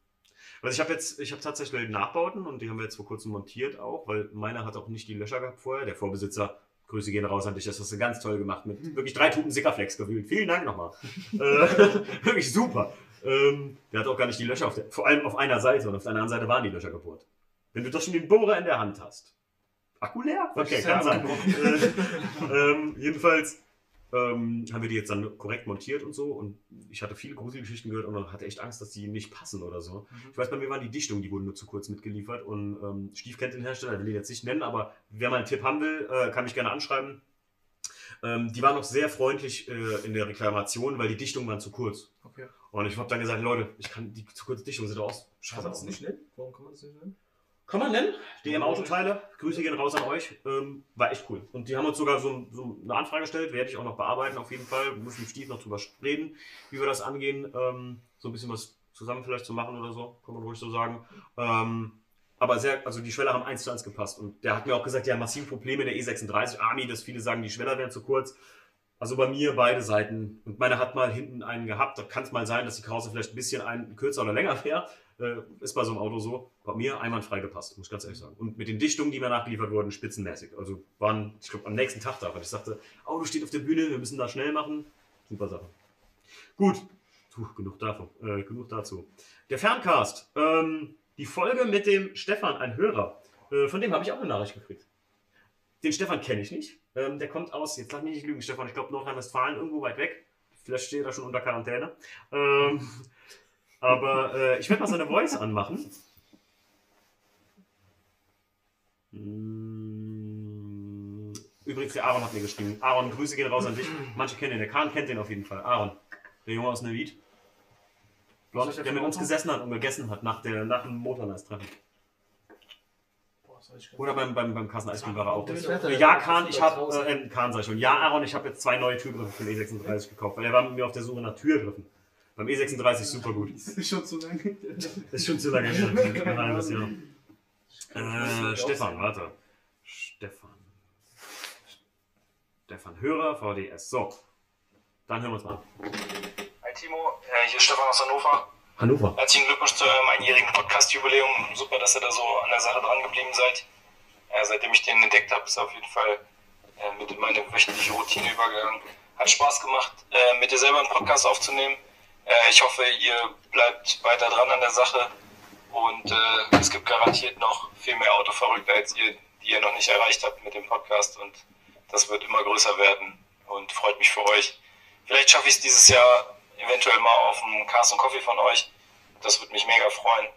Also ich habe jetzt, ich habe tatsächlich Nachbauten und die haben wir jetzt vor kurzem montiert auch, weil meiner hat auch nicht die Löcher gehabt vorher. Der Vorbesitzer, Grüße gehen raus an dich, das hast du ganz toll gemacht mit wirklich drei Tuben Sickerflex gewühlt. Vielen Dank nochmal. äh, wirklich super. Ähm, der hat auch gar nicht die Löcher auf der, vor allem auf einer Seite und auf der anderen Seite waren die Löcher gebohrt. Wenn du doch schon den Bohrer in der Hand hast. Akku leer? Okay, kann sein. äh, ähm, jedenfalls ähm, haben wir die jetzt dann korrekt montiert und so. Und ich hatte viele Gruselgeschichten gehört und hatte echt Angst, dass die nicht passen oder so. Ich weiß, bei mir waren die Dichtungen, die wurden nur zu kurz mitgeliefert. Und ähm, Stief kennt den Hersteller, will ihn jetzt nicht nennen, aber wer mal einen Tipp haben will, äh, kann mich gerne anschreiben. Ähm, die waren noch sehr freundlich äh, in der Reklamation, weil die Dichtungen waren zu kurz. Okay. Und ich habe dann gesagt, Leute, ich kann die zu kurze Dichtungen sind doch aus. Kann Scheiße man das nicht nennen? Warum kann man das nicht nennen? Kann man nennen. DM Autoteile. Grüße gehen raus an euch. Ähm, war echt cool. Und die haben uns sogar so, so eine Anfrage gestellt. Werde ich auch noch bearbeiten, auf jeden Fall. Wir müssen mit Steve noch drüber reden, wie wir das angehen. Ähm, so ein bisschen was zusammen vielleicht zu machen oder so. Kann man ruhig so sagen. Ähm, aber sehr, also die Schweller haben eins zu eins gepasst. Und der hat mir auch gesagt, ja, massive Probleme in der E36 Army, dass viele sagen, die Schweller wären zu kurz. Also bei mir beide Seiten. Und meine hat mal hinten einen gehabt. Da kann es mal sein, dass die Krause vielleicht ein bisschen ein, kürzer oder länger wäre. Äh, ist bei so einem Auto so. Bei mir einwandfrei gepasst, muss ich ganz ehrlich sagen. Und mit den Dichtungen, die mir nachgeliefert wurden, spitzenmäßig. Also waren, ich glaube, am nächsten Tag da, weil ich sagte, Auto steht auf der Bühne, wir müssen da schnell machen. Super Sache. Gut. Puh, genug, davon, äh, genug dazu. Der Ferncast. Ähm, die Folge mit dem Stefan, ein Hörer. Äh, von dem habe ich auch eine Nachricht gekriegt. Den Stefan kenne ich nicht. Ähm, der kommt aus, jetzt lass mich nicht lügen, Stefan, ich glaube Nordrhein-Westfalen, irgendwo weit weg. Vielleicht steht er schon unter Quarantäne. Ähm, aber äh, ich werde mal seine Voice anmachen. Mm, Übrigens, der Aaron hat mir geschrieben. Aaron, Grüße gehen raus an dich. Manche kennen den, der Kahn kennt den auf jeden Fall. Aaron, der Junge aus Neuwied. Blond, der der mit uns gesessen hat und gegessen hat nach, der, nach dem gar Oder beim, beim, beim Eisbühl war er auch. Ja, Kahn, ich habe, äh, Kahn sag ich schon. Ja, Aaron, ich habe jetzt zwei neue Türgriffe für den E36 gekauft, weil er war mit mir auf der Suche nach Türgriffen. Beim E36 super gut. Das ist schon zu lange. Das ist schon zu lange halbes Jahr. Äh, Stefan, warte. Stefan. Stefan Hörer, VDS. So. Dann hören wir uns mal an. Hi Timo, äh, hier ist Stefan aus Hannover. Hannover. Herzlichen Glückwunsch zu eurem einjährigen Podcast-Jubiläum. Super, dass ihr da so an der Sache dran geblieben seid. Äh, seitdem ich den entdeckt habe, ist auf jeden Fall äh, mit in meine wöchentliche Routine übergegangen. Hat Spaß gemacht, äh, mit dir selber einen Podcast aufzunehmen. Äh, ich hoffe, ihr bleibt weiter dran an der Sache. Und äh, es gibt garantiert noch viel mehr Autoverrückte als ihr, die ihr noch nicht erreicht habt mit dem Podcast. Und das wird immer größer werden und freut mich für euch. Vielleicht schaffe ich es dieses Jahr eventuell mal auf dem Cars und Coffee von euch. Das würde mich mega freuen.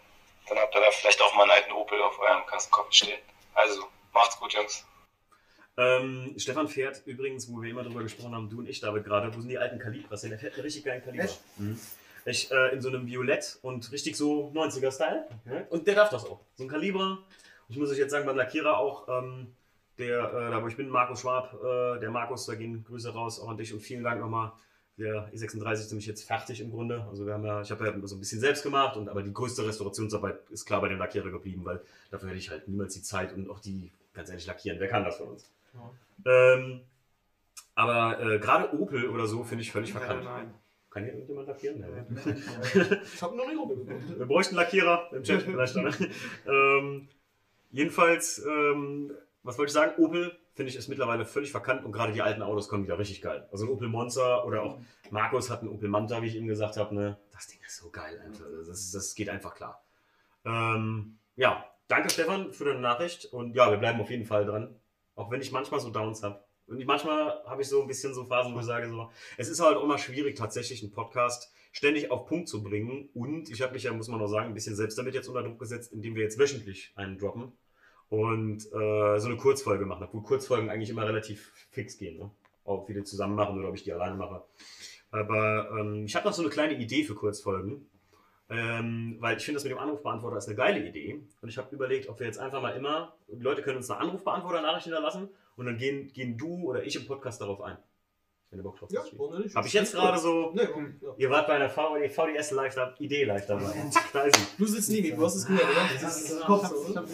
Dann habt ihr da vielleicht auch mal einen alten Opel auf eurem Cars und Coffee stehen. Also, macht's gut, Jungs. Ähm, Stefan fährt übrigens, wo wir immer drüber gesprochen haben, du und ich, David, gerade, wo sind die alten Calibras hin? Der fährt einen richtig geilen Kaliber. Mhm. Ich, äh, in so einem Violett und richtig so 90er-Style. Ja? Und der darf das auch. So ein Kaliber. Ich muss euch jetzt sagen, beim Lackierer auch, ähm, der, äh, da wo ich bin, Markus Schwab, äh, der Markus, da gehen Grüße raus, auch an dich und vielen Dank nochmal. Der E36 ist nämlich jetzt fertig im Grunde. Also wir haben ja, ich habe ja so ein bisschen selbst gemacht, und, aber die größte Restaurationsarbeit ist klar bei dem Lackierer geblieben, weil dafür hätte ich halt niemals die Zeit und auch die, ganz ehrlich, lackieren. Wer kann das von uns? Ähm, aber äh, gerade Opel oder so finde ich völlig verkannt. nein. Kann hier irgendjemand lackieren? Nee. Ich habe nur eine Runde bekommen. Wir bräuchten einen Lackierer im Chat vielleicht. Dann. ähm, jedenfalls, ähm, was wollte ich sagen? Opel finde ich, ist mittlerweile völlig verkannt und gerade die alten Autos kommen wieder richtig geil. Also ein Opel Monza oder auch Markus hat einen Opel Manta, wie ich ihm gesagt habe. Ne? Das Ding ist so geil einfach. Das, das geht einfach klar. Ähm, ja, danke Stefan für deine Nachricht und ja, wir bleiben auf jeden Fall dran. Auch wenn ich manchmal so Downs habe. Und manchmal habe ich so ein bisschen so Phasen, wo ich sage so, es ist halt auch immer schwierig, tatsächlich einen Podcast ständig auf Punkt zu bringen. Und ich habe mich ja, muss man noch sagen, ein bisschen selbst damit jetzt unter Druck gesetzt, indem wir jetzt wöchentlich einen droppen und äh, so eine Kurzfolge machen. Obwohl Kurzfolgen eigentlich immer relativ fix gehen. Ne? Ob wir die zusammen machen oder ob ich die alleine mache. Aber ähm, ich habe noch so eine kleine Idee für Kurzfolgen. Ähm, weil ich finde das mit dem Anrufbeantworter ist eine geile Idee. Und ich habe überlegt, ob wir jetzt einfach mal immer, die Leute können uns eine Anrufbeantworter-Nachricht hinterlassen und dann gehen, gehen du oder ich im Podcast darauf ein. Wenn du Bock drauf Ja, hast. nicht? Habe ich jetzt gerade so. Nee, ja. Ihr wart bei einer VD VDS live da, Idee live dabei. Da ist sie. Du sitzt neben ihm, du hast es gehört, oder? Das ist das Kopf, oder?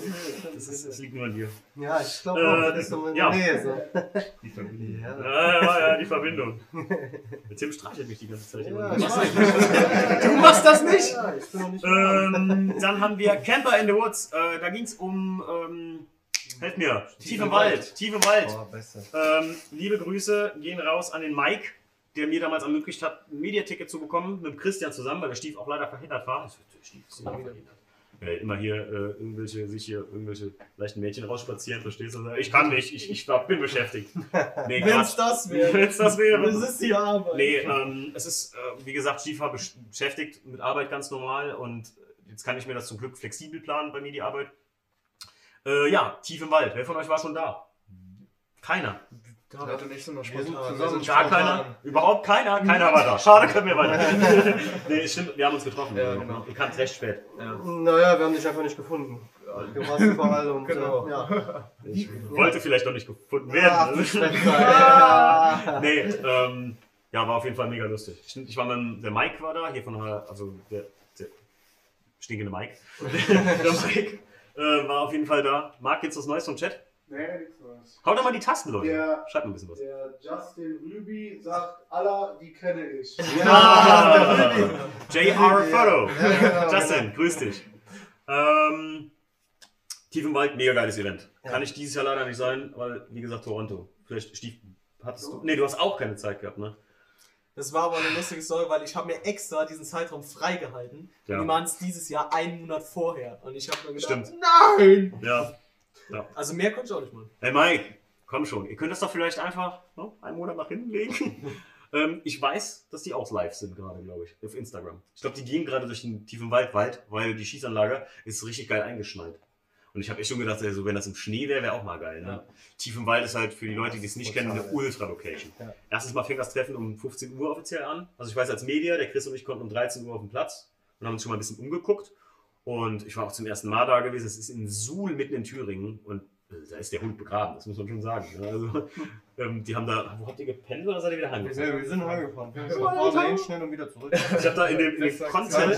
Das, ist, das liegt nur an dir. Ja, ich glaube Äh, auch, das ist so in ja. der Nähe. So. Die Verbindung. Ja. Ja, ja, ja, die Verbindung. Der Tim streichelt mich die ganze Zeit. Ja, immer. ich weiß. Du machst das nicht! Ja, ich bin noch nicht ähm, dann haben wir Camper in the Woods. Äh, da ging es um. Ähm, helft mir. Tief im Wald. Tief im Wald. Boah. Ähm, liebe Grüße gehen raus an den Mike, der mir damals ermöglicht hat, ein Mediaticket zu bekommen, mit Christian zusammen, weil der Stief auch leider verhindert war. Also, der Stief ist immer verhindert. Äh, immer hier äh, irgendwelche, sich hier irgendwelche leichten Mädchen rausspazieren, verstehst du? Ich kann nicht, ich, ich bin beschäftigt. Nee, Wenn's Quatsch. das wäre. Das wäre. Das ist die Arbeit. Nee, ähm, es ist, äh, wie gesagt, Stief war besch- beschäftigt mit Arbeit ganz normal und jetzt kann ich mir das zum Glück flexibel planen bei mir, die Arbeit. Äh, ja, tief im Wald. Wer von euch war schon da? Keiner. Sind noch Wir sind spontan. sind Gar spontan. keiner? Überhaupt keiner? Keiner war da. Schade, können wir weiter. nee, stimmt, wir haben uns getroffen. Ja, genau. Ihr kamt recht spät. Naja, wir haben dich einfach nicht gefunden. Du warst überall und Genau. äh, ja. Ich wollte vielleicht noch nicht gefunden werden. Ah. ja. nee, ähm, ja, war auf jeden Fall mega lustig. Ich, ich war mit der Mike war da, hier von der, also der, der stinkende Mike. der Mike äh, war auf jeden Fall da. Marc, jetzt was Neues vom Chat? Nee, nichts was. Haut doch mal die Tasten, Leute. Der- Schreibt mal ein bisschen was. Der Justin Rüby sagt, Allah, die kenne ich. Ja, JR Photo. Ja, genau, Justin, grüß dich. Ähm, Tief im Wald, mega geiles Event. Ja. Kann ich dieses Jahr leider nicht sein, weil, wie gesagt, Toronto. Vielleicht Stief, hattest du. Nee, du hast auch keine Zeit gehabt, ne? Das war aber eine lustige Story, weil ich habe mir extra diesen Zeitraum freigehalten. Ja. Und die machen es dieses Jahr einen Monat vorher. Und ich habe mir gedacht, Stimmt. nein! Ja. Also mehr konnte ich auch nicht machen. Hey Mike, komm schon. Ihr könnt das doch vielleicht einfach ne, einen Monat nach hinten legen. ähm, ich weiß, dass die auch live sind gerade, glaube ich, auf Instagram. Ich glaube, die gehen gerade durch den tiefen Wald, Wald, weil die Schießanlage ist richtig geil eingeschneit. Und ich habe echt schon gedacht, also, wenn das im Schnee wäre, wäre auch mal geil. Ne? Tief im Wald ist halt für die Leute, die es nicht kennen, eine Ultra-Location. Ja. Erstens mal fängt das Treffen um 15 Uhr offiziell an. Also ich weiß als Media, der Chris und ich konnten um 13 Uhr auf den Platz und haben uns schon mal ein bisschen umgeguckt. Und ich war auch zum ersten Mal da gewesen. Es ist in Suhl mitten in Thüringen und äh, da ist der Hund begraben, das muss man schon sagen. ne? Also, ähm, die haben da, wo habt ihr gepennt oder seid ihr wieder heimgefahren? Ja, wir sind heimgefahren. Wir Ja, waren Alter. dahin schnell und wieder zurück. Ich habe da in dem, in dem Content,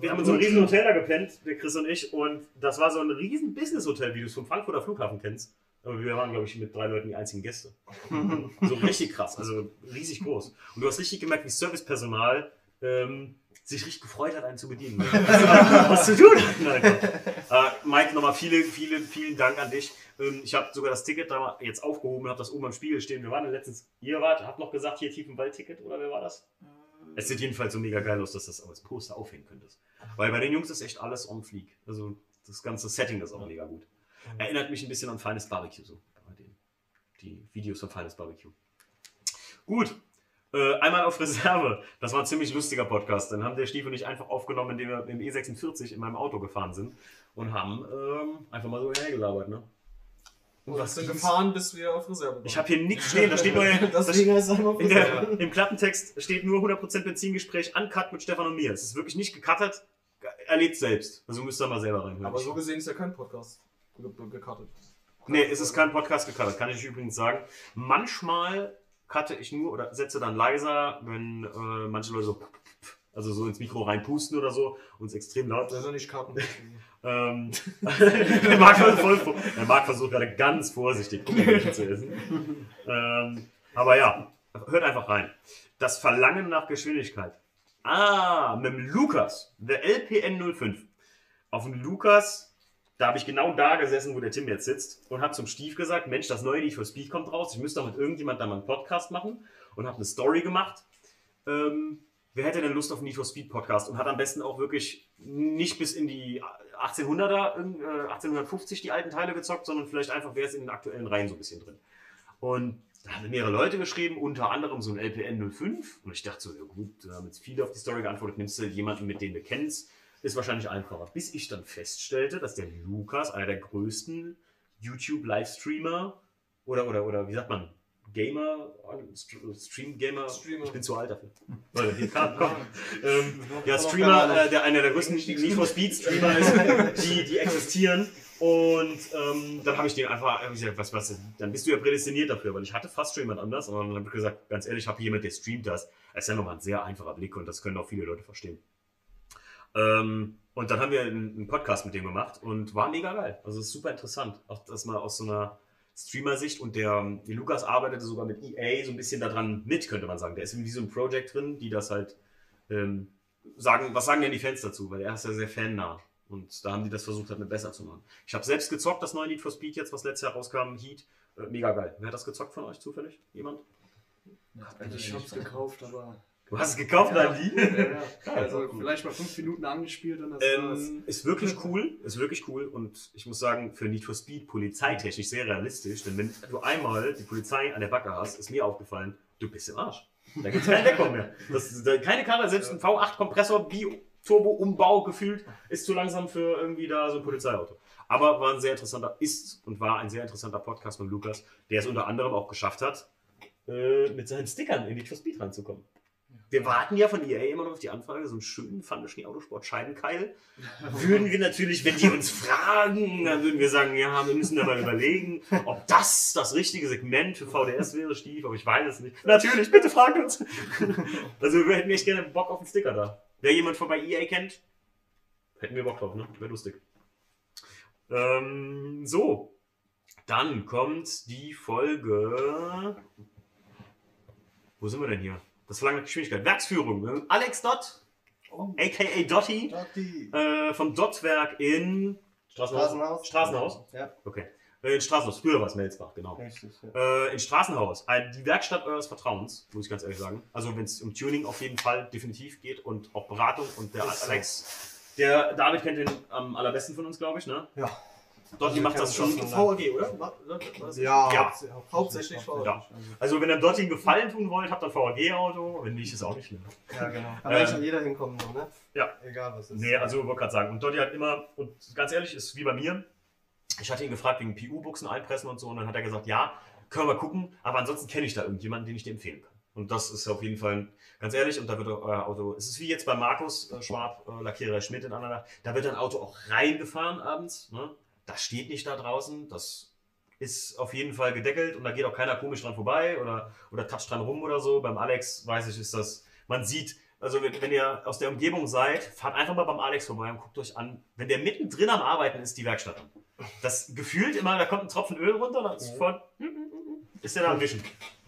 wir haben in so einem riesen Hotel da gepennt, der Chris und ich, und das war so ein riesen Business-Hotel, wie du es vom Frankfurter Flughafen kennst. Aber wir waren, glaube ich, mit drei Leuten die einzigen Gäste. So richtig krass, also riesig groß. Und du hast richtig gemerkt, wie Servicepersonal ähm, sich richtig gefreut hat, einen zu bedienen. Was zu tun einfach. Äh, Mike, nochmal viele, viele, vielen Dank an dich. Ähm, ich habe sogar das Ticket da jetzt aufgehoben, habe das oben am Spiegel stehen. Wir waren letztens, ihr wart, habt noch gesagt, hier Tiefenwald-Ticket, oder wer war das? Es sieht jedenfalls so mega geil aus, dass das als Poster aufhängen könntest. Weil bei den Jungs ist echt alles on fleek. Also das ganze Setting ist auch mega gut. Erinnert mich ein bisschen an Feines Barbecue so. Die Videos von Feines Barbecue. Gut. Äh, einmal auf Reserve. Das war ein ziemlich lustiger Podcast. Dann haben der Stief und ich einfach aufgenommen, indem wir im E46 in meinem Auto gefahren sind und haben ähm, einfach mal so hergelabert. Ne? Und was sind ging's? gefahren, bis wir auf Reserve waren. Ich habe hier nichts stehen. Da steht nur Deswegen heißt es einmal in Reserve. der, Im Klappentext steht nur 100% Benzingespräch, uncut mit Stefan und mir. Es ist wirklich nicht gecuttet. Erlebt selbst. Also müsst ihr mal selber reinhören. Aber so gesehen ist ja kein Podcast ge- ge- gecuttet. Nee, es ist kein Podcast gecuttet, kann ich übrigens sagen. Manchmal cutte ich nur oder setze dann leiser, wenn äh, manche Leute so, also so ins Mikro reinpusten oder so und es extrem laut Das ist. nicht. Ähm, der, Marc voll, vor- der Marc versucht gerade ganz vorsichtig Gummibärchen zu essen. Ähm, aber ja, hört einfach rein. Das Verlangen nach Geschwindigkeit. Ah, mit dem Lukas, der LPN 05. Auf den Lukas Da habe ich genau da gesessen, wo der Tim jetzt sitzt und habe zum Stief gesagt, Mensch, das neue Need for Speed kommt raus. Ich müsste doch mit irgendjemand da mal einen Podcast machen und habe eine Story gemacht. Ähm, wer hätte denn Lust auf einen Need for Speed Podcast und hat am besten auch wirklich nicht bis in die 1800er, irgend- äh, 1850 die alten Teile gezockt, sondern vielleicht einfach, wer ist in den aktuellen Reihen so ein bisschen drin. Und da haben mehrere Leute geschrieben, unter anderem so ein LPN 05. Und ich dachte so, ja gut, da haben jetzt viele auf die Story geantwortet, nimmst du jemanden, mit dem du kennst, ist wahrscheinlich einfacher. Bis ich dann feststellte, dass der Lukas, einer der größten YouTube-Livestreamer oder, oder, oder wie sagt man, Gamer, Stream-Gamer, ich bin zu alt dafür. Leute, hier kam, komm. Ähm, ja, Streamer, äh, der einer der größten Need for Speed Streamer ist, die, die existieren. Und ähm, dann habe ich den einfach hab gesagt, was, was, dann bist du ja prädestiniert dafür, weil ich hatte fast schon jemand anders. Und dann habe ich gesagt, ganz ehrlich, ich habe hier jemand, der streamt das. Das ist ja nochmal ein sehr einfacher Blick und das können auch viele Leute verstehen. Ähm, und dann haben wir einen, Podcast mit dem gemacht und war mega geil. Also ist super interessant. Auch das mal aus so einer Streamer-Sicht und der, der Lukas arbeitete sogar mit EA so ein bisschen daran mit, könnte man sagen. Der ist in diesem Project drin, die das halt ähm, sagen, was sagen denn die Fans dazu? Weil er ist ja sehr fannah. Und da haben die das versucht, halt mit besser zu machen. Ich habe selbst gezockt, das neue Need for Speed jetzt, was letztes Jahr rauskam, Heat. Äh, mega geil. Wer hat das gezockt von euch zufällig? Jemand? Also ich hab's gekauft, aber. Du hast es gekauft, ja. dein Lied? Ja, Also vielleicht mal fünf Minuten angespielt und das war's. Ähm, ist wirklich cool, ist wirklich cool und ich muss sagen, für Need for Speed polizeitechnisch sehr realistisch, denn wenn du einmal die Polizei an der Backe hast, ist mir aufgefallen, du bist im Arsch. Da gibt es keinen Deckung mehr. Das, da, keine Karre, selbst ein V8-Kompressor, Bi-Turbo-Umbau gefühlt, ist zu langsam für irgendwie da so ein Polizeiauto. Aber war ein sehr interessanter, ist und war ein sehr interessanter Podcast von Lukas, der es unter anderem auch geschafft hat, äh, mit seinen Stickern in Need for Speed reinzukommen. Wir warten ja von EA immer noch auf die Anfrage, so einen schönen Fandeschnee Autosport Scheibenkeil. Würden wir natürlich, wenn die uns fragen, dann würden wir sagen, ja, wir müssen da mal überlegen, ob das das richtige Segment für VDS wäre, Stief, aber ich weiß es nicht. Natürlich, bitte fragt uns. Also wir hätten echt gerne Bock auf einen Sticker da. Wer jemand von bei EA kennt, hätten wir Bock drauf, ne? Wäre lustig. Ähm, so, dann kommt die Folge. Wo sind wir denn hier? Das verlangt nach Geschwindigkeit. Werksführung. ne? Alex Dott, a.k.a. Dotti, äh, vom Dottwerk in Straßenhaus. Straßenhaus? Ja. Okay. Äh, In Straßenhaus. Früher war es Melsbach, genau. Richtig, ja. Äh, in Straßenhaus. Die Werkstatt eures Vertrauens, muss ich ganz ehrlich sagen. Also wenn es um Tuning auf jeden Fall definitiv geht und auch Beratung und der. Alex. Der David kennt den am allerbesten von uns, glaube ich, ne? Ja. Dotti Also macht das schon. VAG, oder? Ja, Ja. Hauptsächlich VAG. Ja. Also wenn ihr Dotti einen Gefallen tun wollt, habt ihr ein VAG-Auto. Wenn nicht, ist auch nicht schlimm. Ja, genau. Kann Ähm, eigentlich jeder hinkommen, ne? Ja. Egal was ist. Nee, also ich wollte gerade sagen. Und Dotti hat immer, und ganz ehrlich, ist wie bei mir. Ich hatte ihn gefragt wegen PU-Buchsen einpressen und so. Und dann hat er gesagt, ja, können wir gucken. Aber ansonsten kenne ich da irgendjemanden, den ich dir empfehlen kann. Und das ist auf jeden Fall, ganz ehrlich, und da wird euer Auto, es ist wie jetzt bei Markus äh, Schwab, äh, Lackierer Schmidt in Andernach, da wird ein Auto auch reingefahren abends. Ne? Das steht nicht da draußen. Das ist auf jeden Fall gedeckelt und da geht auch keiner komisch dran vorbei oder, oder toucht dran rum oder so. Beim Alex, weiß ich, ist das, man sieht, also wenn, wenn ihr aus der Umgebung seid, fahrt einfach mal beim Alex vorbei und guckt euch an, wenn der mittendrin am Arbeiten ist, die Werkstatt an. Das gefühlt immer, da kommt ein Tropfen Öl runter, dann ist ist der da am Wischen.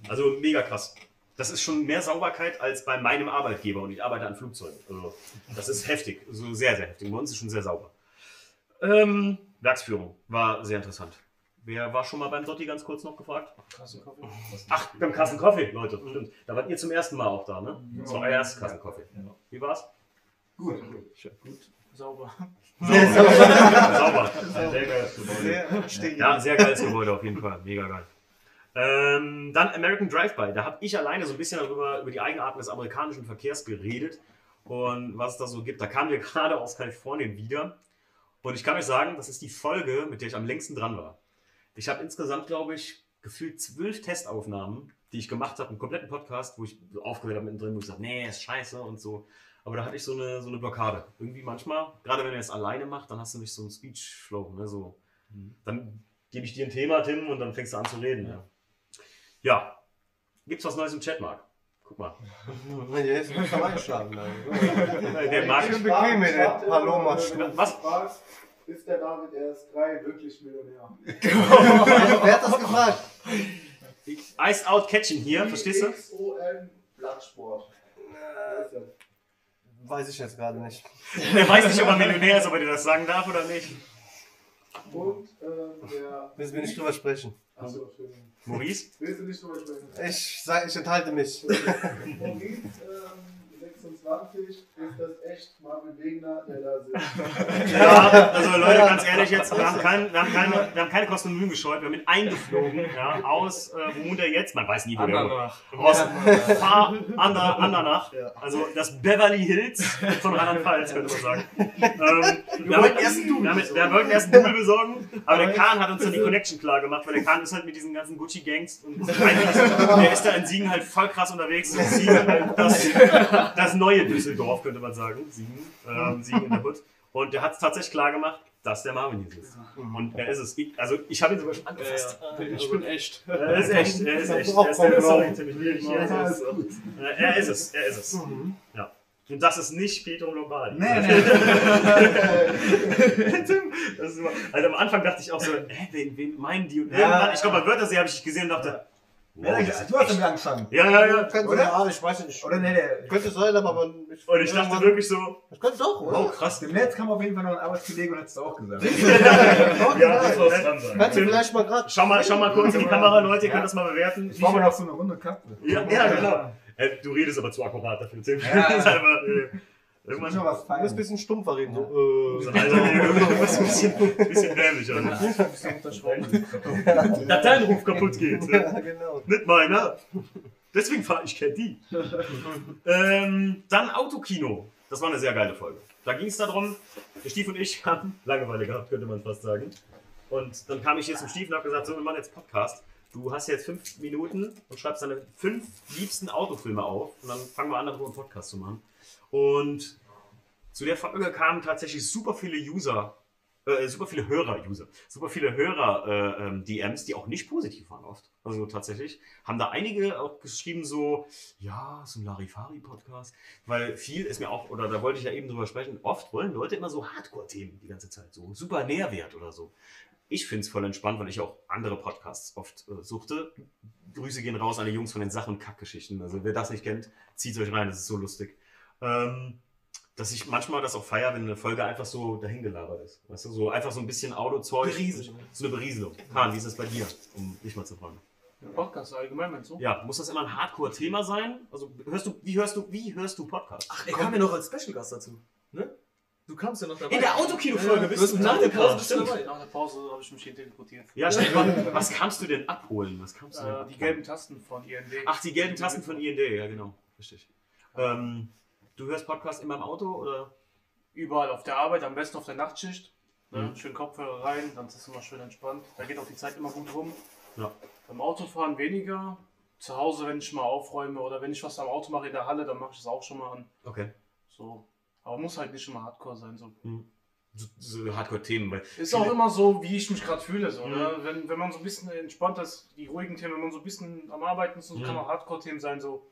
Also mega krass. Das ist schon mehr Sauberkeit als bei meinem Arbeitgeber und ich arbeite an Flugzeugen. Also, das ist heftig, also sehr, sehr heftig. Bei uns ist schon sehr sauber. Ähm, Werksführung war sehr interessant. Wer war schon mal beim Dotti ganz kurz noch gefragt? Ach, beim Kassenkoffee, Leute, stimmt. Da wart ihr zum ersten Mal auch da, ne? Das war euer erstes Kassenkoffee. Wie war's? Gut. Gut. Sauber. Sehr sauber. Ein sehr geiles Gebäude. Sehr. Ja, ein sehr geiles Gebäude auf jeden Fall. Mega geil. Ähm, dann American Drive-By. Da habe ich alleine so ein bisschen darüber, über die Eigenarten des amerikanischen Verkehrs geredet und was es da so gibt. Da kamen wir gerade aus Kalifornien wieder. Und ich kann euch sagen, das ist die Folge, mit der ich am längsten dran war. Ich habe insgesamt, glaube ich, gefühlt zwölf Testaufnahmen, die ich gemacht habe, einen kompletten Podcast, wo ich aufgehört habe mittendrin, wo ich gesagt nee, ist scheiße und so. Aber da hatte ich so eine, so eine Blockade. Irgendwie manchmal, gerade wenn ihr es alleine macht, dann hast du nicht so einen Speech-Flow. Ne? So, dann gebe ich dir ein Thema, Tim, und dann fängst du an zu reden. Ja. ja. Gibt's was Neues im Chat, Marc? Guck mal. Der ist schon einschlagen. Der Marc Schön bequem mit der Paloma-Stuhl. Was? Ist der David erst drei wirklich Millionär? Wer hat das gefragt? Ice Out Catching hier, verstehst du? XOM Blattsport. Weiß ich jetzt gerade nicht. Der weiß nicht, ob er Millionär ist, ob er dir das sagen darf oder nicht. Und ähm, der. Müssen wir nicht drüber sprechen. Maurice? Willst du nicht drüber sprechen? Ich, ich enthalte mich. Maurice, ähm, 26, ist das echt Marvin Wegner, der da sitzt. Ja, also Leute, ganz ehrlich jetzt, wir haben, kein, wir haben, keine, wir haben keine Kosten und Mühen gescheut, wir haben ihn eingeflogen, ja, aus, äh, wo wohnt er jetzt? Man weiß nie, wo der Andernach. wohnt. Aus Fahr Ander, Andernach, also das Beverly Hills von Rheinland-Pfalz, könnte man sagen. Ähm, wir, wollten erst einen Double wir, haben- wir wollten erst einen Double besorgen, aber der Kahn hat uns dann die Connection klar gemacht, weil der Kahn ist halt mit diesen ganzen Gucci-Gangs und der ist da in Siegen halt voll krass unterwegs. Und Siegen, halt das, das neue Düsseldorf, könnte man sagen. Siegen, ähm, Siegen in der Hood. Und der hat es tatsächlich klar gemacht, dass der Marvin hier sitzt. Und er ist es. Ich, also ich habe ihn sogar schon angefasst. Ich bin echt. Er ist echt, er ist echt. Er ist, er ist, sorry. Er ist es. Er ist es, er ist es. Ja. Und das ist nicht Pietro Lombardi. Nee, nee. Tim, das ist immer, also am Anfang dachte ich auch so, hä, wen, wen meinen die? Und Ja. irgendwann, ich glaube, bei Wörthersee habe ich gesehen und dachte, wow, das gesagt? Du hast damit angefangen. Ja, ja, ja. Könnte Oder? Ja, ich weiß nicht. Oder nee, der. Könnte sein, aber. Ich, Und ich dachte wirklich so, Das könnte doch, oder? oh krass. Dem Netz kam auf jeden Fall noch ein Arbeitskollege und hat es auch gesagt. Ja, Das muss dran sein. Kannst du vielleicht mal gerade. Schau mal, schau mal kurz in die Kamera, Leute, ihr könnt das mal bewerten. Ich brauche mal noch so eine runde Kappe. Ja, ja, genau. Äh, du redest aber zu akkurat dafür. Ja. Das ist einfach, äh, irgendwann noch was Du ein bisschen stumpfer reden. So, so äh, ein alter ein bisschen, bisschen dämlicher. Dass dein Ruf kaputt geht. ja, genau. Nicht meiner. Deswegen fahre ich die. ähm, dann Autokino. Das war eine sehr geile Folge. Da ging es darum, der Stief und ich haben Langeweile gehabt, könnte man fast sagen. Und dann kam ich hier zum Stief und habe gesagt, so, wir machen jetzt Podcast. Du hast jetzt fünf Minuten und schreibst deine fünf liebsten Autofilme auf. Und dann fangen wir an, darüber einen Podcast zu machen. Und zu der Folge kamen tatsächlich super viele User, äh, super viele Hörer-User, super viele Hörer-DMs, die auch nicht positiv waren oft. Also tatsächlich haben da einige auch geschrieben so, ja, so ein Larifari-Podcast, weil viel ist mir auch, oder da wollte ich ja eben drüber sprechen, oft wollen Leute immer so Hardcore-Themen die ganze Zeit, so super Nährwert oder so. Ich finde es voll entspannt, weil ich auch andere Podcasts oft äh, suchte. Grüße gehen raus an die Jungs von den Sach- und Kackgeschichten. Also wer das nicht kennt, zieht euch rein, das ist so lustig. Ähm, dass ich manchmal das auch feiere, wenn eine Folge einfach so dahingelabert ist. Weißt du, so einfach so ein bisschen Autozeug. Berieselung. So eine Berieselung. Kahn, wie ist das bei dir, um dich mal zu fragen? Podcast allgemein, meinst du? Ja, muss das immer ein Hardcore-Thema sein? Also hörst du, wie hörst du, wie hörst du Podcasts? Ach, er kam ja noch als Special Gast dazu. Ne? Du kamst ja noch dabei. In der Autokino-Folge Ja, bist du nach der Pause bist du stimmt. dabei. Nach der Pause habe ich mich hier teleportiert. Ja, stimmt. Was- Was kannst du denn abholen? Was kannst du denn Äh, die abholen? gelben Tasten von IND. Ach, die gelben Tasten von IND, ja genau. Richtig. Ähm, du hörst Podcast immer im Auto oder? Überall auf der Arbeit, am besten auf der Nachtschicht. Ne? Mhm. Schön Kopfhörer rein, dann ist es immer schön entspannt. Da geht auch die Zeit immer gut rum. Ja. Beim Autofahren weniger. Zu Hause, wenn ich mal aufräume oder wenn ich was am Auto mache in der Halle, dann mache ich das auch schon mal an. Okay. So. Aber muss halt nicht immer hardcore sein. So. So, so Hardcore-Themen. Ist auch immer so, wie ich mich gerade fühle. So, Mhm. ne? wenn, wenn man so ein bisschen entspannt ist, die ruhigen Themen, wenn man so ein bisschen am Arbeiten ist, so Mhm. kann auch Hardcore-Themen sein. So.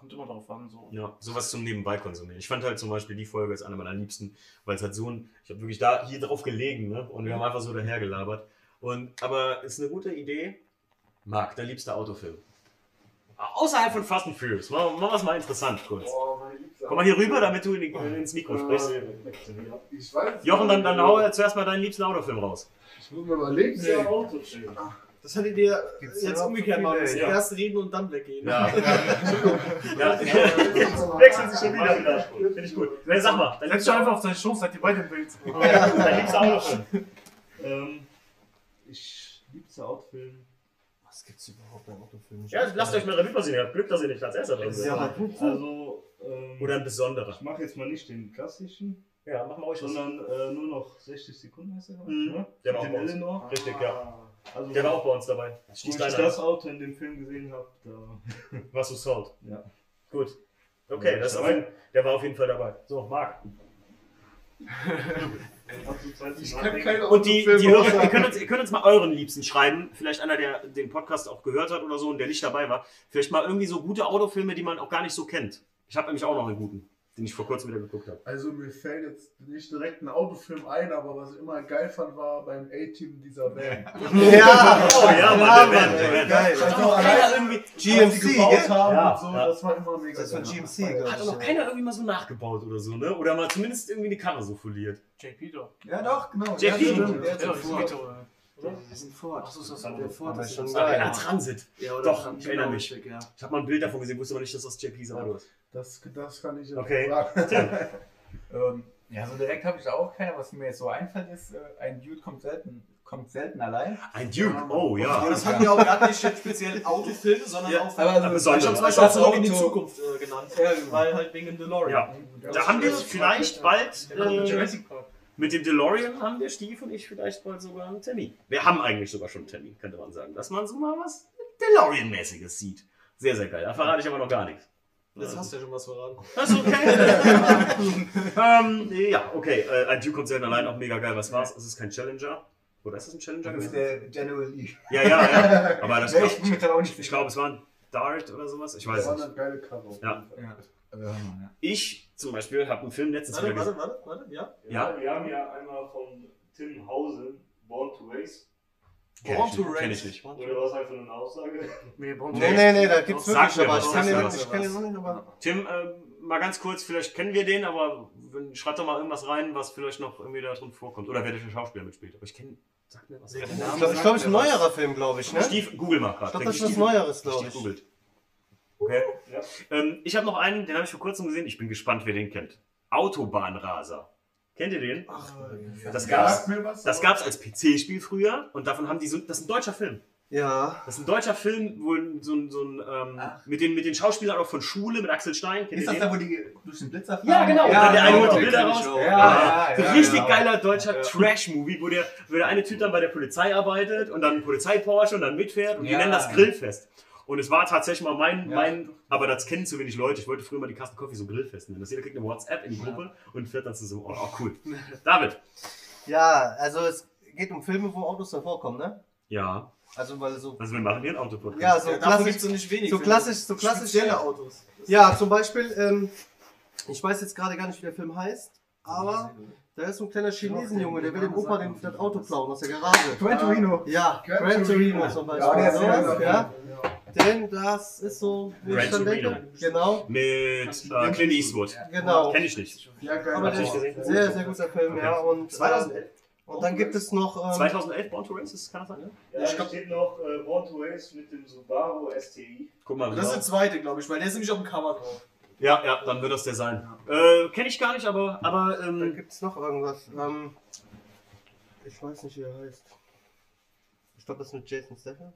Kommt immer drauf an. So. Ja, sowas zum Nebenbei konsumieren. Ich fand halt zum Beispiel die Folge ist eine meiner liebsten, weil es halt so ein, ich habe wirklich da hier drauf gelegen, ne? Und wir haben einfach so dahergelabert. Und, aber ist eine gute Idee. Marc, dein liebster Autofilm. Außerhalb von Fast and Furious. Machen wir es mal interessant kurz. Oh. Komm mal hier rüber, damit du in die, ins Mikro sprichst. Ich weiß. Jochen, dann, dann hau zuerst mal deinen liebsten Autofilm raus. Ich muss mir überlegen. Liebster Autofilm. Das hattet ihr Gibt's jetzt ja umgekehrt machen müssen. ja. Erst reden und dann weggehen. Ja. ja. Wechseln sich schon wieder wieder. Finde ich gut. Nee, sag mal, dein Setz dich liebster, einfach auf deine Schoß, seid ihr beide im Bild. dein liebster Autofilm. Ähm, ich liebster Autofilm. Was gibt's überhaupt bei Autofilmen? Ja, lasst euch mal Revue passieren. Ihr habt Glück, dass ihr nicht als erster drin seid. Ja. Also, ähm, Oder ein besonderer. ich mache jetzt mal nicht den klassischen, Ja, machen wir euch was. sondern äh, nur noch 60 Sekunden heißt ich, Mhm. ne? Der war auch. Eleanor. Richtig, ja. Also, Der war auch bei uns dabei. wo Stieß ich das Auto in dem Film gesehen habe, da Warst du Salt? Ja. Gut. Okay, das ist jeden, der war auf jeden Fall dabei. So, Marc. Ich kann keine Und die, die Autofilme Hörer, ihr könnt, uns, ihr könnt uns mal euren Liebsten schreiben. Vielleicht einer, der den Podcast auch gehört hat oder so und der nicht dabei war. Vielleicht mal irgendwie so gute Autofilme, die man auch gar nicht so kennt. Ich habe nämlich auch noch einen guten. Den ich vor kurzem wieder geguckt habe. Also mir fällt jetzt nicht direkt ein Autofilm ein, aber was ich immer geil fand, war beim A-Team dieser Band. Ja, Oh ja, Mann, der Van, Van. Geil. Also Hat auch keiner irgendwie, GMC, gebaut haben Ja, und so, ja. das war immer mega Das ist geil. GMC, glaube hat auch noch keiner irgendwie mal so nachgebaut oder so, ne? Oder mal zumindest irgendwie eine Karre so foliert. JP doch. Ja, doch, genau. JP. Ja, stimmt. Der Ja, Ford. Das ist ein Ford. Achso, ist das Der ein Ford Aber ist schon ein geil. Ah, Transit. Ja, oder Doch, ich erinnere mich. Ja. Ich habe mal ein Bild davon gesehen, wusste aber nicht, dass das JP's Auto ist. Das, das kann ich jetzt Okay. sagen. Ähm, ja, so direkt habe ich da auch keine. Was mir jetzt so einfällt, ist, äh, ein Dude kommt selten, kommt selten allein. Ein Duke, oh ja. Aber das hatten wir auch gar nicht speziell Autofilme, sondern Ja, auch aber so- besonders. Ich habe zum Beispiel Das auch Zurück in die Zukunft äh, genannt, weil halt wegen dem DeLorean. Ja. Da haben wir vielleicht bald äh, mit dem DeLorean haben der Stief und ich vielleicht bald sogar einen Termin. Wir haben eigentlich sogar schon einen Termin, könnte man sagen, dass man so mal was DeLorean-mäßiges sieht. Sehr, sehr geil. Da verrate ich aber noch gar nichts. Jetzt hast du ja schon was verraten. Das ist okay. ähm, ja, okay. Äh, ein Duke kommt selten allein, auch mega geil. Was war's? Es ist kein Challenger. Oder ist es ein Challenger Das ist gewesen? der General Lee. Ja, ja, ja. Aber das Nee, ich bin mir auch nicht ich glaube, es war ein Dart oder sowas. Ich weiß Das war nicht. eine geile Cover. Ja. Ja. Äh, ja. Ich zum Beispiel habe einen Film letztens Warte, wieder gesehen. warte, warte, warte, ja. Ja. Wir haben ja einmal von Tim Hausen Born to Race. Kenn Born ich to Race. ich nicht. Oder war es einfach nur eine Aussage? Nee, Born Nee, nee, nee, da gibt's Sag wirklich, aber ich kann sag mir den was. ich kann den noch nicht, aber. Tim, ähm, mal ganz kurz, vielleicht kennen wir den, aber schreibt doch mal irgendwas rein, was vielleicht noch irgendwie da drin vorkommt. Oder wer der Schauspieler mitspielt. Aber ich kenne. Sag mir was. Ich glaube, ich glaub, ist ein neuerer Film, glaube ich, ne? Stief, Google mal gerade. Ich glaube, das ist was Neueres, glaube Stief ich. googelt. Okay. Ja. Ähm, ich habe noch einen, den habe ich vor kurzem gesehen. Ich bin gespannt, wer den kennt. Autobahnraser. Kennt ihr den? Das gab's, Sag mir was, das gab's als PC-Spiel früher und davon haben die so. Das ist ein deutscher Film. Ja. Das ist ein deutscher Film, wo so ein, so ein ähm, Ach. mit, den, mit den Schauspielern auch von Schule, mit Axel Stein. Kennt Ist das den? da, wo die durch den Blitzer fahren? Ja, genau. Ja, dann der eine genau, holt die Bilder raus. auch. Ja, Ja, ja, Richtig genau. geiler deutscher Trash-Movie, wo der, wo der eine Typ dann bei der Polizei arbeitet und dann Polizei-Porsche und dann mitfährt und die Ja. nennen das Grillfest. Und es war tatsächlich mal mein, Ja. mein, aber das kennen zu wenig Leute. Ich wollte früher mal die Kasten Coffee so Grillfest nennen. Das jeder kriegt eine WhatsApp in die Gruppe und fährt dann zusammen. Oh, oh, cool. David. Ja, also es geht um Filme, wo Autos dann vorkommen, ne? Ja. Also weil so. Also wir machen hier einen Autopodcast. Ja, so Ja, klassisch. so nicht wenig. so klassisch, so klassisch. Spezielle Autos. Ja, zum Beispiel, ähm, ich weiß jetzt gerade gar nicht, wie der Film heißt, aber da ist so ein kleiner Chinesenjunge, der will dem Opa den, das Auto klauen aus der Garage. Gran Torino. Ja, Gran Torino zum Ja, Beispiel. der ist ja- ja. Denn das ist so, wie Gran ich dann. Genau, Mit äh, Clint Eastwood. genau. Kenn ich nicht. Ja, geil. Aber ich ist ein sehr, sehr guter Film, ja. Und, äh, 2011. und dann gibt es noch. Ähm, 2011 Born to Race, ist- kann das sein? Ja, da steht noch äh, Born to Race mit dem Subaru STI. Guck mal. Das ist der zweite, glaube ich, weil der ist nämlich auf dem Cover drauf. Ja, ja, dann wird das der sein. Äh, Kenne ich gar nicht, aber, aber Dann ähm, gibt es noch irgendwas. Ähm, ich weiß nicht, wie er heißt. Ich glaube, das ist mit Jason Statham.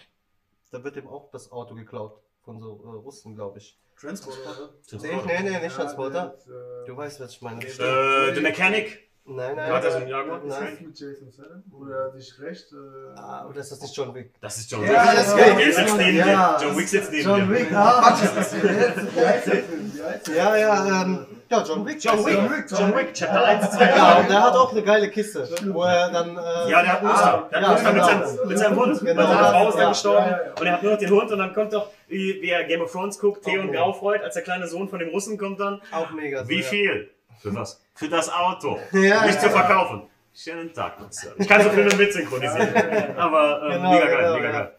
Da wird ihm auch das Auto geklaut. Von so äh, Russen, glaube ich. Transporter. Nee, nee, nee, nicht Ja, Transporter. äh, Du weißt, was ich meine. äh, The Mechanic. Nein, Da hat er so nein. einen Jaguar. Ist Nein. das mit Jason Statham? Oder sich recht? Äh, Ah, oder ist das nicht John Wick? Das ist John Ja, Wick. das ist Ja. dir. John Wick sitzt neben John dir. Wick, ah! Film? Wie heißt der? Ja, ja, ähm, ja, John Wick. John Wick. John Wick, John Wick, Chapter 1, 2, Ja, 3. und der hat auch eine geile Kiste, wo er dann. Äh, Ja, der hat Muster. Der hat ja, Muster mit, genau. seinem, mit seinem Hund. Genau. Weil seine Frau ist Ja, dann gestorben. ja, ja. Und er hat nur noch den Hund. Und dann kommt doch, wie, wie er Game of Thrones guckt, Theon Graufreud, als der kleine Sohn von dem Russen kommt dann. Auch mega. Wie ja. viel? Für was? Für das Auto. Ja, Nicht ja. zu verkaufen. Schönen Tag, Sir. Ich kann so Filme mit synchronisieren. Aber ähm, Genau, mega geil, genau, mega ja. geil.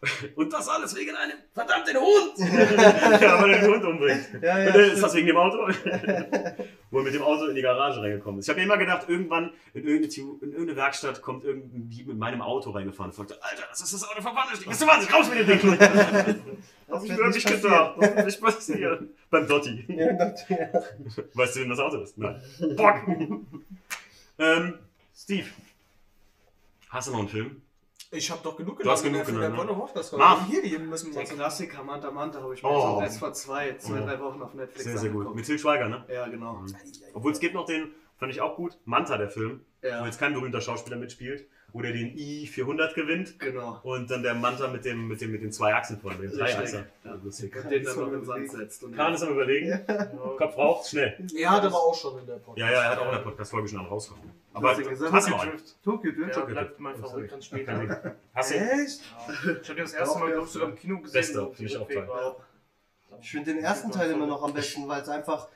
Und das alles wegen einem verdammten Hund! ja, weil er den Hund umbringt. Ja, ja, Und, ist das wegen dem Auto? Wo er mit dem Auto in die Garage reingekommen ist. Ich habe mir immer gedacht, irgendwann in irgendeine, in irgendeine Werkstatt kommt irgendein Dieb mit meinem Auto reingefahren und fragte, Alter, das ist das Auto von Wanderstieg. Bist du wahnsinnig? Raus mit dem Ding! Hab ich wirklich nicht gedacht. Das wird nicht passieren. Beim Dotti. Ja, das- ja. Weißt du, wem das Auto ist? Nein. Bock! ähm, Steve. Hast du noch einen Film? Ich habe doch genug Du hast genug genannt, der ne? Bonner Podcast Marv. Hier geben müssen wir Der. Klassiker Manta Manta habe ich mir Oh. jetzt erst vor zwei, zwei, Oh. drei Wochen auf Netflix Sehr, sehr gut. angeguckt. Mit Til Schweiger, ne? Ja, genau. Obwohl es gibt noch den, fand ich auch gut, Manta, der Film, Ja. wo jetzt kein berühmter Schauspieler mitspielt, wo der den i400 gewinnt Genau. und dann der Manta mit, dem, mit, dem, mit den zwei Achsen vorne, mit den drei Richtig. Achsen. Ja. Und den dann noch in den Sand setzt. Und Kahn ist am überlegen, Kopf raucht, schnell. Er hat aber auch schon in der Podcast. Ja, ja, er hat auch in der Podcast-Folge schon am rauskommen. Aber hast ja gesagt, hast du noch einen? Drift. Tokyo Drift. Ja, bleibt mein Favorit ganz später. Hast du? Echt? Ich habe das erste Mal, glaube ich, sogar im Kino gesehen. Bester, wo finde ich auch war. Ich finde den ersten Teil immer noch am besten, weil es einfach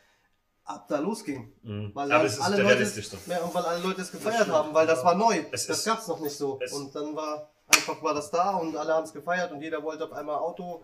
ab da losging. Mhm. Weil Aber es ist alle der Leute, ja, und weil alle Leute es gefeiert haben, weil das war neu. Es das gab es noch nicht so. Und dann war einfach war das da und alle haben es gefeiert und jeder wollte auf einmal Auto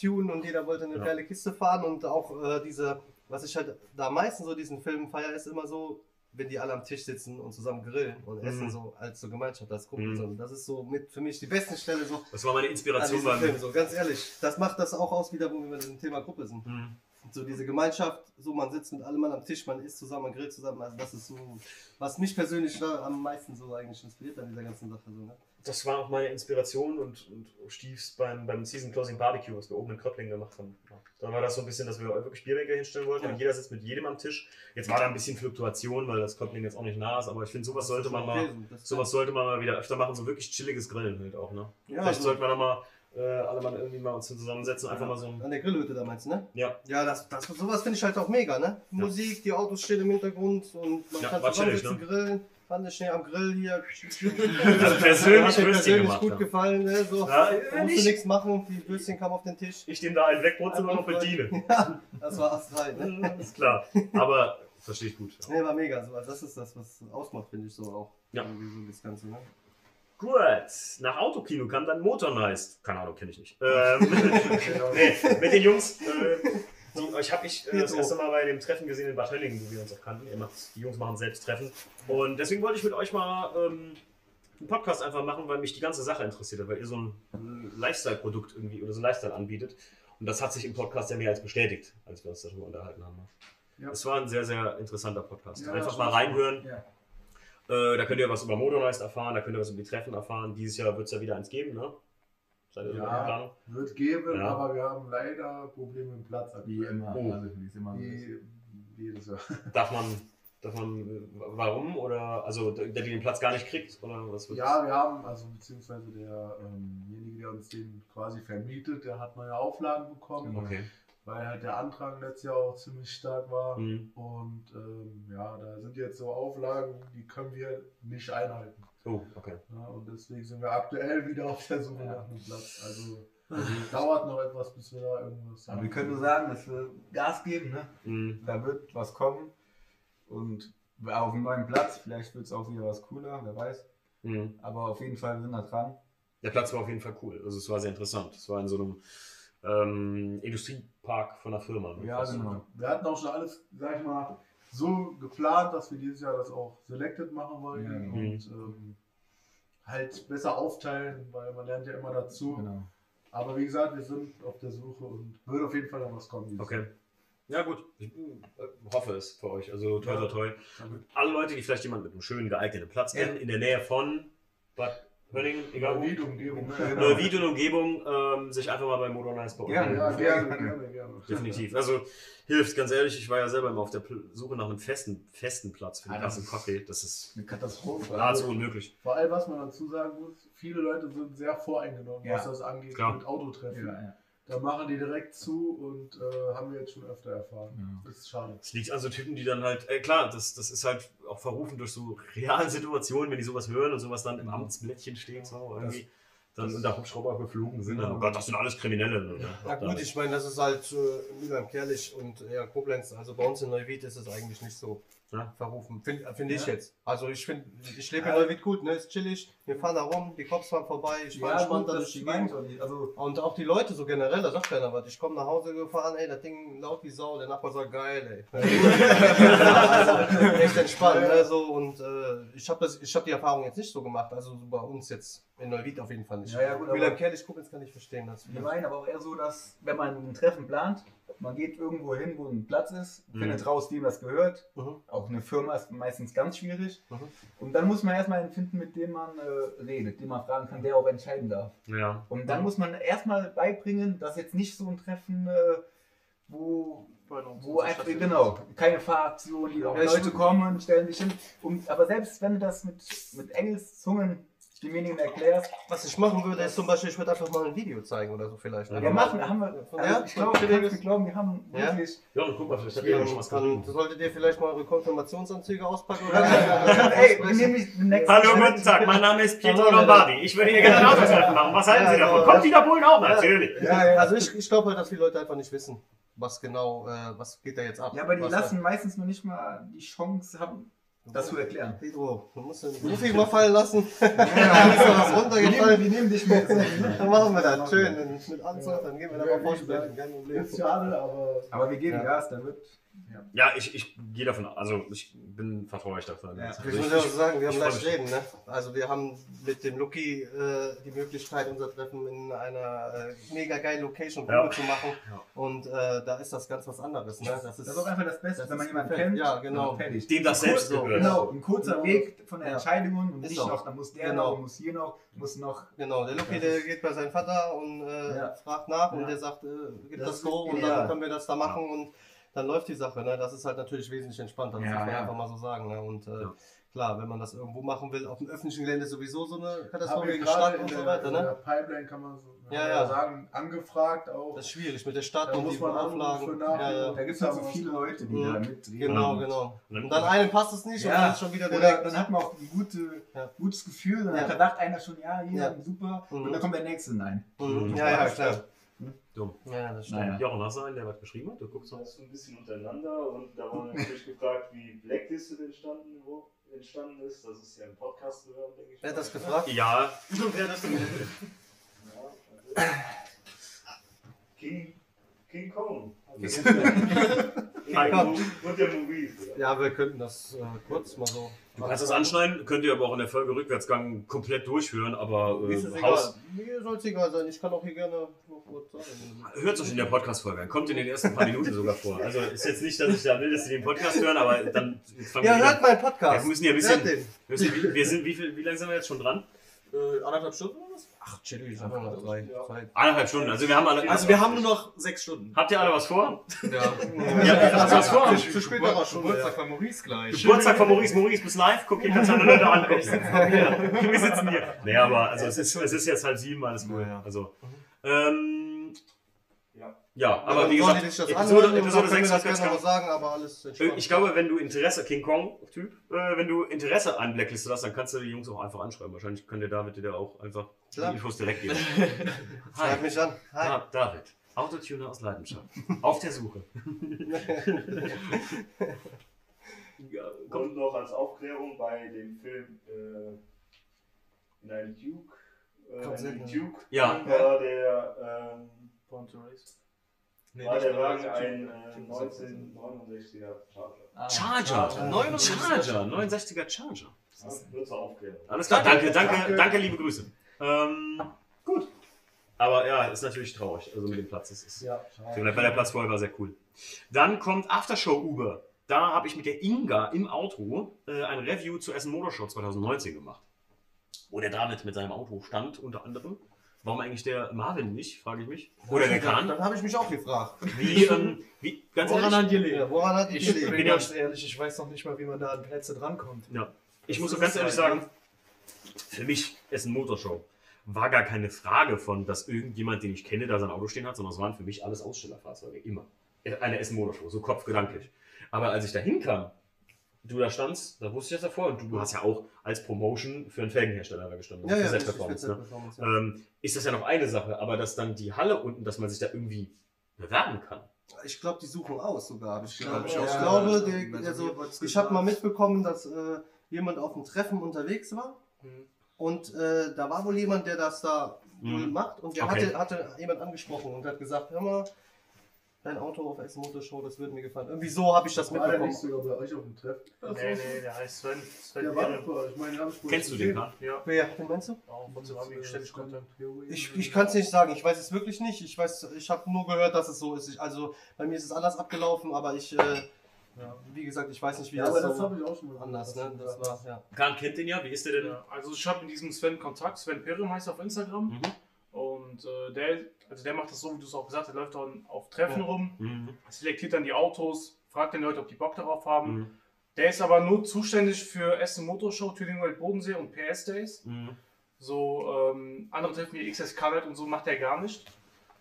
tunen und jeder wollte eine Ja. geile Kiste fahren und auch äh, diese, was ich halt da am meisten so diesen Film feier, ist immer so, wenn die alle am Tisch sitzen und zusammen grillen und Mhm. essen so als so Gemeinschaft, als Gruppe. Mhm. Das ist so mit für mich die beste Stelle so Das war meine Inspiration beim. Film. So ganz ehrlich, das macht das auch aus wieder, wo wir mit dem Thema Gruppe sind. Mhm. So diese Gemeinschaft, so man sitzt mit allem Mann am Tisch, man isst zusammen, man grillt zusammen. Also das ist so, was mich persönlich da am meisten so eigentlich inspiriert an dieser ganzen Sache. So, ne? Das war auch meine Inspiration und, und Stiefs beim, beim Season Closing Barbecue, was wir oben in Kröpplingen gemacht haben. Ja. Dann war das so ein bisschen, dass wir wirklich Bierbänke hinstellen wollten und jeder sitzt mit jedem am Tisch. Jetzt war da ein bisschen Fluktuation, weil das Kröpplingen jetzt auch nicht nah ist, aber ich finde, sowas sollte man mal, sowas sollte man mal wieder öfter machen, so wirklich chilliges Grillen halt auch, ne? Ja, Vielleicht so- sollten wir da mal äh, alle mal irgendwie mal uns zusammensetzen, einfach mal so ein. An der Grillhütte da meinst du, ne? Ja. Ja, das, das, sowas finde ich halt auch mega, ne? Musik, die Autos stehen im Hintergrund und man Ja, kann zusammensitzen, ne? grillen. Fand ich schnell am Grill hier. Also persönlich Hat mir persönlich gut ja. gefallen, ne? So, Ja, da musst du nichts machen, die Würstchen kamen auf den Tisch. Ich dem da einen wegbrutze und noch bediene. Ja, das war astrein, ne? ist klar. Aber verstehe ich gut. Ja. Nee, war mega. So, also das ist das, was ausmacht, finde ich so auch. Ja. Irgendwie so das Ganze, ne? Gut, nach Autokino kam dann Motor Nice. Keine Ahnung, kenne ich nicht. Ähm, nee, mit den Jungs. Äh, die, euch habe ich äh, das erste Mal bei dem Treffen gesehen in Bad Hönningen, wo wir uns auch kannten. Macht, die Jungs machen selbst Treffen. Und deswegen wollte ich mit euch mal ähm, einen Podcast einfach machen, weil mich die ganze Sache interessiert hat, weil ihr so ein Lifestyle-Produkt irgendwie oder so ein Lifestyle anbietet. Und das hat sich im Podcast ja mehr als bestätigt, als wir uns darüber unterhalten haben. Ja. Es war ein sehr, sehr interessanter Podcast. Ja, einfach mal reinhören. Ja. Äh, da könnt ihr was über Motornice erfahren, da könnt ihr was über die Treffen erfahren. Dieses Jahr wird es ja wieder eins geben, ne? Seid ihr so in der Ja, Planung? wird geben, Ja. aber wir haben leider Probleme mit dem Platz. Wie immer, Oh. also immer. Wie, wie jedes Jahr. Darf man, darf man, warum? Oder, also, der, der den Platz gar nicht kriegt? Oder was wird Ja, wir haben, also beziehungsweise derjenige, der uns den quasi vermietet, der hat neue Auflagen bekommen. Okay. Weil halt der Antrag letztes Jahr auch ziemlich stark war. Mhm. Und ähm, ja, da sind jetzt so Auflagen, die können wir nicht einhalten. Oh, okay. Ja, und deswegen sind wir aktuell wieder auf der Suche nach einem Platz. Also, also dauert noch etwas, bis wir da irgendwas Aber wir können nur sagen, dass wir Gas geben, ne? Mhm. Da wird was kommen. Und auf einem neuen Platz, vielleicht wird es auch wieder was cooler, wer weiß. Mhm. Aber auf jeden Fall sind wir dran. Der Platz war auf jeden Fall cool. Also, es war sehr interessant. Es war in so einem ähm, Industriepark von der Firma. ne? Ja, genau. Wir hatten auch schon alles, sag ich mal, so geplant, dass wir dieses Jahr das auch selected machen wollten Ja, genau. und ähm, halt besser aufteilen, weil man lernt ja immer dazu. Genau. Aber wie gesagt, wir sind auf der Suche und wird auf jeden Fall noch was kommen. Okay. Ja, gut. Ich äh, hoffe es für euch. Also, toi, toi, Ja. toi. Damit. Alle Leute, die vielleicht jemanden mit einem schönen, geeigneten Platz Ja. kennen, in der Nähe von Bad Hönningen, egal. Neuwied, Umgebung. Neuwied und Umgebung, ähm, sich einfach mal bei Modernize bei euch Gerne. Ja, gerne, gerne, gerne. Definitiv. Also hilft, ganz ehrlich, ich war ja selber immer auf der Pl- Suche nach einem festen, festen Platz für den Ah, das ganzen Kaffee. Das ist Eine Katastrophe. nahezu unmöglich. Vor allem, was man dazu sagen muss, viele Leute sind sehr voreingenommen, Ja. was das angeht Klar. mit Autotreffen. Ja, ja. Da machen die direkt zu und äh, haben wir jetzt schon öfter erfahren. Ja. Das ist schade. Es liegt an so Typen, die dann halt, äh, klar, das, das ist halt auch verrufen durch so reale Situationen, wenn die sowas hören und sowas dann im Amtsblättchen steht, so irgendwie. Dann unter Hubschrauber geflogen sind, dann, oh Gott, das sind alles Kriminelle. Ne? Na gut, ich meine, das ist halt äh, Mülheim Kerlich und ja, Koblenz. Also bei uns in Neuwied ist es eigentlich nicht so Ja. verrufen, finde find ich Ja. jetzt. Also ich finde, ich lebe in Neuwied gut, ne? Ist chillig. Wir fahren da rum, die Cops fahren vorbei, ich fahre Ja, entspannt durch die Gegend. ich nicht. Also, Und auch die Leute so generell, da sagt keiner was. Ich komme nach Hause gefahren, ey, das Ding laut wie Sau, der Nachbar sagt geil, ey. also, echt entspannt, ne, so und äh, ich habe ich habe die Erfahrung jetzt nicht so gemacht, also so bei uns jetzt in Neuwied auf jeden Fall nicht. Ja, ja, gut, Wilhelm Kerlich, Koblenz kann ich verstehen, das. wir meinen aber auch eher so, dass, wenn man ein Treffen plant, man geht irgendwo hin, wo ein Platz ist, Mhm. findet raus, wem das gehört. Mhm. Auch eine Firma ist meistens ganz schwierig. Mhm. Und dann muss man erstmal einen finden, mit dem man äh, redet, den man fragen kann, der auch entscheiden darf. Ja. Und dann muss man erstmal beibringen, dass jetzt nicht so ein Treffen, äh, wo, wo einfach, genau, keine Fahraktion, die auch Ja, Leute kommen, stellen sich hin. Und, aber selbst wenn du das mit, mit Engelszungen demjenigen erklärst, Was ich machen würde, ist zum Beispiel, ich würde einfach mal ein Video zeigen oder so vielleicht. Ja, wir machen, haben wir, der- ich glaube, mir glauben, wir haben Ja? wirklich, Ja, und guck mal, vielleicht habt ihr ja schon was gefunden. solltet ihr vielleicht mal eure Konfirmationsanzüge auspacken. ey, wir nehmen den nächsten Hallo, guten Tag, mein Name ist Pietro Hallo, Lombardi. Ich würde hier gerne ein Autotreffen machen. Was halten Sie Ja, davon? Kommt ja. die da Polen auch? Natürlich. Ja, ja. Also ich, ich glaube halt, dass die Leute einfach nicht wissen, was genau, äh, was geht da jetzt ab. Ja, aber die lassen meistens noch nicht mal die Chance haben, das zu erklären. Pedro, du musst den Profi mal fallen lassen. Ja, ist da was wir, runtergefallen. nehmen, wir nehmen dich mit. Dann machen wir das schön mit Anzug, dann gehen wir da mal vorsprechen. Kein Problem. Ist schade, aber. Aber wir geben Ja. Gas, da wird. Ja, ich, ich gehe davon aus, also ich bin vertraulich davon. Ja. Also Ich muss ja auch sagen, wir haben leicht mich. reden. Ne? Also wir haben mit dem Lucky äh, die Möglichkeit, unser Treffen in einer äh, mega geilen Location Ja. zu machen. Ja. Und äh, da ist das ganz was anderes. Ne? Das, ist, Das ist auch einfach das Beste, das wenn man jemanden kennt. Ja, genau. Fertig. Dem das selbst gehört. Genau, ein kurzer Genau. Weg von der Ja. Entscheidung und Ist nicht so. noch, dann muss der Genau. noch, muss hier noch, muss noch. Genau, der Lucky, der geht bei seinem Vater und äh, Ja. fragt nach und Ja. der sagt, äh, gib Das das, Go und dann können wir das da machen und dann läuft die Sache. Ne? Das ist halt natürlich wesentlich entspannter, das Ja, muss man ja. einfach mal so sagen. Ne? Und äh, Ja. klar, wenn man das irgendwo machen will, auf dem öffentlichen Gelände sowieso so eine Katastrophe gerade Stadt in und so der, weiter. in Ne? der Pipeline kann man so Ja, ja. sagen, angefragt auch. Das ist schwierig mit der Stadt Da und muss man Auflagen. Ja, ja. Da gibt es halt so viele Leute, die Mhm. da mitreden. Genau, Und- genau. Und Und dann einem passt es nicht und dann Ja, ist schon wieder oder direkt. dann hat man auch ein gute, Ja. gutes Gefühl, dann Ja. hat- da dacht einer schon, ja, hier, Ja. super, Mhm. und dann kommt der nächste, nein. Mhm. Ja, ja, klar. Dumm. Ja, das stimmt. Naja. Jochen, hast du einen, der was geschrieben hat? Du guckst noch. Das ist ein bisschen untereinander und da wurde natürlich gefragt, wie Blacklisted entstanden, wo entstanden ist. Das ist ja im Podcast zu hören, denke ich. Wer hat mal. das gefragt? Ja, Ja, also King, King Kong. Also und der Maurice. Ja. Ja, wir könnten das äh, kurz mal so. du kannst das anschneiden, könnt ihr aber auch in der Folge Rückwärtsgang komplett durchführen, aber Mir ist es äh, egal. Haus, Mir soll es egal sein. Ich kann auch hier gerne noch kurz sagen. hört euch in der Podcast-Folge an. Kommt in den ersten paar Minuten sogar vor. Also ist jetzt nicht, dass ich da will, dass sie den Podcast hören, aber dann fangen Ja, wir hört meinen Ja, Podcast. wir müssen ja ein Hört bisschen. den. Wir, sind, wie, wie, viel, wie lange sind wir jetzt schon dran? Äh, anderthalb Stunden oder was? Ach, chillig, einfach noch drei. Zwei. Eineinhalb Stunden. Also wir haben alle. Also wir haben nur noch sechs Stunden. Habt ihr alle was vor? Ja. Ja, hast du was vor? Für späterer Stunde. Geburtstag von Maurice gleich. Geburtstag von Maurice. Maurice, bist live. Guck dir kannst du andere Leute angucken. Wir sitzen hier. Naja, aber also es ist, es ist jetzt halb sieben, alles gut. Ja, ja. Also, ähm, Ja. ja, aber Dann wie gesagt, die sich das Episode, anhören Episode dann können 6 wir das gerne Rückwärtsgang. noch mal sagen, aber alles entspannt. Ich glaube, wenn du Interesse, King Kong-Typ, äh, wenn du Interesse an Blacklist hast, dann kannst du die Jungs auch einfach anschreiben. Wahrscheinlich kann der David dir auch einfach Klar. die Infos direkt geben. Schreib mich an. Hi. Da, David, Autotuner aus Leidenschaft. Auf der Suche. ja, komm. Und noch als Aufklärung bei dem Film äh, in einem Duke, äh, Kommt selten. Duke Ja. war der, ähm, Born to Race. Nee, war der Wagen ein äh, 1969er Charger. Charger. Charger. 69 Charger. 69er Charger. Ja, nur zur Aufklärung. Alles klar, danke, danke, danke, Danke. liebe Grüße. Ähm, gut. Aber ja, ist natürlich traurig. Also mit dem Platz. Das ist, Ja, Vielleicht war der Platz vorher war sehr cool. Dann kommt Aftershow Uber. Da habe ich mit der Inga im Auto äh, ein Review zur Essen Motor Show 2019 gemacht. Wo der David mit seinem Auto stand, unter anderem. Warum eigentlich der Marvin nicht, frage ich mich. Oder der Kahn. Dann habe ich mich auch gefragt. Wie, ähm, wie, ganz Woran ehrlich, hat gelegen? Ja, woran hat die Ich bin ganz ehrlich, ich weiß noch nicht mal, wie man da an Plätze drankommt. Ja. Ich Das muss so ist ganz ehrlich sagen, für mich Essen Motorshow war gar keine Frage von, dass irgendjemand, den ich kenne, da sein Auto stehen hat, sondern es waren für mich alles Ausstellerfahrzeuge, immer. Eine Essen Motorshow, so kopfgedanklich. Aber als ich da hinkam, du da standst, da wusste ich das davor und du hast ja auch als Promotion für einen Felgenhersteller da gestanden. Ja, ja, richtig, Performance, ne? Performance, ja. ähm, ist das ja noch eine Sache, aber dass dann die Halle unten, dass man sich da irgendwie bewerben kann. Ich glaube, die suchen aus sogar, habe ich Ja, gehört. hab ich Ich, auch gehört. glaube, Also, der, also, wurd's ich habe mal mitbekommen, dass äh, jemand auf dem Treffen unterwegs war. Mhm. Und äh, da war wohl jemand, der das da wohl Mhm. macht. Und der Okay. hatte, hatte jemand angesprochen und hat gesagt, hör mal, dein Auto auf Essen Motor Show, das würde mir gefallen. Irgendwie so habe ich das War der mitbekommen. nicht sogar bei euch auf dem Treffen? Nee, nee, der heißt Sven. Sven Der war bei euch. Ich meine, den wohl Kennst du den. Kahn? Ja, Wer, wen meinst du? auch von so haben wir ständig Kontakt. Ich, ich kann es nicht sagen, ich weiß es wirklich nicht. Ich weiß, ich habe nur gehört, dass es so ist. Ich, also bei mir ist es anders abgelaufen, aber ich, äh, ja, wie gesagt, ich weiß nicht, wie Ja, das, aber das so habe ich auch schon mal anders. Ne? Das war, ja. Kahn kennt den ja, wie ist der denn? Ja, also ich habe mit diesem Sven Kontakt, Sven Perim heißt er auf Instagram. Mhm. Und äh, der, also der macht das so, wie du es auch gesagt hast, der läuft dann auf Treffen Ja. rum, Mhm. selektiert dann die Autos, fragt den Leute, ob die Bock darauf haben. Mhm. Der ist aber nur zuständig für Essen Motorshow, World Bodensee und PS Days. Mhm. So ähm, andere Treffen wie XS Scarlet und so macht er gar nicht.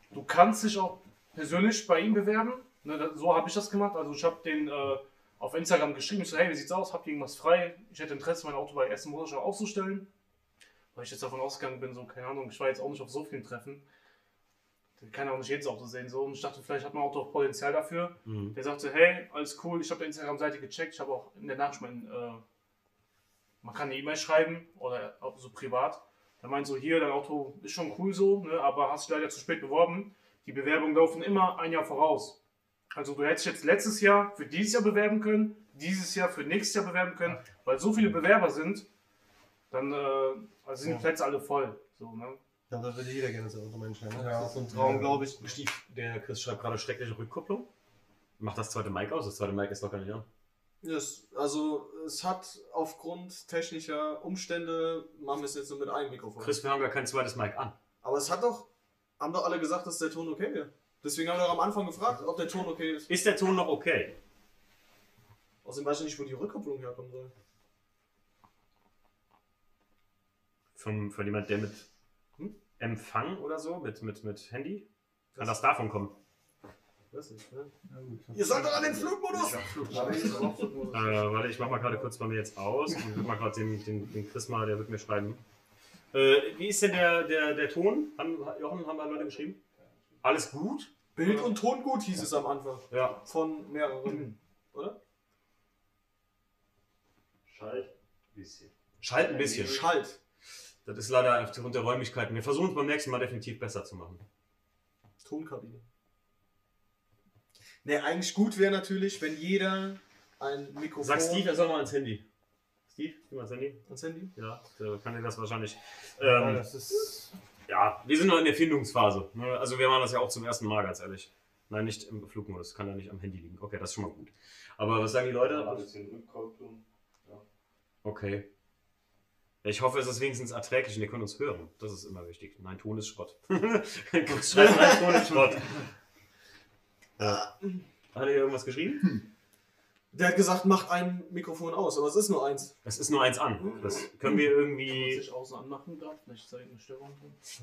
Du kannst dich auch persönlich bei ihm bewerben. Ne, das, so habe ich das gemacht. Also ich habe den äh, auf Instagram geschrieben, ich so, hey, wie sieht's aus? Habt ihr irgendwas frei? Ich hätte Interesse, mein Auto bei Essen Motorshow auszustellen. Weil ich jetzt davon ausgegangen bin, so, keine Ahnung, ich war jetzt auch nicht auf so vielen Treffen. der kann ja auch nicht jedes Auto sehen. So. Und ich dachte, vielleicht hat Auto auch Potenzial dafür. Mhm. Der sagte, hey, alles cool, ich habe die Instagram-Seite gecheckt, ich habe auch in der Nachricht mein, äh, man kann eine E-Mail schreiben oder auch so privat. Der meint so, hier, dein Auto ist schon cool so, ne, aber hast dich leider zu spät beworben. Die Bewerbungen laufen immer ein Jahr voraus. Also du hättest jetzt letztes Jahr für dieses Jahr bewerben können, dieses Jahr für nächstes Jahr bewerben können, weil so viele Bewerber sind, dann äh, also sind die Plätze alle voll. So, ne? Ja, das würde jeder gerne so Automensch ne? Ja. Das ist so ein Traum, glaube ich. Stief, der Chris schreibt gerade schreckliche Rückkopplung. Macht das zweite Mic aus? Das zweite Mic ist doch gar nicht an. Yes. Also es hat aufgrund technischer Umstände, machen wir es jetzt nur mit einem Mikrofon. Chris, wir haben gar kein zweites Mic an. Aber es hat doch, haben doch alle gesagt, dass der Ton okay wäre. Deswegen haben wir doch am Anfang gefragt, ob der Ton okay ist. Ist der Ton noch okay? Außerdem weiß ich nicht, wo die Rückkopplung herkommen soll. Vom, von jemand, der mit Hm? Empfang oder so, mit, mit, mit Handy? Kann das davon kommen? Weiß nicht, ne? Ja, Ihr seid doch an den Flugmodus! Äh, warte, ich mach mal gerade kurz bei mir jetzt aus und will mal gerade den, den, den Chris mal, der wird mir schreiben. Äh, wie ist denn der, der, der Ton? Haben, Jochen, haben da Leute geschrieben? Alles gut? Bild und Ton gut hieß es am Anfang. Ja. Von mehreren, oder? Schalt ein bisschen. Schalt ein bisschen. Schalt. Das ist leider aufgrund der Räumlichkeiten. Wir versuchen es beim nächsten Mal definitiv besser zu machen. Tonkabine. Ne, eigentlich gut wäre natürlich, wenn jeder ein Mikrofon. Sag Steve, er soll mal ans Handy. Steve, geh mal ans Handy. Ans Handy? Ja, der kann dir das wahrscheinlich. Ja, Ähm, das ist. ja, wir sind noch in der Findungsphase. ne? Also wir machen das ja auch zum ersten Mal, ganz ehrlich. Nein, nicht im Flugmodus. Kann ja nicht am Handy liegen. Okay, das ist schon mal gut. Aber was sagen die Leute? Ein bisschen Rückkopplung. Ja. Okay. Ja, Ich hoffe, es ist wenigstens erträglich und ihr könnt uns hören. Das ist immer wichtig. Nein, Ton ist Schrott. Schreibt, nein, Ton ist Schrott. Hat er irgendwas geschrieben? Der hat gesagt, macht ein Mikrofon aus, aber es ist nur eins. Es ist nur eins an. Das können wir irgendwie. ich außen anmachen darf, nicht zeigen, eine Störung.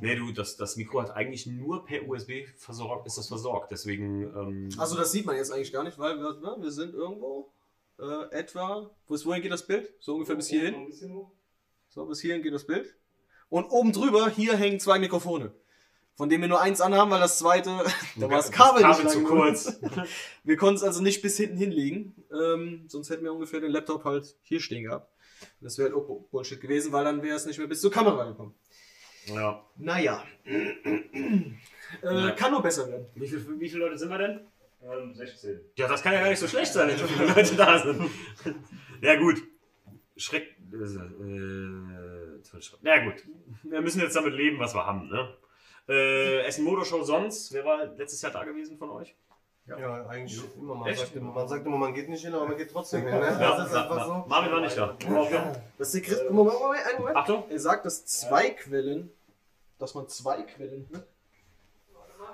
Nee, du, das, das Mikro hat eigentlich nur per USB versorgt, ist das versorgt. Deswegen. Ähm, Also das sieht man jetzt eigentlich gar nicht, weil wir, ne, wir sind irgendwo äh, etwa. Wo ist, wohin geht das Bild? So ungefähr bis hierhin. ein bisschen hoch. So, bis hierhin geht das Bild. Und oben drüber, hier hängen zwei Mikrofone. Von denen wir nur eins anhaben, weil das zweite, da war das Kabel, Kabel nicht zu lang kurz. Wir konnten es also nicht bis hinten hinlegen. Ähm, sonst hätten wir ungefähr den Laptop halt hier stehen gehabt. Das wäre halt auch Bullshit gewesen, weil dann wäre es nicht mehr bis zur Kamera gekommen. Ja. Naja. äh, Ja. Kann nur besser werden. Wie, viel, wie viele Leute sind wir denn? Ähm, 16. Ja, das kann ja gar nicht so schlecht sein, wenn so viele Leute da sind. Ja, gut. Schreck. Äh, ja, gut. Wir müssen jetzt damit leben, was wir haben, ne? Äh, Essen Motorshow sonst? Wer war letztes Jahr da gewesen von euch? Ja, eigentlich immer. Man Echt? sagt, immer, man sagt immer, man geht nicht hin, aber man geht trotzdem hin. Ne? Ja, das ist na, einfach na. so. Marvin war nicht da. Das ist die Christ Moment, Moment, Moment. Achtung. Er sagt, dass zwei Quellen, dass man zwei Quellen. Ne?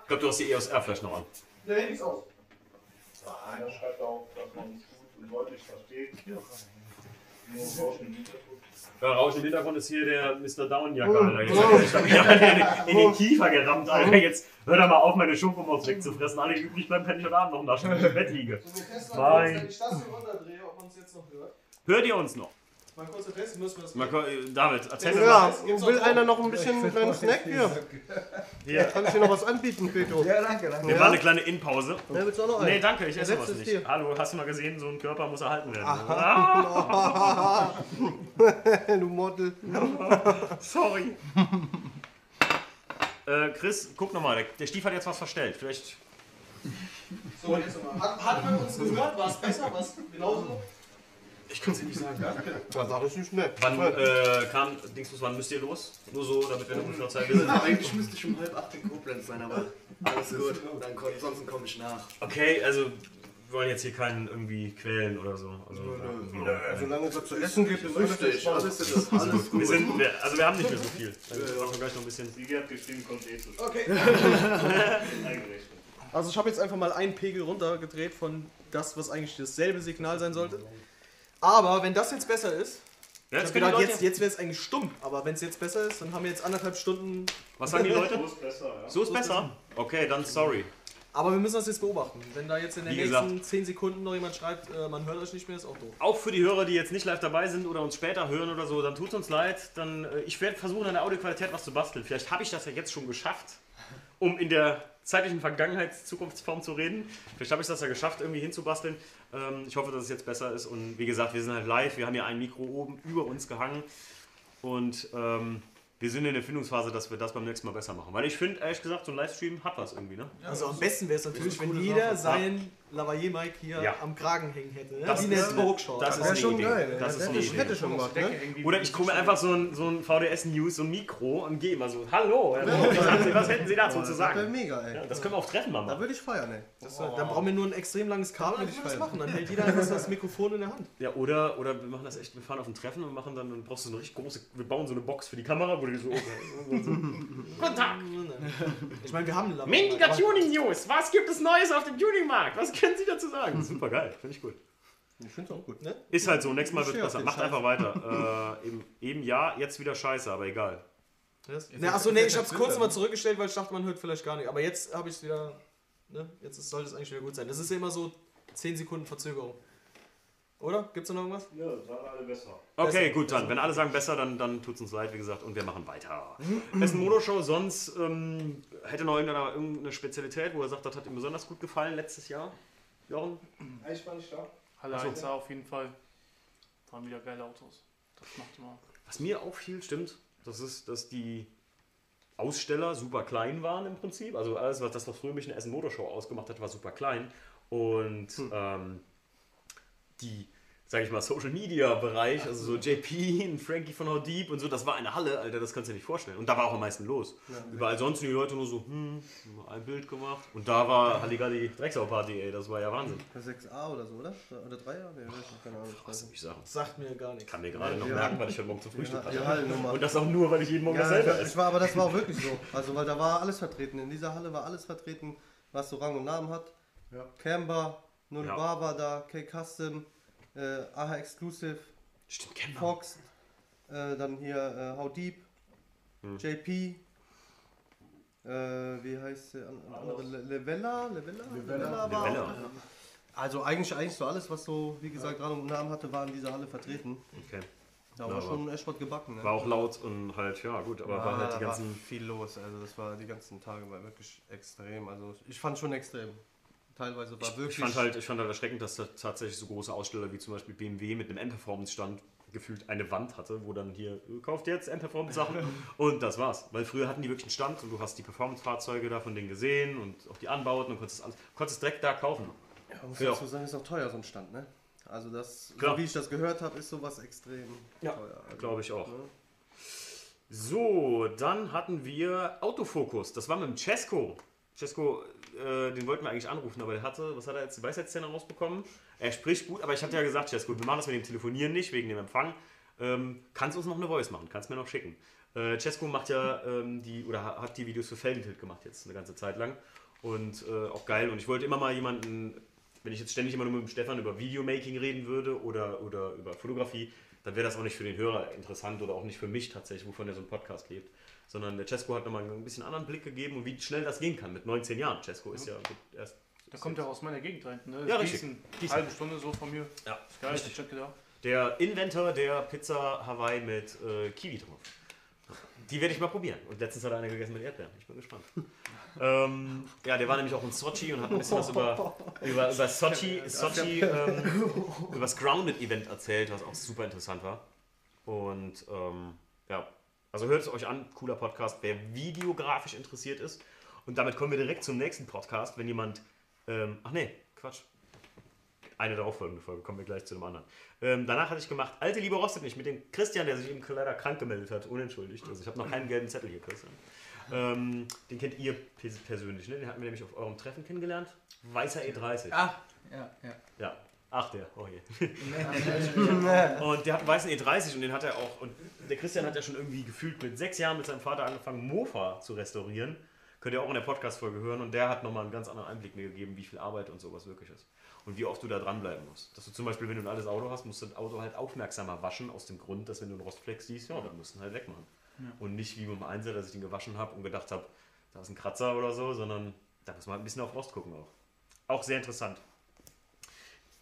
Ich glaube, du hast die EOS R vielleicht noch an. Nee, nichts aus. Einer schreibt auch, dass man uns gut und deutlich versteht. Nur Rauschen im Hintergrund. Ja, Rausch im Hintergrund ist hier der Mr. Downjacke, Alter. Jetzt hat er da wieder in, in den Kiefer gerammt, Alter. Jetzt hör doch mal auf, meine Schokomaus wegzufressen. Alle, die übrig bleiben, kann ich heute Abend noch naschen, wenn ich im Bett liege. Nein. wenn ich das hier runterdrehe, ob man es jetzt noch hört. Hört ihr uns noch? Mal kurz testen, müssen wir das Mal, äh, David, erzähl mir Ja, mal. will einer noch ein bisschen einen kleinen Snack hier? Hier. Kann ich dir noch was anbieten, Petro? Ja, danke, danke. Wir machen eine kleine Innenpause. Ja, willst du auch noch einen? Nee, danke, ich Ja, esse was es nicht. dir. Hallo, hast du mal gesehen, so ein Körper muss erhalten werden. du Model. Sorry. äh, Chris, guck nochmal, der, der Stief hat jetzt was verstellt. Vielleicht. So, jetzt nochmal. Hat, hat man uns gehört? War es besser? War es genauso? Ich kann es dir nicht sagen. Da sag ich nicht mehr. Wann äh, kam, Dingsbus, wann müsst ihr los? Nur so, damit wir eine ungefähr Zeit wissen. Eigentlich müsste ich um halb acht in Koblenz sein, aber alles gut. Dann komm, sonst komme ich nach. Okay, also wir wollen jetzt hier keinen irgendwie quälen oder so. Also, irgendwie, Solange es was zu essen gibt, ist alles Richtig, alles ist alles wir gut. sind, wir, also wir haben nicht mehr so viel. Also wir machen gleich noch ein bisschen. Sigi hat geschrieben, kommt eh zu Okay. Also ich habe jetzt einfach mal einen Pegel runtergedreht von das, was eigentlich dasselbe Signal sein sollte. Aber wenn das jetzt besser ist, Ja, jetzt gedacht, jetzt, jetzt wäre es eigentlich stumm, aber wenn es jetzt besser ist, dann haben wir jetzt anderthalb Stunden. was sagen die Leute? So ist besser, ja. So ist besser? Okay, dann sorry. Aber wir müssen das jetzt beobachten. Wenn da jetzt in den Wie nächsten 10 Sekunden noch jemand schreibt, äh, man hört euch nicht mehr, ist auch doof. Auch für die Hörer, die jetzt nicht live dabei sind oder uns später hören oder so, dann tut uns leid. Dann, äh, ich werde versuchen, an der Audioqualität was zu basteln. Vielleicht habe ich das ja jetzt schon geschafft, um in der zeitlichen Vergangenheits-Zukunftsform zu reden. Vielleicht habe ich das ja geschafft, irgendwie hinzubasteln. Ähm, ich hoffe, dass es jetzt besser ist. Und wie gesagt, wir sind halt live. Wir haben hier ein Mikro oben über uns gehangen. Und ähm, wir sind in der Findungsphase, dass wir das beim nächsten Mal besser machen. Weil ich finde, ehrlich gesagt, so ein Livestream hat was irgendwie, ne? Also am besten wäre es natürlich, wenn jeder Sache. Seinen Lavalier-Mic hier Ja. am Kragen hängen hätte. Ne? Das Wie eine ist- Talkshow. Das ist wär eine schon Idee. geil. Das ist hätte, eine Idee. hätte schon was, ne? Oder ich gucke mir einfach so ein, so ein VDS News, so ein Mikro und gehe immer so, hallo, was, haben Sie, was hätten Sie dazu Oh, zu das sagen? wär mega, ey. Ja, das können wir auf Treffen machen. Da würde ich feiern, ey. Das, Dann brauchen wir nur ein extrem langes Kabel, dann können wir das machen. Dann hält jeder einfach das Mikrofon in der Hand. Ja, oder, oder wir machen das echt, wir fahren auf ein Treffen und machen dann, dann brauchst du so eine richtig große, wir bauen so eine Box für die Kamera, wo du so, so, so Guten Tag! Ich meine, wir haben Lavalier. Tuning News, was gibt es Neues auf dem Tuningmarkt? Was können Sie dazu sagen? Super geil, finde ich gut. Ich finde es auch gut. Ne? Ist halt so, nächstes Mal wird auf besser. Macht Scheiß. einfach weiter. äh, eben, eben ja, jetzt wieder scheiße, aber egal. Ne, achso, nee, ich hab's kurz mal zurückgestellt, weil ich dachte, man hört vielleicht gar nicht. Aber jetzt habe ich es wieder. Ne? Jetzt ist- sollte es eigentlich wieder gut sein. Das ist ja immer so 10 Sekunden Verzögerung. Oder? Gibt's da noch irgendwas? Ja, sagen alle besser. Okay, Besser. gut, dann. Wenn alle sagen besser, dann, dann tut es uns leid, wie gesagt, und wir machen weiter. Es ist eine Monoshow, sonst ähm, hätte noch irgendeiner irgendeine Spezialität, wo er sagt, das hat ihm besonders gut gefallen letztes Jahr. Jochen? Ich war nicht da. Halle Ach so. 1 auf jeden Fall. Waren wieder geile Autos. Das macht immer. Was mir auffiel, stimmt, das ist, dass die Aussteller super klein waren im Prinzip. Also alles, was das, was früher mich eine Essen Motorshow ausgemacht hat, war super klein. Und ähm, die, sag ich mal, Social Media Bereich, also so JP und Frankie von How Deep und so, das war eine Halle, Alter, das kannst du dir nicht vorstellen. Und da war auch am meisten los. Ja. Überall sonst sind die Leute nur so, hm, ein Bild gemacht. Und da war Halligalli Drecksau-Party, ey, das war ja Wahnsinn. Der 6a oder so, oder? Oder 3a? Nee, weiß nicht, keine Ahnung. Was ich sagen? Sagt mir gar nichts. Kann mir gerade noch Ja. merken, weil ich heute Morgen zum Frühstück Ja, hatte. ja. Und das auch nur, weil ich jeden Morgen Ja, dasselbe ich, esse. ich war, aber das war auch wirklich so. Also, weil da war alles vertreten. In dieser Halle war alles vertreten, was so Rang und Namen hat. Ja. Camber, Null Ja. Bar war da, K-Custom, äh, AHA Exclusive, Stimmt, Camber. Fox, äh, dann hier äh, How Deep, Hm. JP, äh, wie heißt der an- andere? Le- Levella? Levella? Levella. war Levella. auch. Also eigentlich, eigentlich so alles, was so, wie gesagt, Rang und Namen hatte, war in dieser Halle vertreten. Okay. Da Ja, war schon echt was gebacken. Ne? War auch laut und halt, ja gut, aber Ja, war halt die ganzen. war viel los. Also das war die ganzen Tage war wirklich extrem. Also ich fand schon extrem. Teilweise war Ich, wirklich. ich, fand halt, ich fand halt erschreckend, dass da tatsächlich so große Aussteller wie zum Beispiel BMW mit einem M-Performance-Stand gefühlt eine Wand hatte, wo dann hier, äh, kauft jetzt M-Performance-Sachen und das war's. Weil früher hatten die wirklich einen Stand und du hast die Performance-Fahrzeuge da von denen gesehen und auch die Anbauten und konntest alles, konntest direkt da kaufen. ja, muss Ja. dazu sagen, ist auch teuer so ein Stand, ne? Also das, Klar. so wie ich das gehört habe, ist sowas extrem Ja, teuer. Also, Glaube ich auch. ne? So, dann hatten wir Autofokus. Das war mit dem Cesco. Cesco, äh, den wollten wir eigentlich anrufen, aber der hatte, was hat er jetzt, die Weisheitszähne rausbekommen? Er spricht gut, aber ich hatte ja gesagt, Cesco, wir machen das mit dem Telefonieren nicht, wegen dem Empfang. Ähm, kannst uns noch eine Voice machen, kannst mir noch schicken. Äh, Cesco macht ja ähm, die, oder ha- hat die Videos für Felgentilt gemacht jetzt eine ganze Zeit lang. Und äh, auch geil. Und ich wollte immer mal jemanden, wenn ich jetzt ständig immer nur mit dem Stefan über Videomaking reden würde oder, oder über Fotografie, dann wäre das auch nicht für den Hörer interessant oder auch nicht für mich tatsächlich, wovon er so ein Podcast lebt. Sondern der Cesco hat nochmal ein bisschen anderen Blick gegeben und wie schnell das gehen kann mit 19 Jahren. Cesco ist ja erst. Da kommt ja aus meiner Gegend rein. Ne? Ja, richtig. Gießen. Gießen. Halbe Stunde so von mir. Ja, Ist geil, richtig. ich hätte gedacht. Der Inventor der Pizza Hawaii mit äh, Kiwi drauf. Die werde ich mal probieren. Und letztens hat er eine gegessen mit Erdbeeren. Ich bin gespannt. ähm, ja, der war nämlich auch in Sochi und hat ein bisschen was über, über, über Sochi, Sochi ähm, über das Grounded-Event erzählt, was auch super interessant war. Und ähm, ja, also hört es euch an, cooler Podcast, wer videografisch interessiert ist. Und damit kommen wir direkt zum nächsten Podcast, wenn jemand. Ähm, ach nee, Quatsch. Eine darauffolgende Folge, kommen wir gleich zu dem anderen. Ähm, danach hatte ich gemacht, alte Liebe rostet nicht, mit dem Christian, der sich eben leider krank gemeldet hat, unentschuldigt. Also ich habe noch keinen gelben Zettel hier, Christian. Ähm, den kennt ihr pers- persönlich, ne? Den hatten wir nämlich auf eurem Treffen kennengelernt. Weißer E30. Ah, ja, ja. Ja. Ach, der, oh je. und der hat einen weißen E30 und den hat er auch. Und der Christian hat ja schon irgendwie gefühlt mit sechs Jahren mit seinem Vater angefangen, Mofa zu restaurieren. Könnt ihr auch in der Podcast-Folge hören. Und der hat nochmal einen ganz anderen Einblick mir gegeben, wie viel Arbeit und sowas wirklich ist. Und wie oft du da dranbleiben musst. Dass du zum Beispiel, wenn du ein altes Auto hast, musst du das Auto halt aufmerksamer waschen, aus dem Grund, dass wenn du einen Rostfleck siehst, ja, dann musst du ihn halt wegmachen. Ja. Und nicht wie beim Einser, dass ich den gewaschen habe und gedacht habe, da ist ein Kratzer oder so, sondern da muss man halt ein bisschen auf Rost gucken auch. Auch sehr interessant.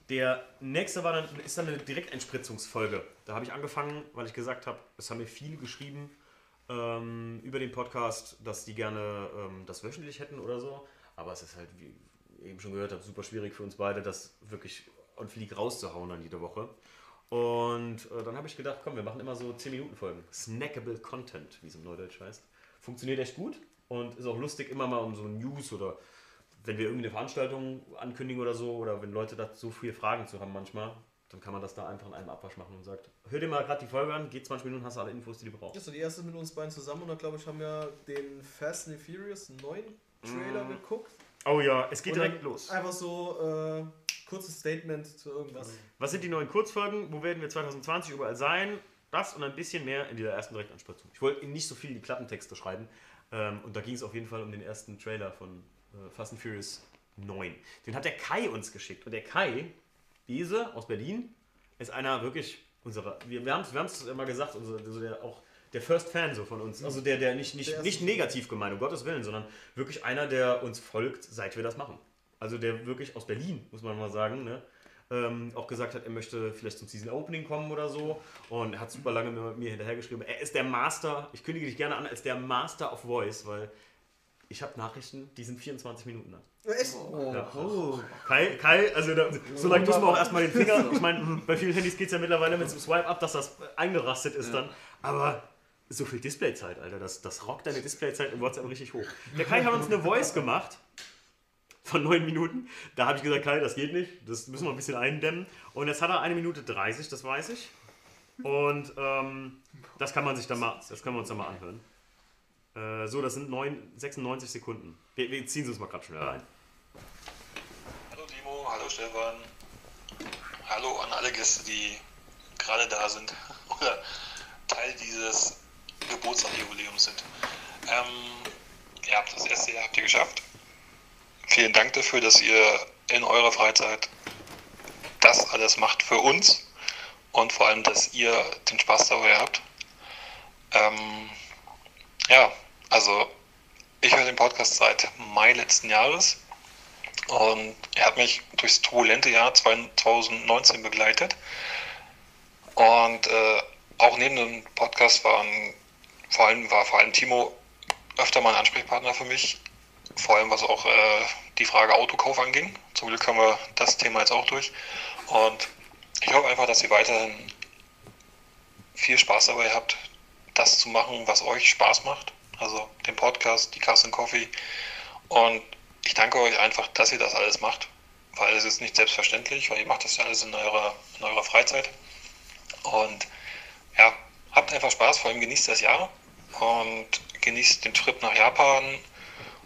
Der nächste war dann, ist dann eine Direkteinspritzungsfolge. Da habe ich angefangen, weil ich gesagt habe, es haben mir viele geschrieben, ähm, über den Podcast, dass die gerne ähm, das wöchentlich hätten oder so. Aber es ist halt, wie eben schon gehört habe, super schwierig für uns beide, das wirklich on fleek rauszuhauen dann jede Woche. Und äh, dann habe ich gedacht, komm, wir machen immer so 10 Minuten Folgen. Snackable Content, wie es im Neudeutsch heißt. Funktioniert echt gut und ist auch lustig, immer mal um so News oder wenn wir irgendeine Veranstaltung ankündigen oder so, oder wenn Leute da so viele Fragen zu haben manchmal, dann kann man das da einfach in einem Abwasch machen und sagt, hör dir mal gerade die Folge an, geht 20 Minuten, hast du alle Infos, die du brauchst. Ja, so die erste mit uns beiden zusammen und dann glaube ich haben wir den Fast and the Furious 9 Trailer Mm. geguckt. Oh ja, es geht Und direkt los. Einfach so äh, kurzes Statement zu irgendwas. Was sind die neuen Kurzfolgen? Wo werden wir 2020 überall sein? Das und ein bisschen mehr in dieser ersten Direktanspritzung. Ich wollte nicht so viel die Klappentexte schreiben. Ähm, und da ging es auf jeden Fall um den ersten Trailer von äh, Fast and Furious 9. Den hat der Kai uns geschickt. Und der Kai, Bese aus Berlin, ist einer wirklich unserer. Wir, wir haben es wir haben's immer gesagt, unser, also der, auch der First Fan so von uns. Also der, der nicht, nicht, Der nicht negativ gemeint, um Gottes Willen, sondern wirklich einer, der uns folgt, seit wir das machen. Also der wirklich aus Berlin, muss man mal sagen, ne? ähm, auch gesagt hat, er möchte vielleicht zum Season Opening kommen oder so. Und er hat super lange mit mir hinterhergeschrieben. Er ist der Master, ich kündige dich gerne an, als der Master of Voice, weil ich habe Nachrichten, die sind 24 Minuten lang. Echt? Ja. Kai, Kai, also da, so lange muss man auch erstmal den Finger. Ich meine, bei vielen Handys geht es ja mittlerweile mit dem Swipe up, dass das eingerastet ist dann. Aber so viel Displayzeit, Alter, das, das rockt deine Displayzeit im WhatsApp richtig hoch. Der Kai hat uns eine Voice gemacht von neun Minuten. Da habe ich gesagt, Kai, das geht nicht, das müssen wir ein bisschen eindämmen. Und jetzt hat er eine Minute 30, das weiß ich. Und ähm, das kann man sich dann mal, das können wir uns dann mal anhören. Äh, so, das sind neun, 96 Sekunden. Wir, wir ziehen sie uns mal gerade schnell rein. Hallo Timo, hallo Stefan. Hallo an alle Gäste, die gerade da sind oder Teil dieses Geburtstagsjubiläums sind. Ähm, ihr habt das erste Jahr habt ihr geschafft. Vielen Dank dafür, dass ihr in eurer Freizeit das alles macht für uns und vor allem, dass ihr den Spaß dabei habt. Ähm, ja, also ich höre den Podcast seit Mai letzten Jahres und er hat mich durchs turbulente Jahr 2019 begleitet. Und äh, auch neben dem Podcast waren, vor allem, war vor allem Timo öfter mal ein Ansprechpartner für mich. Vor allem was auch äh, die Frage Autokauf anging. Zum Glück haben wir das Thema jetzt auch durch. Und ich hoffe einfach, dass ihr weiterhin viel Spaß dabei habt, das zu machen, was euch Spaß macht. Also den Podcast, die Kassen Coffee. Und ich danke euch einfach, dass ihr das alles macht, weil es ist nicht selbstverständlich, weil ihr macht das ja alles in eurer, in eurer Freizeit. Und ja, habt einfach Spaß, vor allem genießt das Jahr und genießt den Trip nach Japan.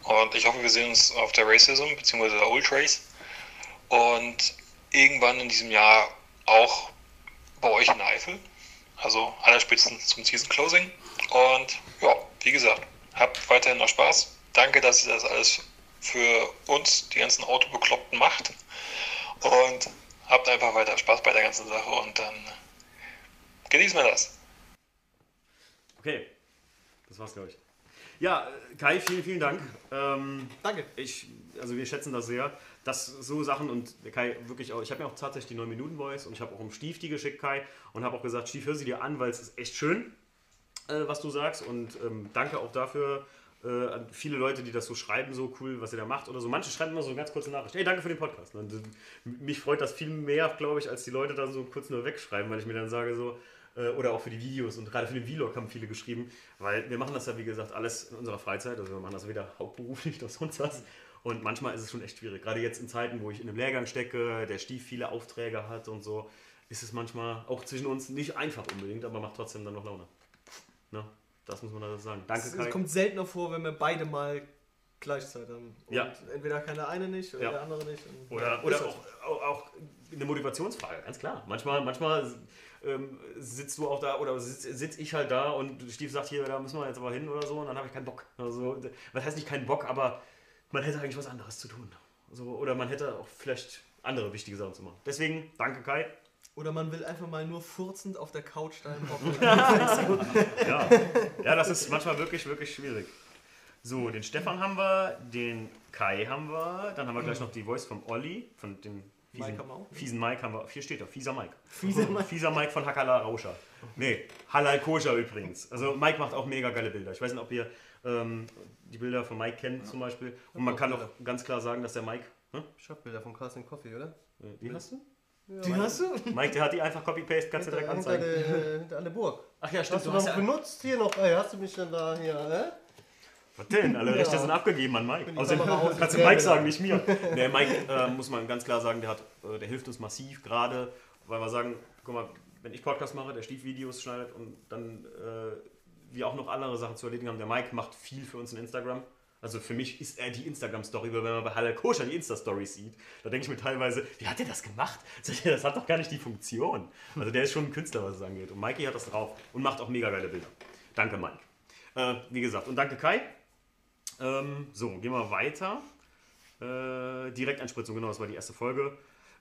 Und ich hoffe, wir sehen uns auf der Racism bzw. der Old Race. Und irgendwann in diesem Jahr auch bei euch in der Eifel. Also allerspätestens zum Season Closing. Und ja, wie gesagt, habt weiterhin noch Spaß. Danke, dass ihr das alles für uns, die ganzen Autobekloppten, macht. Und habt einfach weiter Spaß bei der ganzen Sache und dann genießen wir das. Okay, das war's, glaube ich. Ja, Kai, vielen, vielen Dank. Ähm, Danke. Ich, also wir schätzen das sehr, dass so Sachen und Kai wirklich auch, ich habe mir auch tatsächlich die 9-Minuten-Voice und ich habe auch um Stief die geschickt, Kai, und habe auch gesagt, Stief, hör sie dir an, weil es ist echt schön, äh, was du sagst und ähm, danke auch dafür äh, an viele Leute, die das so schreiben, so cool, was ihr da macht oder so. Manche schreiben immer so eine ganz kurze Nachricht. Hey, danke für den Podcast. Und, äh, mich freut das viel mehr, glaube ich, als die Leute dann so kurz nur wegschreiben, weil ich mir dann sage so, oder auch für die Videos und gerade für den Vlog haben viele geschrieben, weil wir machen das ja, wie gesagt, alles in unserer Freizeit. Also wir machen das weder hauptberuflich noch sonst was. Und manchmal ist es schon echt schwierig. Gerade jetzt in Zeiten, wo ich in einem Lehrgang stecke, der Stief viele Aufträge hat und so, ist es manchmal auch zwischen uns nicht einfach unbedingt, aber macht trotzdem dann noch Laune. Ne? Das muss man da sagen. Danke, Es Kai. kommt seltener vor, wenn wir beide mal gleichzeitig haben. Und Ja. entweder kann der eine nicht oder Ja. der andere nicht. Oder, oder auch, auch, auch eine Motivationsfrage, ganz klar. Manchmal, manchmal ähm, sitzt du auch da oder sitz, sitz ich halt da und Stief sagt hier, da müssen wir jetzt aber hin oder so und dann habe ich keinen Bock. Also, was heißt nicht keinen Bock, aber man hätte eigentlich was anderes zu tun. So, oder man hätte auch vielleicht andere wichtige Sachen zu machen. Deswegen, danke Kai. Oder man will einfach mal nur furzend auf der Couch Hocken. ja. ja, das ist manchmal wirklich, wirklich schwierig. So, den Stefan haben wir, den Kai haben wir, dann haben wir gleich noch die Voice vom Olli, von dem Fiesen, Mike haben wir auch. Fiesen Mike haben wir. Hier steht er, fieser Mike. Fieser Mike. Fieser Mike von Hakala Rauscher. Nee, Halal Koscher übrigens. Also Mike macht auch mega geile Bilder. Ich weiß nicht, ob ihr ähm, die Bilder von Mike kennt zum Beispiel. Und man kann auch ganz klar sagen, dass der Mike. Hm? Ich hab Bilder von Carsten Coffee, oder? Äh, Wie hast du? Die hast du? Mike, der hat die einfach Copy-Paste, kannst du direkt Hinter, anzeigen. der, hinter an der Burg. Ach ja, stimmt. Hast du Du hast noch ja, benutzt hier noch? Ey, hast du mich denn da hier, äh? Was denn? Alle. Rechte sind abgegeben an Mike. Außerdem kannst du. Mike sagen, nicht mir. Der Mike, äh, muss man ganz klar sagen, der, hat, äh, der hilft uns massiv gerade, weil wir sagen, guck mal, wenn ich Podcast mache, der Stief Videos schneidet und dann äh, wir auch noch andere Sachen zu erledigen haben. Der Mike macht viel für uns in Instagram. Also für mich ist er die Instagram-Story, weil wenn man bei Halal Koscher die Insta-Stories sieht, da denke ich mir teilweise, wie hat der das gemacht? Das hat doch gar nicht die Funktion. Also der ist schon ein Künstler, was es angeht. Und Mikey hat das drauf und macht auch mega geile Bilder. Danke, Mike. Äh, wie gesagt, und danke Kai. Ähm, so, gehen wir weiter. Äh, Direkteinspritzung, genau, das war die erste Folge.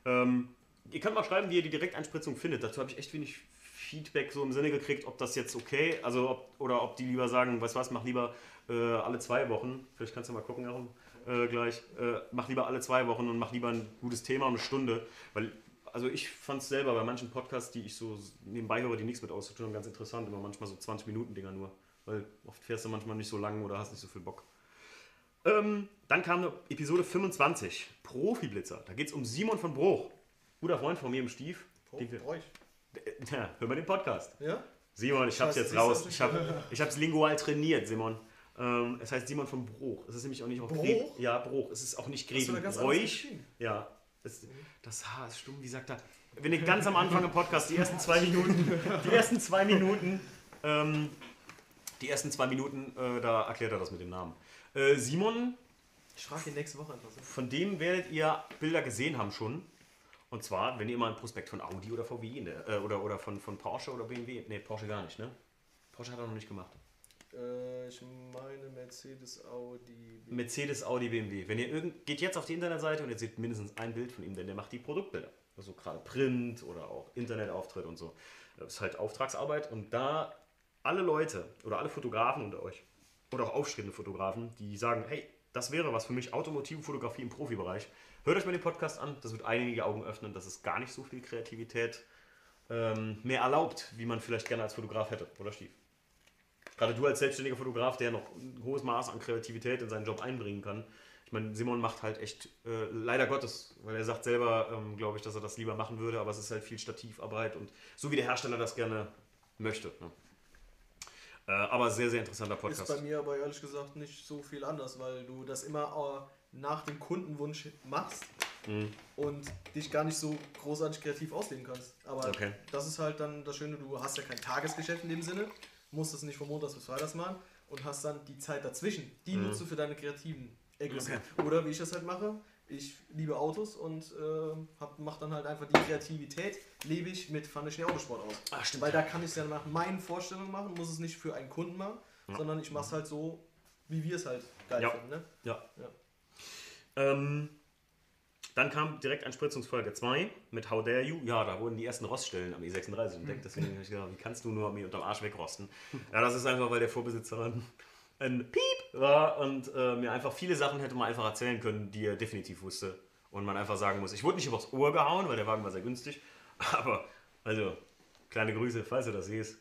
Ähm, ihr könnt mal schreiben, wie ihr die Direkteinspritzung findet. Dazu habe ich echt wenig Feedback so im Sinne gekriegt, ob das jetzt okay, also ob, oder ob die lieber sagen, weißt was, mach lieber äh, alle zwei Wochen. Vielleicht kannst du mal gucken, Aaron, äh, gleich. Äh, mach lieber alle zwei Wochen und mach lieber ein gutes Thema, eine Stunde. Weil, also ich fand es selber bei manchen Podcasts, die ich so nebenbei höre, die nichts mit auszutun haben, ganz interessant. Immer manchmal so 20 Minuten Dinger nur. Weil oft fährst du manchmal nicht so lang oder hast nicht so viel Bock. Ähm, dann kam eine Episode 25, Profi-Blitzer. Da geht es um Simon von Bruch. Guter Freund von mir im Stief. Den wir- euch. Ja, hör mal den Podcast. Ja? Simon, ich hab's jetzt raus. Ich, hab, ich hab's lingual trainiert, Simon. Ähm, es heißt Simon von Bruch. Es ist nämlich auch nicht auch Bruch? Gret- Ja, Bruch. Es ist auch nicht anders Bräuch. Ja. Das, das H ist stumm, wie sagt er? Wenn ihr ganz am Anfang im Podcast die ersten zwei Minuten, die ersten zwei Minuten, ähm, die ersten zwei Minuten, äh, da erklärt er das mit dem Namen. Äh, Simon, Ich frage ihn nächste Woche einfach so. von dem werdet ihr Bilder gesehen haben schon. Und zwar, wenn ihr mal ein Prospekt von Audi oder VW in der, äh, oder, oder von, von Porsche oder BMW. Ne, Porsche gar nicht, ne? Porsche hat er noch nicht gemacht. Äh, ich meine Mercedes, Audi. Mercedes, Audi, BMW. Wenn ihr irgend, geht jetzt auf die Internetseite und ihr seht mindestens ein Bild von ihm, denn der macht die Produktbilder. Also gerade Print oder auch Internetauftritt und so. Das ist halt Auftragsarbeit und da alle Leute oder alle Fotografen unter euch oder auch aufstrebende Fotografen, die sagen, hey, das wäre was für mich, automotive Fotografie im Profibereich. Hört euch mal den Podcast an, das wird einige Augen öffnen, dass es gar nicht so viel Kreativität ähm, mehr erlaubt, wie man vielleicht gerne als Fotograf hätte, oder Stief? Gerade du als selbstständiger Fotograf, der noch ein hohes Maß an Kreativität in seinen Job einbringen kann. Ich meine, Simon macht halt echt, äh, leider Gottes, weil er sagt selber, ähm, glaube ich, dass er das lieber machen würde, aber es ist halt viel Stativarbeit und so wie der Hersteller das gerne möchte. Ne? Äh, aber sehr, sehr interessanter Ist Podcast. bei mir aber ehrlich gesagt nicht so viel anders, weil du das immer äh, nach dem Kundenwunsch machst Mhm. und dich gar nicht so großartig kreativ ausleben kannst. Aber Okay. das ist halt dann das Schöne, du hast ja kein Tagesgeschäft in dem Sinne, musst es nicht von Montags bis Freitags machen und hast dann die Zeit dazwischen. Die Mhm. nutzt du für deine kreativen Ergüsse. Okay. Oder wie ich das halt mache, ich liebe Autos und äh, hab, mach dann halt einfach die Kreativität, lebe ich mit Fun Schnee Autosport aus. Ah, stimmt. Weil da kann ich es ja nach meinen Vorstellungen machen, muss es nicht für einen Kunden machen, Ja. sondern ich mache es halt so, wie wir es halt geil Ja. finden. Ne? Ja. Ja. Ähm, dann kam direkt Anspritzungsfolge 2 mit How Dare You. Ja, da wurden die ersten Roststellen am E36 entdeckt. Deswegen habe ich gedacht, wie kannst du nur mir unterm Arsch wegrosten? Ja, das ist einfach, weil der Vorbesitzer ein Piep war und äh, mir einfach viele Sachen hätte man einfach erzählen können, die er definitiv wusste. Und man einfach sagen muss, ich wurde nicht übers Ohr gehauen, weil der Wagen war sehr günstig. Aber, also, kleine Grüße, falls du das siehst.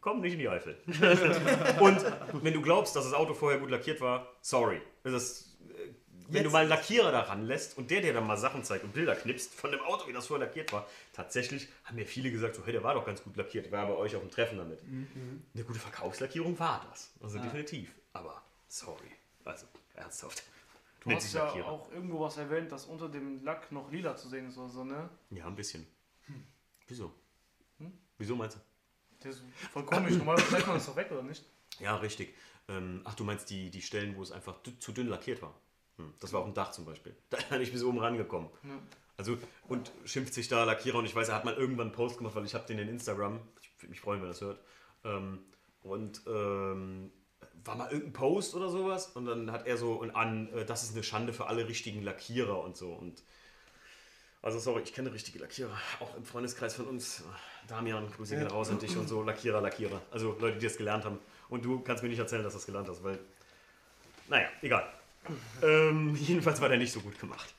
Komm nicht in die Eifel. und wenn du glaubst, dass das Auto vorher gut lackiert war, sorry. Das ist, wenn du mal einen Lackierer daran lässt und der dir dann mal Sachen zeigt und Bilder knipst von dem Auto, wie das vorher lackiert war, tatsächlich haben mir viele gesagt, so, hey, der war doch ganz gut lackiert. Ich war bei euch auf dem Treffen damit. Eine gute Verkaufslackierung war das. Also Ja. definitiv. Aber sorry. Also ernsthaft. Du Nennt hast ja Lackierer. auch irgendwo was erwähnt, dass unter dem Lack noch lila zu sehen ist oder so, ne? Ja, ein bisschen. Hm. Wieso? Hm? Wieso meinst du? Das ist voll komisch. Normalerweise zeigt man das doch weg, oder nicht? Ja, richtig. Ähm, ach, du meinst die, die Stellen, wo es einfach zu dünn lackiert war. Hm. Das war auf dem Dach zum Beispiel. Da bin ich bis oben rangekommen. Ja. Also, und schimpft sich da Lackierer und ich weiß, er hat mal irgendwann einen Post gemacht, weil ich habe den in Instagram. Ich würde mich freuen, wenn er das hört. Ähm, und ähm, war mal irgendein Post oder sowas und dann hat er so und an, äh, das ist eine Schande für alle richtigen Lackierer und so. Und also sorry, ich kenne richtige Lackierer, auch im Freundeskreis von uns. Damian, Grüße gehen raus an dich und so, Lackierer, Lackierer. Also Leute, die das gelernt haben. Und du kannst mir nicht erzählen, dass du das gelernt hast, weil, naja, egal. Ähm, jedenfalls war der nicht so gut gemacht.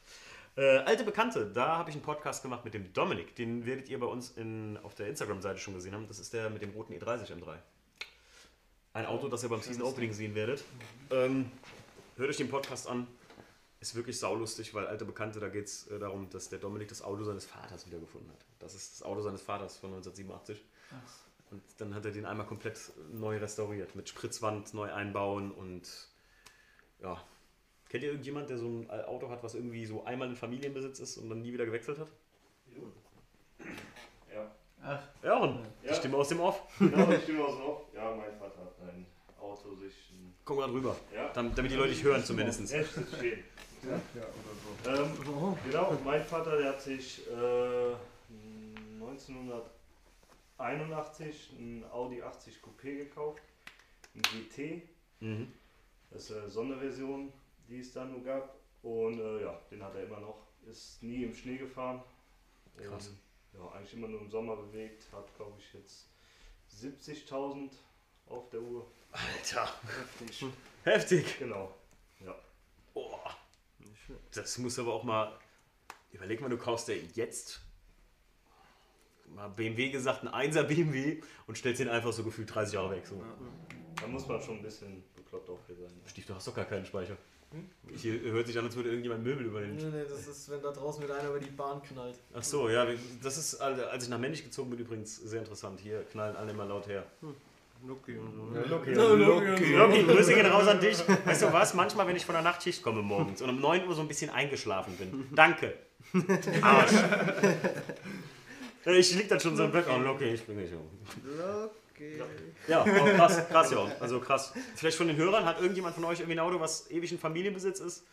Äh, alte Bekannte, da habe ich einen Podcast gemacht mit dem Dominik. Den werdet ihr bei uns in, auf der Instagram-Seite schon gesehen haben. Das ist der mit dem roten E30 M3. Ein Auto, das ihr beim Season Opening sehen werdet. Ähm, hört euch den Podcast an. Ist wirklich saulustig, weil alte Bekannte, da geht es äh, darum, dass der Dominik das Auto seines Vaters wiedergefunden hat. Das ist das Auto seines Vaters von 1987. Und dann hat er den einmal komplett neu restauriert. Mit Spritzwand neu einbauen und ja. Kennt ihr irgendjemand, der so ein Auto hat, was irgendwie so einmal in Familienbesitz ist und dann nie wieder gewechselt hat? Ja. Ach, Ja, und die Ja. Stimme aus dem Off. Genau, die Stimme aus dem Off. Ja, mein Vater hat ein Auto sich ein Komm mal drüber. Ja. Damit, damit die Leute dich hören zumindest. echtes stehen. Ja, oder so. Ähm, genau, mein Vater, der hat sich äh, 1981 ein Audi 80 Coupé gekauft, ein GT, Mhm. das ist eine Sonderversion, die es dann nur gab. Und äh, ja, den hat er immer noch. Ist nie im Schnee gefahren. Krass. Und, ja, eigentlich immer nur im Sommer bewegt. Hat, glaube ich, jetzt 70.000 auf der Uhr. Alter. Heftig. Heftig. Genau. Ja. Oh. Das muss aber auch mal. Überleg mal, du kaufst dir jetzt mal BMW gesagt, ein 1er BMW und stellst den einfach so gefühlt 30 Jahre weg. So. Da muss man schon ein bisschen bekloppt auch für sein. Stief, du hast doch gar keinen Speicher. Hier hört sich an, als würde irgendjemand Möbel über den. Nee, nee, das ist, wenn da draußen wieder einer über die Bahn knallt. Ach so, ja, das ist, als ich nach Männlich gezogen bin, übrigens sehr interessant. Hier knallen alle immer laut her. Lucky und so. Loki, Grüße gehen raus an dich. Weißt du was? Manchmal, wenn ich von der Nachtschicht komme morgens und um 9 Uhr so ein bisschen eingeschlafen bin. Danke. Arsch. Ich lieg dann schon so im Bett. Oh, Loki, ich bin nicht um. Loki. Ja, oh, krass, krass, ja. Also krass. Vielleicht von den Hörern, hat irgendjemand von euch irgendwie ein Auto, was ewig in Familienbesitz ist?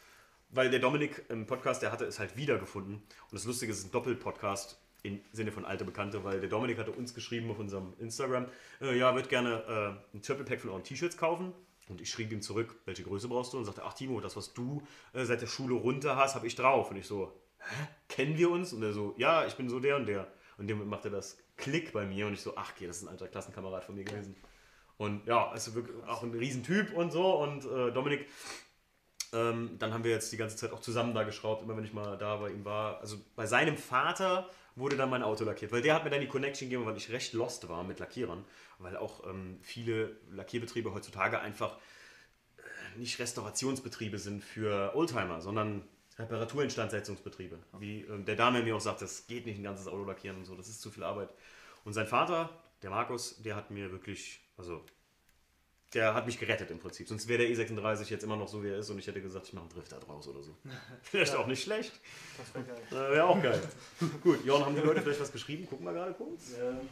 Weil der Dominik im Podcast, der hatte es halt wiedergefunden. Und das Lustige ist, es ist ein Doppelpodcast im Sinne von alte Bekannte, weil der Dominik hatte uns geschrieben auf unserem Instagram, äh, ja, wird gerne äh, ein Triple Pack von euren T-Shirts kaufen. Und ich schrieb ihm zurück, welche Größe brauchst du? Und sagte, ach Timo, das, was du äh, seit der Schule runter hast, habe ich drauf. Und ich so, hä? Kennen wir uns? Und er so, ja, ich bin so der und der. Und dem machte das Klick bei mir und ich so, ach, okay, das ist ein alter Klassenkamerad von mir gewesen. Und ja, also wirklich auch ein Riesentyp und so. Und äh, Dominik, ähm, dann haben wir jetzt die ganze Zeit auch zusammen da geschraubt, immer wenn ich mal da bei ihm war. Also bei seinem Vater wurde dann mein Auto lackiert, weil der hat mir dann die Connection gegeben, weil ich recht lost war mit Lackierern. Weil auch ähm, viele Lackierbetriebe heutzutage einfach äh, nicht Restaurationsbetriebe sind für Oldtimer, sondern Reparaturinstandsetzungsbetriebe. Wie ähm, der Dame mir auch sagt, das geht nicht ein ganzes Auto lackieren und so, das ist zu viel Arbeit. Und sein Vater, der Markus, der hat mir wirklich, also der hat mich gerettet im Prinzip. Sonst wäre der E36 jetzt immer noch so, wie er ist und ich hätte gesagt, ich mache einen Drifter draus oder so. Vielleicht Ja. auch nicht schlecht. Das wäre geil. Äh, wäre auch geil. Gut, Jorn, haben die Leute vielleicht was geschrieben? Gucken wir gerade kurz. Ähm,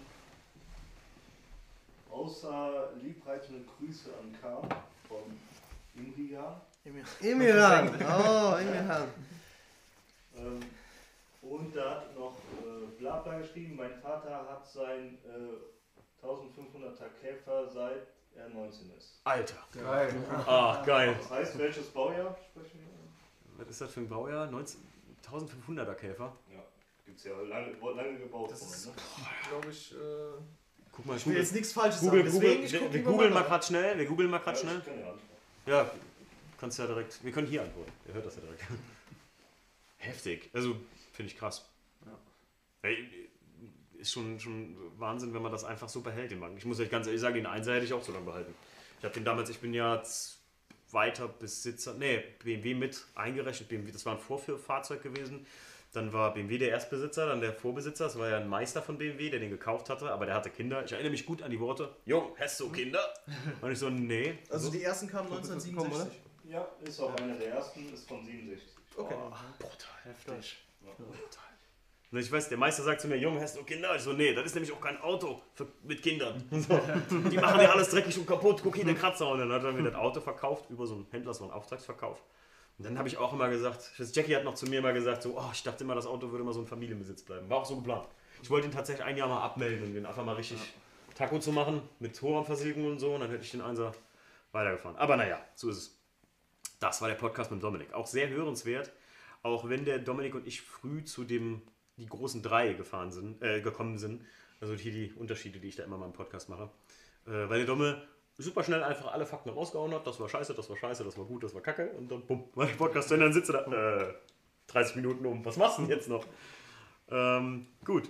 außer liebreizende Grüße an Karl von Imria. Imiran. Oh, Imiran. Ähm, und da hat noch äh, Blabla geschrieben, mein Vater hat sein äh, 1500er Käfer seit er 19 ist. Alter. Geil. Ah, geil. Das heißt, welches Baujahr sprechen wir? Was ist das für ein Baujahr? 19, 1500er Käfer? Ja, gibt es ja lange, lange gebaut. Das ist, worden, ne? glaube ich, äh, Guck mal, ich will jetzt nichts Falsches Google, sagen. Google, wir, guck wir googeln mal mal gerade schnell. Wir googeln mal gerade Ja, schnell. ich kann ja antworten. Ja, kannst ja direkt. Wir können hier antworten. Ihr hört das ja direkt. Heftig. Also, finde ich krass. Ey, ist schon, schon Wahnsinn, wenn man das einfach so behält, den Wagen. Ich muss euch ganz ehrlich sagen, den Einser hätte ich auch so lange behalten. Ich habe den damals, ich bin ja zweiter Besitzer, nee, BMW mit eingerechnet. BMW, das war ein Vorführfahrzeug gewesen. Dann war BMW der Erstbesitzer, dann der Vorbesitzer. Das war ja ein Meister von BMW, der den gekauft hatte, aber der hatte Kinder. Ich erinnere mich gut an die Worte: Jung, hast du Kinder? Und ich so, nee. Also die ersten kamen 1967. Ja, ist auch einer der ersten, ist von 67. Okay. Oh, brutal, heftig. Und ich weiß, der Meister sagt zu mir, Junge, hast du Kinder? Ich so, nee, das ist nämlich auch kein Auto für, mit Kindern. So. Die machen ja alles dreckig und kaputt, guck hier den Kratzer. Und dann hat er mir das Auto verkauft über so einen Händler, so einen Auftragsverkauf. Und dann habe ich auch immer gesagt, weiß, Jackie hat noch zu mir mal gesagt, so, oh, ich dachte immer, das Auto würde mal so ein Familienbesitz bleiben. War auch so geplant. Ich wollte ihn tatsächlich ein Jahr mal abmelden und den einfach mal richtig Taco zu machen, mit Hochraumversiegelung und so. Und dann hätte ich den Einser weitergefahren. Aber naja, so ist es. Das war der Podcast mit Dominik. Auch sehr hörenswert. Auch wenn der Dominik und ich früh zu dem, die großen drei gefahren sind, äh, gekommen sind. Also hier die Unterschiede, die ich da immer mal im Podcast mache. Äh, weil der Domme super schnell einfach alle Fakten rausgehauen hat. Das war scheiße, das war scheiße, das war gut, das war kacke. Und dann bumm, war der Podcast zu Ende. Dann sitzt er da. Äh, 30 Minuten um. Was machst du denn jetzt noch? Ähm, gut.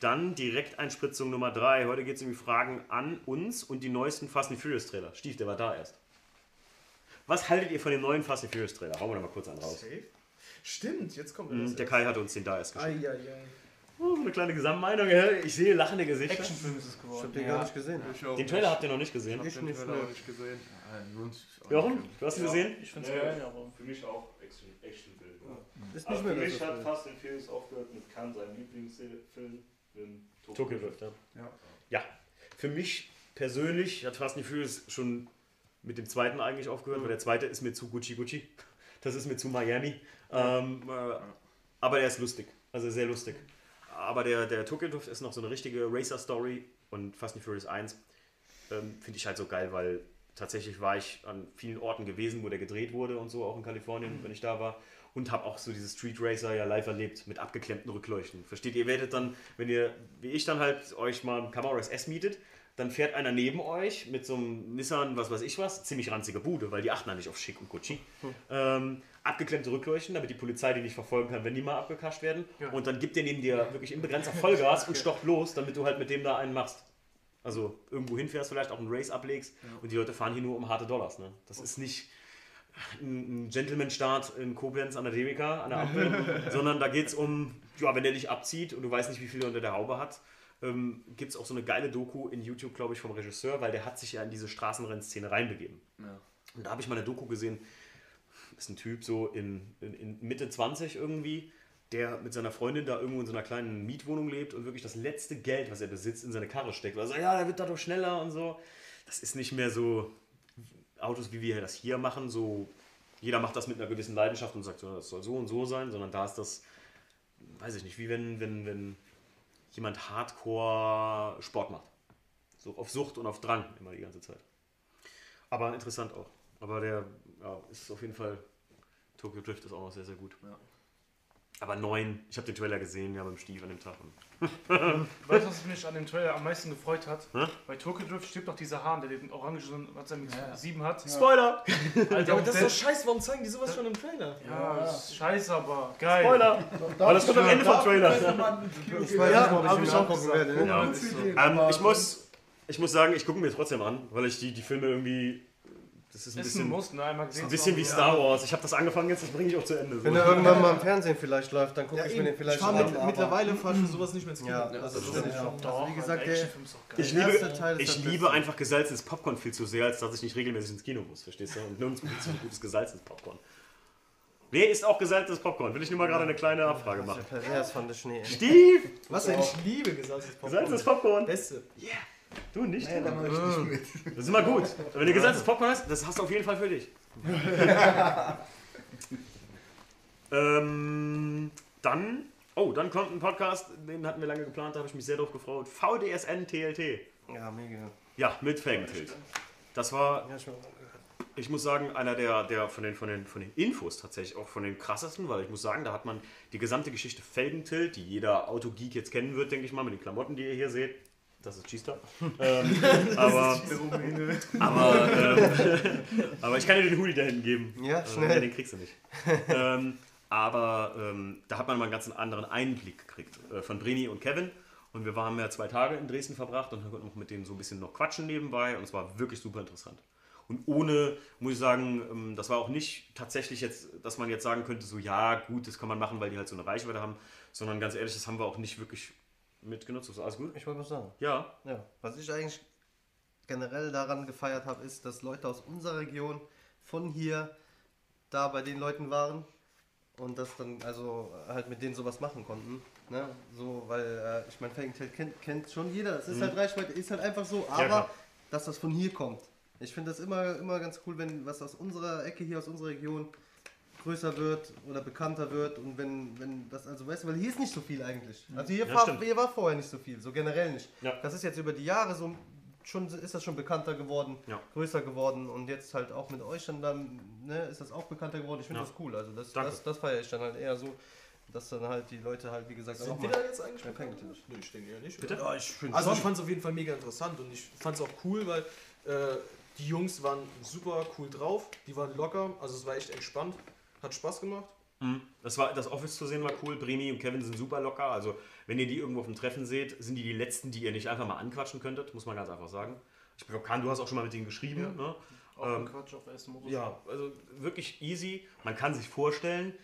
Dann direkt Einspritzung Nummer 3. Heute geht es um die Fragen an uns und die neuesten Fast and Furious Trailer. Stief, der war da erst. Was haltet ihr von dem neuen Fast and Furious Trailer? Hauen wir da mal kurz einen raus. Safe. Stimmt, jetzt kommt Mhm, der. Kai hat uns den da erst geschickt. Oh, eine kleine Gesamtmeinung. Ich sehe lachende Gesichter. Actionfilm ist es geworden. Ich hab den gar nicht gesehen. Den Trailer habt ihr noch nicht gesehen. Ich nicht, Trailer ne. auch nicht gesehen. Jochen, du hast ihn gesehen? Ich find's Nee, geil, aber. Für mich auch Action, Actionfilm. Ist nicht für mich hat Fast and Furious aufgehört mit Khan, seinem Lieblingsfilm, in Tokyo Drift, ja. Ja. Ja, für mich persönlich hat Fast and Furious schon mit dem zweiten eigentlich aufgehört, weil der zweite ist mir zu Gucci Gucci. Das ist mir zu Miami. Ähm, äh, aber der ist lustig, also sehr lustig. Aber der, der Tokyo Drift ist noch so eine richtige Racer-Story und Fast and Furious 1 ähm, finde ich halt so geil, weil tatsächlich war ich an vielen Orten gewesen, wo der gedreht wurde und so, auch in Kalifornien, wenn ich da war. Und habe auch so diese Street Racer ja live erlebt mit abgeklemmten Rückleuchten. Versteht ihr? Ihr werdet dann, wenn ihr, wie ich dann halt, euch mal ein Camaro SS mietet, dann fährt einer neben euch mit so einem Nissan, was weiß ich was, ziemlich ranzige Bude, weil die achten da nicht auf Schick und Gucci. Ähm, abgeklemmte Rückleuchten, damit die Polizei die nicht verfolgen kann, wenn die mal abgekascht werden. Und dann gibt der neben dir wirklich in begrenzter Vollgas und stocht los, damit du halt mit dem da einen machst. Also irgendwo hinfährst, vielleicht auch einen Race ablegst und die Leute fahren hier nur um harte Dollars. Ne? Das ist nicht ein Gentleman-Start in Koblenz an der Devika, an der Ampel, sondern da geht es um, ja, wenn der dich abzieht und du weißt nicht, wie viel er unter der Haube hat, ähm, gibt es auch so eine geile Doku in YouTube, glaube ich, vom Regisseur, weil der hat sich ja in diese Straßenrennszene reinbegeben. Und da habe ich mal eine Doku gesehen, ist ein Typ so in, in, in Mitte 20 irgendwie, der mit seiner Freundin da irgendwo in so einer kleinen Mietwohnung lebt und wirklich das letzte Geld, was er besitzt, in seine Karre steckt. Weil er sagt, ja, der wird dadurch schneller und so. Das ist nicht mehr so Autos, wie wir das hier machen, so jeder macht das mit einer gewissen Leidenschaft und sagt, so, das soll so und so sein, sondern da ist das, weiß ich nicht, wie wenn, wenn, wenn jemand Hardcore Sport macht. So auf Sucht und auf Drang immer die ganze Zeit. Aber interessant auch. Aber der ja, ist auf jeden Fall, Tokyo Drift ist auch noch sehr, sehr gut. Aber neun, ich habe den Trailer gesehen, ja, beim Stief an dem Tag. Weißt du, was mich an dem Trailer am meisten gefreut hat? Hä? Bei Tokyo Drift stirbt doch dieser Hahn, der den orangen was er mit Ja. sieben hat. Spoiler! Alter, Ja, aber das ist doch scheiße, warum zeigen die sowas schon im Trailer? Ja, ist scheiße, aber geil. Spoiler! Aber das kommt am Ende vom Trailer. Ich weiß Ja, nicht ob ich auch gesagt. werde. Ja. ne? Ähm, ich, muss, ich muss sagen, ich gucke mir trotzdem an, weil ich die, die Filme irgendwie. Das ist ein Ist ein bisschen, Muss, ne? Einmal ein bisschen wie. Star Wars. Ich habe das angefangen, jetzt das bringe ich auch zu Ende. So. Wenn er irgendwann mal im Fernsehen vielleicht läuft, dann gucke Ja, ich mir den vielleicht ich an. mit, mittlerweile fahre ich für sowas nicht mehr ins Kino. Ja, also das das stimmt, ist ja. schon. Doch, Also wie gesagt, ein der- ist. Ich liebe, Teil ist ich das liebe einfach gesalzenes Popcorn viel zu sehr, als dass ich nicht regelmäßig ins Kino muss, verstehst du? Und nirgendwo gibt es so gutes gesalzenes Popcorn. Wer isst auch gesalzenes Popcorn? Will ich nur mal gerade eine kleine Abfrage machen. Pervers fand ich nie. Steve! Was denn? Ich liebe gesalzenes Popcorn. Gesalzenes Popcorn! Beste. Du nicht? Ja, da mach ich nicht mit. Das ist immer gut. Wenn du gesalzenes Popcorn hast, das hast du auf jeden Fall für dich. ähm, dann, oh, dann kommt ein Podcast, den hatten wir lange geplant, da habe ich mich sehr drauf gefreut. VDSN TLT. Ja, mega. Ja, mit Felgentilt. Das war, ich muss sagen, einer der, der von, den, von, den, von den Infos tatsächlich auch von den krassesten, weil ich muss sagen, da hat man die gesamte Geschichte Felgentilt, die jeder Autogeek jetzt kennen wird, denke ich mal, mit den Klamotten, die ihr hier seht. Das ist Cheester. ähm, aber, aber, ähm, aber ich kann dir den Hoodie da hinten geben. Ja, Äh, schnell. den kriegst du nicht. ähm, aber ähm, da hat man mal einen ganz anderen Einblick gekriegt äh, von Brini und Kevin. Und wir haben ja zwei Tage in Dresden verbracht und konnten noch mit denen so ein bisschen noch quatschen nebenbei. Und es war wirklich super interessant. Und ohne, muss ich sagen, ähm, das war auch nicht tatsächlich jetzt, dass man jetzt sagen könnte, so ja, gut, das kann man machen, weil die halt so eine Reichweite haben. Sondern ganz ehrlich, das haben wir auch nicht wirklich mitgenutzt. Ist alles gut? Ich wollte was sagen. Ja. Ja, was ich eigentlich generell daran gefeiert habe, ist, dass Leute aus unserer Region von hier da bei den Leuten waren und das dann also halt mit denen sowas machen konnten. Ne? So, weil äh, ich meine, Felgentel kennt, kennt schon jeder. Es ist Mhm. halt Reichweite, ist halt einfach so, Ja, aber klar. dass das von hier kommt. Ich finde das immer, immer ganz cool, wenn was aus unserer Ecke hier, aus unserer Region größer wird oder bekannter wird und wenn, wenn das, also weißt du, weil hier ist nicht so viel eigentlich. Also hier, Ja, war, hier war vorher nicht so viel, so generell nicht. Ja. Das ist jetzt über die Jahre so schon ist das schon bekannter geworden, Ja. größer geworden und jetzt halt auch mit euch dann, dann ne, ist das auch bekannter geworden. Ich finde Ja. das cool. Also das, Danke. das, das feiere ich dann halt eher so, dass dann halt die Leute halt wie gesagt auch Sind mal- wir da jetzt eigentlich Ja, bekannt? Nö, ich denke eher nicht. Bitte? Ja, ich finde Also ich fand es auf jeden Fall mega interessant und ich fand es auch cool, weil äh, die Jungs waren super cool drauf, die waren locker, also es war echt entspannt, hat Spaß gemacht. Mhm. Das, war, das Office zu sehen war cool. Bremi und Kevin sind super locker. Also, wenn ihr die irgendwo auf dem Treffen seht, sind die die letzten, die ihr nicht einfach mal anquatschen könntet, muss man ganz einfach sagen. Ich glaube, Kahn, du hast auch schon mal mit denen geschrieben. Ja. Ne? Auch Ähm, ein Quatsch auf. Ja, also wirklich easy. Man kann sich vorstellen,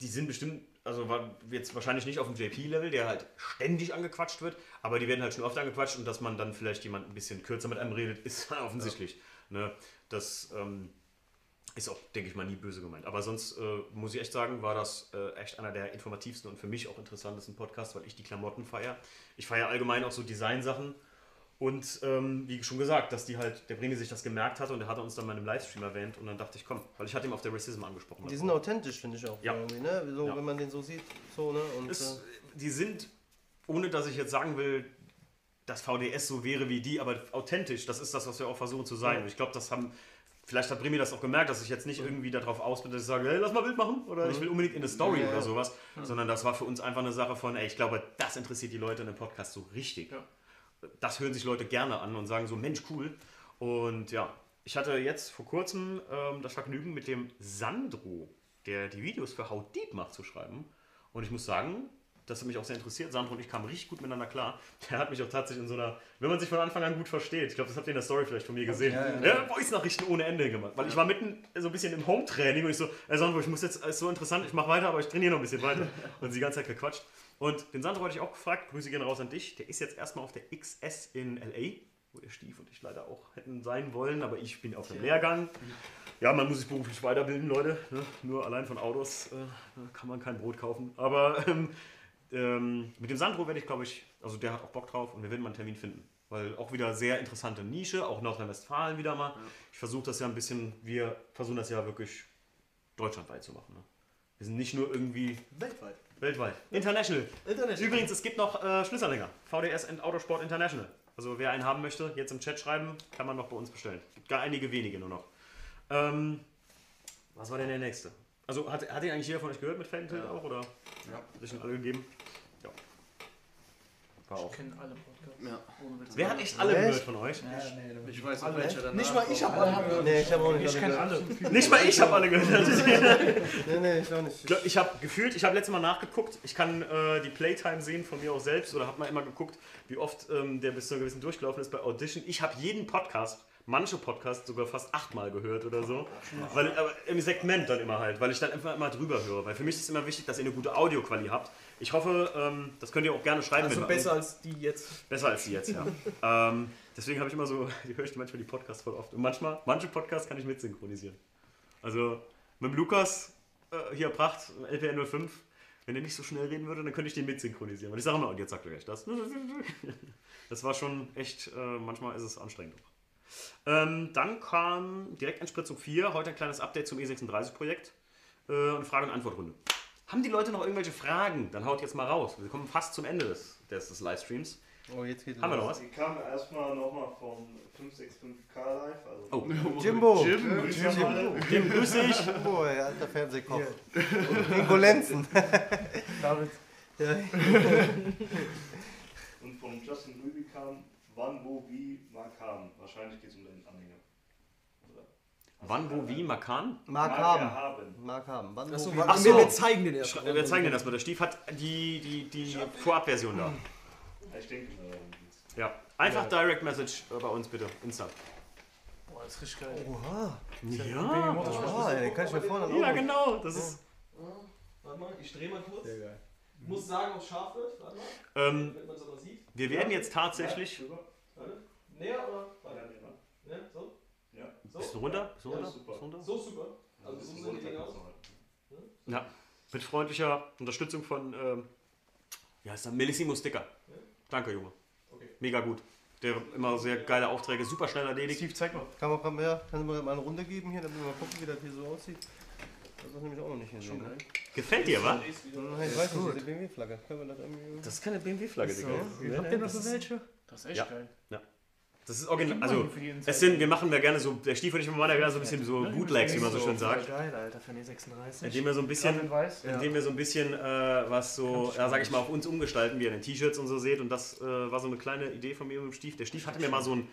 die sind bestimmt, also war jetzt wahrscheinlich nicht auf dem JP-Level, der halt ständig angequatscht wird, aber die werden halt schon oft angequatscht und dass man dann vielleicht jemand ein bisschen kürzer mit einem redet, ist offensichtlich. Ne? Das ähm, ist auch, denke ich mal, nie böse gemeint. Aber sonst äh, muss ich echt sagen, war das äh, echt einer der informativsten und für mich auch interessantesten Podcasts, weil ich die Klamotten feiere. Ich feiere allgemein auch so Designsachen. Und ähm, wie schon gesagt, dass die halt, der Breni sich das gemerkt hatte und er hatte uns dann mal einem Livestream erwähnt und dann dachte ich, komm, weil ich hatte ihm auf der Racism angesprochen. Die sind authentisch, finde ich auch. Ja. Irgendwie, ne? so, Ja. Wenn man den so sieht. So, ne? Und, Es, äh, die sind, ohne dass ich jetzt sagen will, dass VDS so wäre wie die, aber authentisch, das ist das, was wir auch versuchen zu sein. Ja. Und ich glaube, das haben, vielleicht hat Bremi das auch gemerkt, dass ich jetzt nicht irgendwie darauf aus bin, dass ich sage, hey, lass mal Bild machen oder ich will unbedingt in eine Story Ja. oder sowas, Ja. sondern das war für uns einfach eine Sache von, ey, ich glaube, das interessiert die Leute in dem Podcast so richtig. Das hören sich Leute gerne an und sagen so, Mensch, cool. Und ja, ich hatte jetzt vor kurzem ähm, das Vergnügen mit dem Sandro, der die Videos für How Deep macht, zu schreiben. Und ich muss sagen, das hat mich auch sehr interessiert. Sandro und ich kamen richtig gut miteinander klar. Der hat mich auch tatsächlich in so einer, wenn man sich von Anfang an gut versteht, ich glaube, das habt ihr in der Story vielleicht von mir gesehen, Ja, ja, ja, ja. Voice-Nachrichten ohne Ende gemacht. Weil ich war mitten so ein bisschen im Home-Training und ich so, ey Sandro, ich muss jetzt, ist so interessant, ich mache weiter, aber ich trainiere noch ein bisschen weiter. Und sie die ganze Zeit gequatscht. Und den Sandro hatte ich auch gefragt, Grüße gehen raus an dich. Der ist jetzt erstmal auf der XS in LA, wo der Stief und ich leider auch hätten sein wollen, aber ich bin auf dem Lehrgang. Ja, man muss sich beruflich weiterbilden, Leute. Ne? Nur allein von Autos äh, kann man kein Brot kaufen. Aber ähm, ähm, mit dem Sandro werde ich, glaube ich, also der hat auch Bock drauf und wir werden mal einen Termin finden. Weil auch wieder sehr interessante Nische, auch Nordrhein-Westfalen wieder mal. Ich versuche das ja ein bisschen, wir versuchen das ja wirklich deutschlandweit zu machen. Ne? Wir sind nicht nur irgendwie Weltweit. weltweit. International. International. Übrigens, es gibt noch äh, Schlüsselanhänger. VDS and Autosport International. Also wer einen haben möchte, jetzt im Chat schreiben, kann man noch bei uns bestellen. Gibt gar einige wenige nur noch. Ähm, was war denn der nächste? Also hat, hat ihn eigentlich jeder von euch gehört mit Felgentilt auch? Oder? Ja. Hat sich schon alle gegeben? Ja. War auch. Ich kenne alle Podcasts. Ja. Wer hat echt alle gehört von euch? Ich weiß Alle. welcher danach Nicht mal ich habe alle gehört. nee, ich habe auch nicht Ich alle kenne gehört. alle. Nicht mal ich habe alle gehört. Nee, nee, ich auch nicht. Ich, habe gefühlt, ich habe letztes Mal nachgeguckt, ich kann äh, die Playtime sehen von mir auch selbst oder habe mal immer geguckt, wie oft ähm, der bis zu einer gewissen durchgelaufen ist bei Audition. Ich habe jeden Podcast, manche Podcasts sogar fast achtmal gehört oder so. Weil, aber im Segment dann immer halt, weil ich dann einfach immer drüber höre. Weil für mich ist es immer wichtig, dass ihr eine gute Audioqualität habt. Ich hoffe, ähm, das könnt ihr auch gerne schreiben. Also besser als die jetzt. Besser als die jetzt, ja. ähm, deswegen habe ich immer so, die höre ich manchmal die Podcasts voll oft. Und manchmal, manche Podcasts kann ich mitsynchronisieren. Also mit dem Lukas, äh, hier Pracht, LPR 05, wenn er nicht so schnell reden würde, dann könnte ich den mitsynchronisieren. Und ich sage immer, und jetzt sagt er gleich das. Das war schon echt, äh, manchmal ist es anstrengend auch. Ähm, dann kam Direkteinspritzung 4, heute ein kleines Update zum E36-Projekt äh, und eine Frage- und Antwortrunde. Haben die Leute noch irgendwelche Fragen? Dann haut jetzt mal raus. Wir kommen fast zum Ende des, des, des Livestreams. Oh, jetzt geht Haben wir noch was? Die kam erstmal nochmal vom 565K Live. Also Oh. Jimbo. Jim, dich alle. Jim, grüß dich. Jimbo, ey, alter Fernsehkoch. Ingo Lenzen. David. ja. Und vom Justin Ruby kam, wann, wo, wie, mal kam. Wahrscheinlich geht es um den Anhänger. Oder? Wann, wo, wie, Makan? Mark Mag haben. haben. Mark haben. Wann, Achso, wo, wie? wir, zeigen den erst. Wir zeigen dir das mal. Der Stief hat die, die, die Vorabversion da. Ich denke, äh, Ja. Einfach Direct Message bei uns bitte. Insta. Boah, das ist richtig geil. Oha. Ja. Ey, den kann ich mir vorne Ja, genau. Das ist. Warte mal, ich drehe mal kurz. Sehr geil. Ich muss sagen, ob es scharf wird. Warte mal, Ähm, damit man es aber sieht. wir werden jetzt tatsächlich. Warte. Näher oder? Warte. Ja, so? Ja. So? Bist du runter? Bist du Ja, runter? super. Bist du runter? So super. Also so sehen die Dinge aus. Ja. Mit freundlicher Unterstützung von. Ähm, wie heißt er? Melissimo Sticker. Danke, Junge. Okay. Mega gut. Der immer sehr geile Aufträge, super schnell erledigt. Steve, zeig mal. Kann man, kann man, ja, kann man mal eine Runde geben hier, damit wir mal gucken, wie das hier so aussieht. Das ist nämlich auch noch nicht gesehen. Ne? Gefällt dir, wa? Nein, ich weiß nicht, diese BMW-Flagge. Können wir das irgendwie. Das ist keine BMW-Flagge, Digga. Habt ihr noch so welche? Das ist echt Ja. geil. Das ist original. Also, es sind, wir machen da gerne so, der Stief und ich machen da gerne so ein bisschen so Bootlegs, wie man so schön sagt. Geil, Alter, für eine 36. Indem wir so ein in bisschen, indem wir so ein bisschen äh, was so, ja, sag ich mal, auf uns umgestalten, wie ihr den T-Shirts und so seht. Und das äh, war so eine kleine Idee von mir mit dem Stief. Der Stief hatte mir mal so ein,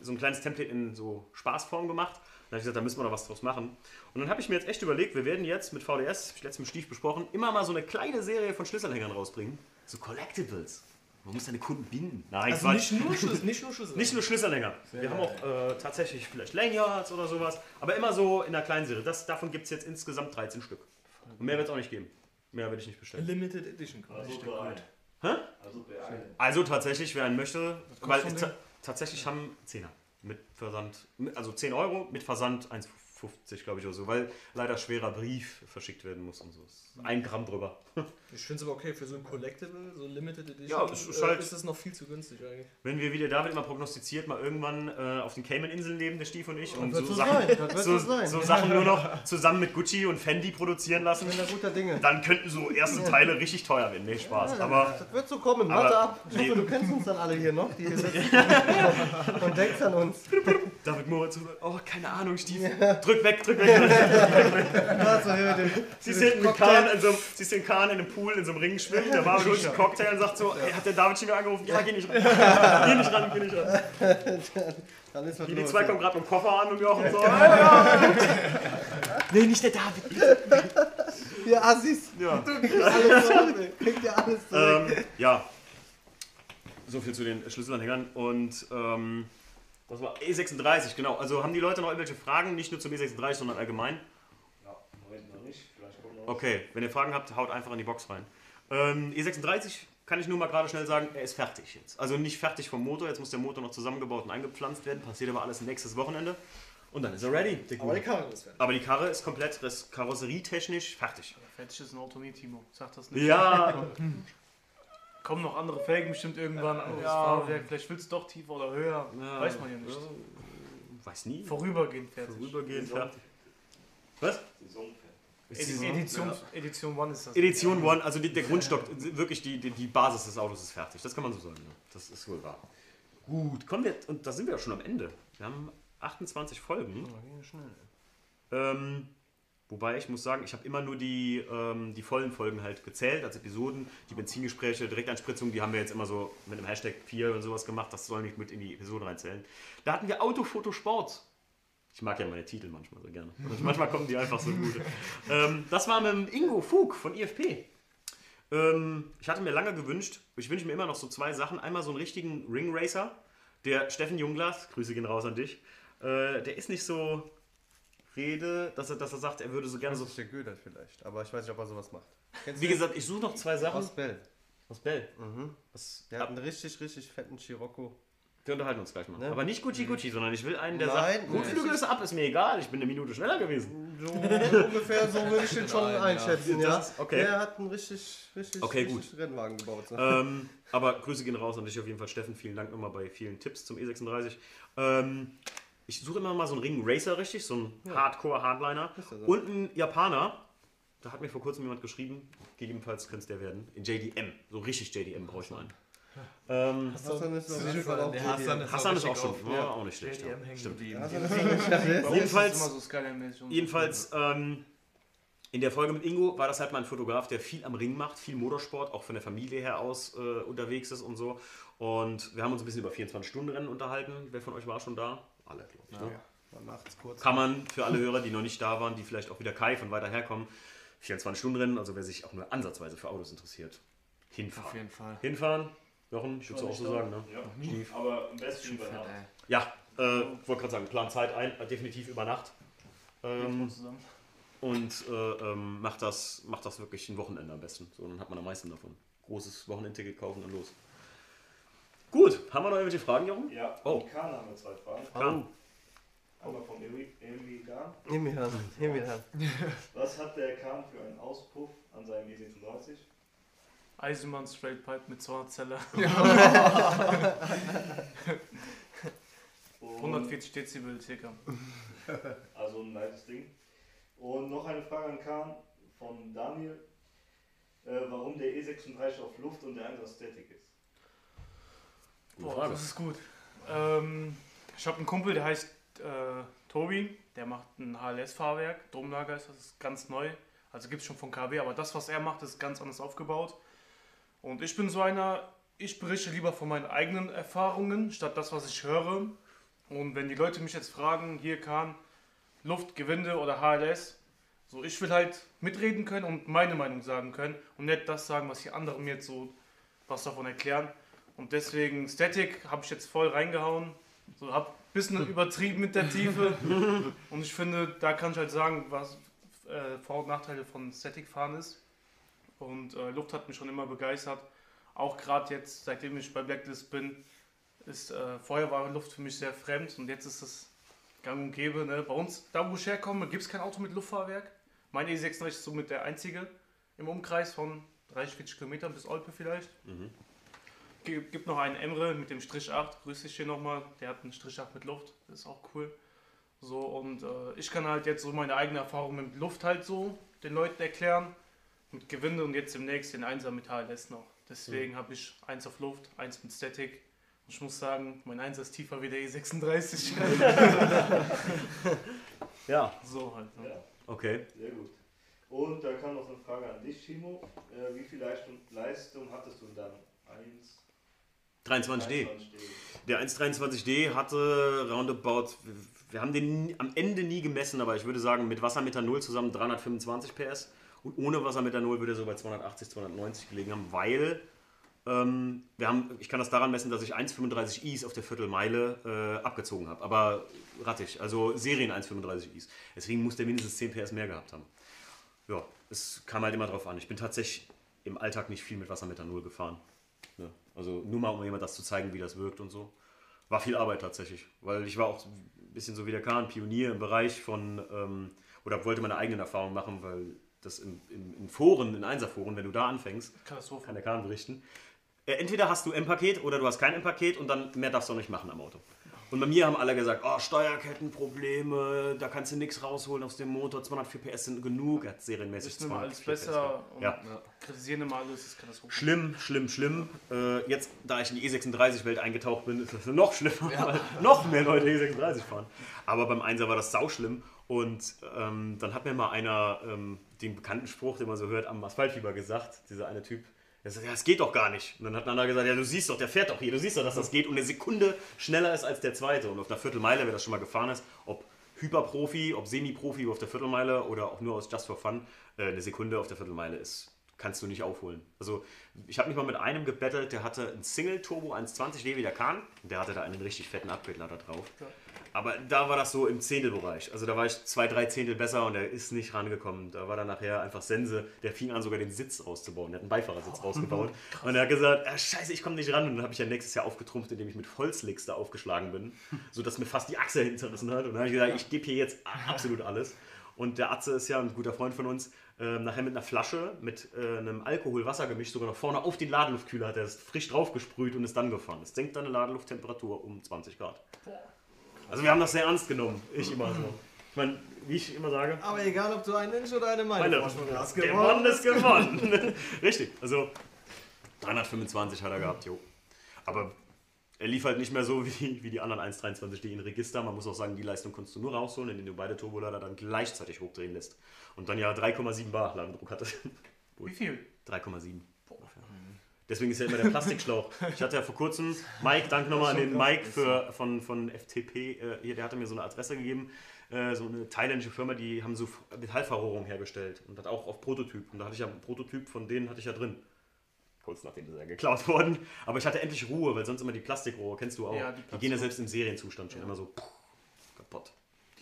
so ein kleines Template in so Spaßform gemacht. Habe ich gesagt, da müssen wir noch was draus machen. Und dann habe ich mir jetzt echt überlegt, wir werden jetzt mit VDS, hab ich letztens mit Stief besprochen, immer mal so eine kleine Serie von Schlüsselanhängern rausbringen. So Collectibles. Man muss deine Kunden binden. Nein, Also Quatsch. nicht nur Schlüssel, nicht nur Schlüssel. Nicht nur Schlüsselanhänger. Wir haben auch äh, tatsächlich vielleicht Lanyards oder sowas, aber immer so in der kleinen Serie. Das, davon gibt es jetzt insgesamt 13 Stück. Und mehr wird es auch nicht geben. Mehr werde ich nicht bestellen. Limited Edition quasi. Also. Hä? Also. Also tatsächlich, wer einen möchte, weil tatsächlich haben 10er mit Versand, also 10 Euro mit Versand 1,50 glaube ich oder so, weil leider schwerer Brief verschickt werden muss und so. Ein Gramm drüber. Ich finde es aber okay, für so ein Collectible, so ein Limited Edition, Ja, es ist äh, halt- ist das noch viel zu günstig eigentlich. Wenn wir, wie der David immer prognostiziert, mal irgendwann äh, auf den Cayman-Inseln leben, der Stief und ich, und wird so, Sachen, so, so Sachen nur noch zusammen mit Gucci und Fendi produzieren lassen, Ich bin da guter Dinge. dann könnten so erste Teile richtig teuer werden. Nee, Spaß. Aber Das wird so kommen, Aber- warte ab. Ich nee. hoffe, du kennst uns dann alle hier noch. Die hier sitzen. und denkst an uns. David Moritz, oh, keine Ahnung, Stief. Drück weg, drück weg. Drück weg. Mit Kahn in Kahn in einem Pool, in so einem Ring schwimmen, der Marvin holt einen Cocktail und sagt so, ey, hat der David schon wieder angerufen? Ja, geh nicht ran. geh nicht ran, geh nicht ran. dann ist was Die, die los. zwei kommen gerade mit dem Koffer an und wir auch und so. Ja, ja. Nee, nicht der David. Ihr Assis. Ja. Alles zurück. Kriegt ihr alles zurück. ähm, ja. So viel zu den Schlüsselanhängern. Und ähm, das war E36, genau. Also haben die Leute noch irgendwelche Fragen, nicht nur zum E36, sondern allgemein? Ja, Moment noch nicht. Vielleicht kommt noch was. Okay, wenn ihr Fragen habt, haut einfach in die Box rein. Ähm, E36 kann ich nur mal gerade schnell sagen, er ist fertig jetzt. Also nicht fertig vom Motor, jetzt muss der Motor noch zusammengebaut und eingepflanzt werden. Passiert aber alles nächstes Wochenende. Und dann ist er ready. der Aber die. Karre ist fertig. aber die Karre ist komplett karosserietechnisch fertig. Fertig ist ein Auto nie, Timo. Sag das nicht. Ja, Kommen noch andere Felgen bestimmt irgendwann, anderes Ja. Fahrwerk. Vielleicht willst du doch tiefer oder höher. Ja. Weiß man ja nicht. weiß nie. Vorübergehend fertig. Vorübergehend fertig. Was? Saisonfeld. Edi- Edition, Edition One ist das. Edition One, also die, der Grundstock, wirklich die, die, die Basis des Autos ist fertig. Das kann man so sagen. Ja. Das ist wohl wahr. Gut, kommen wir, und da sind wir ja schon am Ende. Wir haben 28 Folgen. Ähm, wobei ich muss sagen, ich habe immer nur die, ähm, die vollen Folgen halt gezählt als Episoden. Die Benzingespräche, Direktanspritzung, die haben wir jetzt immer so mit einem Hashtag 4 oder sowas gemacht. Das soll nicht mit in die Episode reinzählen. Da hatten wir Autofoto Sport. Ich mag ja meine Titel manchmal so gerne. Manchmal kommen die einfach so gut. ähm, das war mit dem Ingo Fug von IFP. Ähm, ich hatte mir lange gewünscht, ich wünsche mir immer noch so zwei Sachen. Einmal so einen richtigen Ring Racer. Der Steffen Jungglas, Grüße gehen raus an dich. Äh, der ist nicht so rede, dass er, dass er sagt, er würde so gerne Das so. ist der Gödert vielleicht. Aber ich weiß nicht, ob er sowas macht. Kennst Wie gesagt, ich suche noch zwei Sachen. Aus Bell. Aus Bell. Mhm. Was, Der hat einen richtig, richtig fetten Scirocco. Wir unterhalten uns gleich mal. Ne? Aber nicht Gucci Gucci, sondern ich will einen, der Nein, sagt, nein. Rotflügel ist ab, ist mir egal, ich bin eine Minute schneller gewesen. So ungefähr so würde ich den schon Nein, ja. einschätzen, ja. Das ist- okay. Der hat einen richtig, richtig, Okay, richtig Rennwagen gebaut. So. ähm, aber Grüße gehen raus an dich auf jeden Fall, Steffen. Vielen Dank nochmal bei vielen Tipps zum E36. Ähm, ich suche immer mal so einen Ring Racer, richtig, so einen Hardcore-Hardliner. Ist ja so. Und einen Japaner. Da hat mir vor kurzem jemand geschrieben, gegebenenfalls könnte es der werden. In JDM. So richtig JDM brauche ich mal einen. Ähm, Hassan ist auch. Hassan ist Hassan ist auch schon auf- ja, auch nicht schlecht. Ja, stimmt. Jedenfalls-. Jedenfalls, ähm, in der Folge mit Ingo war das halt mal ein Fotograf, der viel am Ring macht, viel Motorsport, auch von der Familie her aus äh, unterwegs ist und so. Und wir haben uns ein bisschen über 24-Stunden-Rennen unterhalten. Wer von euch war schon da? Alle, glaube ich. Ne? War nachts kurz. Kann man für alle Hörer, die noch nicht da waren, die vielleicht auch wieder Kai von weiter herkommen, 24-Stunden-Rennen, also wer sich auch nur ansatzweise für Autos interessiert, hinfahren. Auf jeden Fall. Hinfahren, Jochen, ich würde es auch so sagen, ne? Ja. Aber am besten über Nacht. Ja, äh, wollte gerade sagen, plan Zeit ein, äh, definitiv über Nacht. Ähm, und äh, ähm, macht, das, macht das wirklich ein Wochenende am besten. So, dann hat man am meisten davon. Großes Wochenendticket kaufen und los. Gut, haben wir noch irgendwelche Fragen, Jochen? Ja, Oh. Kahn haben wir zwei Fragen. Kahn. Einmal vom Emil Emil Kahn. Nimm ihn an, nimm ihn an. Was hat der Kahn für einen Auspuff an seinem E36? Eisenbahn Straight Pipe mit 200 Zeller. Und 140 Dezibel circa. Also ein leichtes Ding. Und noch eine Frage an Kahn von Daniel. Äh, warum der E36 auf Luft und der andere Static ist? Boah, Frage. das ist gut. Ähm, ich habe einen Kumpel, der heißt äh, Tobi. Der macht ein HLS-Fahrwerk. Domlager ist das ist ganz neu. Also gibt es schon von KW, aber das, was er macht, ist ganz anders aufgebaut. Und ich bin so einer, ich berichte lieber von meinen eigenen Erfahrungen, statt das, was ich höre. Und wenn die Leute mich jetzt fragen, hier Kahn, Luft, Gewinde oder HLS. So, ich will halt mitreden können und meine Meinung sagen können und nicht das sagen, was die anderen mir jetzt so was davon erklären. Und deswegen Static habe ich jetzt voll reingehauen. So, hab ein bisschen übertrieben mit der Tiefe. Und ich finde, da kann ich halt sagen, was äh, Vor- und Nachteile von Static fahren ist. Und äh, Luft hat mich schon immer begeistert. Auch gerade jetzt, seitdem ich bei Blacklist bin, ist äh, vorher war Luft für mich sehr fremd und jetzt ist es gang und gäbe. Ne? Bei uns, da wo ich herkomme, gibt es kein Auto mit Luftfahrwerk. Mein E36 ist somit der einzige im Umkreis von 30, 40 Kilometern bis Olpe vielleicht. Mhm. Gi- Gibt noch einen Emre mit dem Strich 8, grüß dich hier nochmal. Der hat einen Strich 8 mit Luft, das ist auch cool. So, und äh, ich kann halt jetzt so meine eigene Erfahrung mit Luft halt so den Leuten erklären. Mit Gewinde und jetzt demnächst den 1er mit HLS noch. Deswegen habe ich eins auf Luft, eins mit Static. Und ich muss sagen, mein 1 ist tiefer wie der E E36. Ja. So halt. Ne? Ja, Okay. sehr gut. Und da kam noch eine Frage an dich, Timo. Äh, wie viel Leistung, Leistung hattest du dann? 1, 23D. Der 123D hatte roundabout, wir haben den am Ende nie gemessen, aber ich würde sagen, mit Wassermethanol zusammen 325 PS und ohne Wassermethanol würde er so bei 280, 290 gelegen haben, weil ähm, wir haben, ich kann das daran messen, dass ich 1,35 Is auf der Viertelmeile äh, abgezogen habe, aber rattig, also Serien 1,35 Is. Deswegen muss der mindestens 10 PS mehr gehabt haben. Ja, es kam halt immer drauf an. Ich bin tatsächlich im Alltag nicht viel mit Wassermethanol gefahren. Ja, also nur mal, um jemand das zu zeigen, wie das wirkt und so. War viel Arbeit tatsächlich, weil ich war auch ein bisschen so wie der Kahn, Pionier im Bereich von, ähm, oder wollte meine eigenen Erfahrungen machen, weil das in, in, in Foren, in Einserforen, wenn du da anfängst, kann der Kahn berichten. Äh, entweder hast du M-Paket oder du hast kein M-Paket und dann mehr darfst du auch nicht machen am Auto. Und bei mir haben alle gesagt, oh, Steuerkettenprobleme, da kannst du nichts rausholen aus dem Motor, 204 PS sind genug, er hat serienmäßig Wissen immer alles 204 PS. besser und Ja. kritisieren immer alles, ist Katastrophe. Schlimm, schlimm, schlimm. Äh, jetzt, da ich in die E36-Welt eingetaucht bin, ist das noch schlimmer, weil noch mehr Leute E36 fahren. Aber beim Einser war das sauschlimm. Und ähm, dann hat mir mal einer ähm, den bekannten Spruch, den man so hört, am Asphaltfieber gesagt, dieser eine Typ. Der sagt, ja, es geht doch gar nicht. Und dann hat ein anderer gesagt, ja, du siehst doch, der fährt doch hier, du siehst doch, dass das geht und eine Sekunde schneller ist als der zweite. Und auf der Viertelmeile, wer das schon mal gefahren ist, ob Hyperprofi, ob Semi-Profi auf der Viertelmeile oder auch nur aus Just for Fun, äh, eine Sekunde auf der Viertelmeile ist, kannst du nicht aufholen. Also ich habe mich mal mit einem gebettelt, der hatte ein Single-Turbo 120D wie der Kahn. Der hatte da einen richtig fetten Upgrade-Lader drauf. Aber da war das so im Zehntelbereich. Also da war ich zwei, drei Zehntel besser und er ist nicht rangekommen. Da war dann nachher einfach Sense. Der fing an, sogar den Sitz auszubauen. Der hat einen Beifahrersitz rausgebaut. Und er hat gesagt, ah, scheiße, ich komme nicht ran. Und dann habe ich ja nächstes Jahr aufgetrumpft, indem ich mit Holzlicks da aufgeschlagen bin. Sodass mir fast die Achse hinten zerrissen hat. Und dann habe ich gesagt, ich gebe hier jetzt absolut alles. Und der Atze ist ja ein guter Freund von uns. Ähm, nachher mit einer Flasche, mit äh, einem Alkohol-Wasser-Gemisch, sogar noch vorne auf den Ladeluftkühler hat er es frisch draufgesprüht und ist dann gefahren. Das senkt deine Ladelufttemperatur um 20 Grad. Also wir haben das sehr ernst genommen. Ich immer so. Ich meine, wie ich immer sage, Aber egal, ob du einen Inch oder eine Meile meine, Vorsprung hast, gewonnen ist gewonnen. Richtig, also 325 hat er gehabt, jo. Aber er lief halt nicht mehr so wie, wie die anderen 1.23D in Register. Man muss auch sagen, die Leistung konntest du nur rausholen, indem du beide Turbolader dann gleichzeitig hochdrehen lässt. Und dann ja 3,7 Bar Ladendruck hatte. Wie viel? 3,7. Deswegen ist ja immer der Plastikschlauch. Ich hatte ja vor kurzem, Mike, danke nochmal an den Mike für, von, von FTP, äh, hier, der hatte mir so eine Adresse gegeben, äh, so eine thailändische Firma, die haben so Metallverrohrung hergestellt und hat auch auf Prototyp. Und da hatte ich ja einen Prototyp von denen hatte ich ja drin. Kurz nachdem das ja geklaut worden. Aber ich hatte endlich Ruhe, weil sonst immer die Plastikrohre, kennst du auch, Ja, die, die gehen ja selbst im Serienzustand schon Ja. immer so puh, kaputt.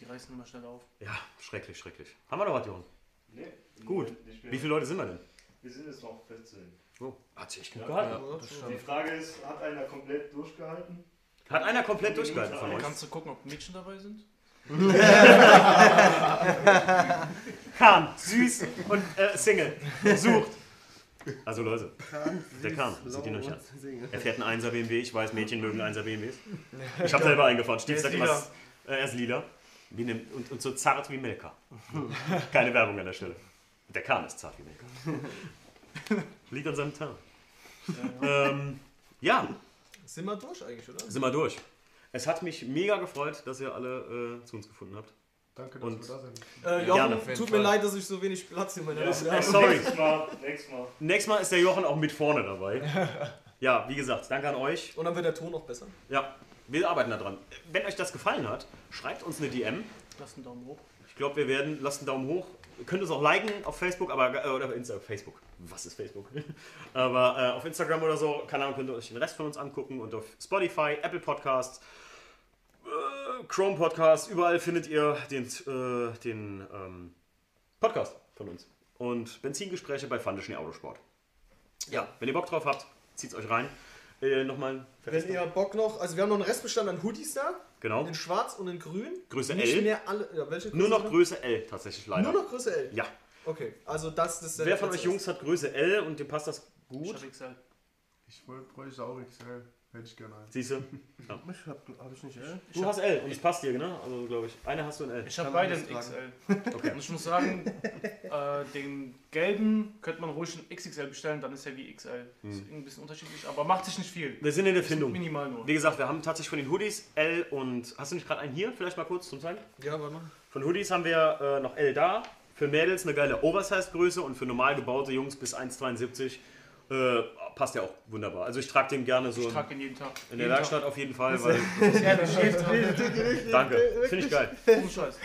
Die reißen immer schnell auf. Ja, schrecklich, schrecklich. Haben wir noch was, Jochen? Nee, Gut. Moment nicht mehr. Wie viele Leute sind wir denn? Wir sind jetzt noch 14. Oh, hat sich echt gut Ja, gehalten. Die Frage ist, hat einer komplett durchgehalten? Hat einer komplett durchgehalten von euch? Kannst du gucken, ob Mädchen dabei sind? Kahn, süß und äh, Single. Sucht. Also Leute, der Kahn, seht ihn euch an. Er fährt einen 1er BMW, ich weiß, Mädchen mögen 1er BMWs. Ich habe selber eingefahren. Steve sagt lila. äh, er ist lila. Wie ne, und, und so zart wie Melka. Keine Werbung an der Stelle. Der Kahn ist zart wie Melka. Liegt an seinem Tarn. Ähm, ja, Sind wir durch eigentlich, oder? sind wir durch. Es hat mich mega gefreut, dass ihr alle äh, zu uns gefunden habt. Danke, dass Und- wir da sind. Äh, Gerne. Jochen, tut mir leid, dass ich so wenig Platz in meiner Liste äh, habe. sorry. Nächstes Mal, nächstes Mal. Nächstes Mal ist der Jochen auch mit vorne dabei. Ja, wie gesagt, danke an euch. Und dann wird der Ton noch besser. Ja, wir arbeiten da dran. Wenn euch das gefallen hat, schreibt uns eine DM. Lass einen Daumen hoch. Ich glaube, wir werden, lasst einen Daumen hoch. Ihr könnt uns auch liken auf Facebook, aber äh, oder auf Instagram. Facebook. Was ist Facebook? aber äh, auf Instagram oder so, keine Ahnung, könnt ihr euch den Rest von uns angucken und auf Spotify, Apple Podcasts, äh, Chrome Podcasts, überall findet ihr den, äh, den ähm, Podcast von uns. Und Benzingespräche bei Fandeschen Autosport. Ja, wenn ihr Bock drauf habt, zieht's euch rein. Äh, Nochmal Wenn ihr Bock noch, also wir haben noch einen Restbestand an Hoodies da. Genau. In schwarz und in grün. Größe Nicht L. mehr alle, ja, welche Nur noch? Größe L tatsächlich leider. Nur noch Größe L? Ja. Okay, also das, das ist der Wer von euch Jungs hat Größe L und dem passt das gut? Ich hab XL. Ich wollte- bräuchte auch XL. Hätte ich gerne einen. Siehst du? Ja. Ich hab, hab ich nicht, ey. Du hast L und es passt dir, ne? Also glaube ich. Eine hast du ein L. Ich habe beide ein XL. Okay. Und ich muss sagen, äh, den gelben könnte man ruhig ein XXL bestellen, dann ist er wie XL. Ist Hm. ein bisschen unterschiedlich, aber macht sich nicht viel. Wir sind in der Ist Findung. Minimal nur. Wie gesagt, wir haben tatsächlich von den Hoodies L und. Hast du nicht gerade einen hier? Vielleicht mal kurz zum Zeigen? Ja, warte mal. Von Hoodies haben wir äh, noch L da. Für Mädels eine geile Oversize-Größe und für normal gebaute Jungs bis 1,72 äh, passt ja auch wunderbar. Also ich trage den gerne so Ich trage ihn jeden Tag. in der Jeden Werkstatt auf jeden Fall, weil. Tag. Jeden Tag. Danke. Finde ich geil. Ohne Scheiß.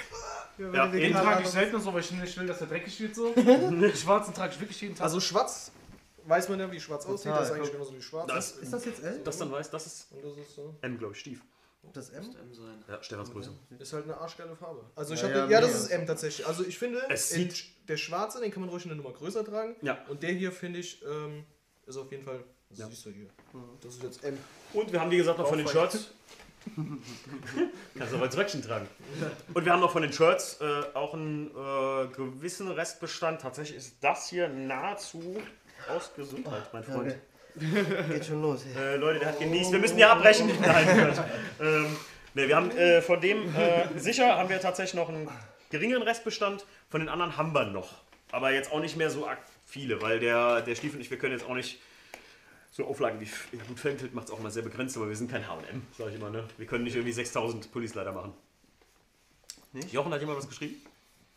Ja, Den jeden trage ich selten so, weil ich nicht will, dass er dreckig wird so. Den schwarzen trage ich wirklich jeden Tag. Also schwarz, weiß man ja, wie schwarz aussieht. Das ist eigentlich genauso wie schwarz. Das, Ist das jetzt L? das dann weiß, das ist Und das ist so. M, glaube ich, Stief. Das M? M sein. Ja, Stefans Größe. Ist halt eine arschgeile Farbe. Also ich Ja, hab ja, den, ja, das ist M tatsächlich. Also ich finde, Es sieht- der schwarze, den kann man ruhig eine Nummer größer tragen. Ja. Und der hier finde ich, ähm, ist auf jeden Fall. Das Ja. siehst du hier. Das ist jetzt M. Und wir haben, wie gesagt, noch von den. Shirts. Kannst du auch als Röckchen tragen. Und wir haben noch von den Shirts äh, auch einen äh, gewissen Restbestand. Tatsächlich ist das hier nahezu aus Gesundheit, mein Freund. Geht schon los, ey. Äh, Leute, der hat genießt. Wir müssen ja abbrechen. Nein, ähm, ne, wir haben äh, von dem äh, sicher haben wir tatsächlich noch einen geringeren Restbestand. Von den anderen haben wir noch. Aber jetzt auch nicht mehr so arg viele, weil der, der Stiefel und ich, wir können jetzt auch nicht so Auflagen wie F- gut Feldfeld macht es auch mal sehr begrenzt, aber wir sind kein HM, sag ich immer. Ne? Wir können nicht irgendwie 6000 Pullis leider machen. Jochen hat jemand was geschrieben?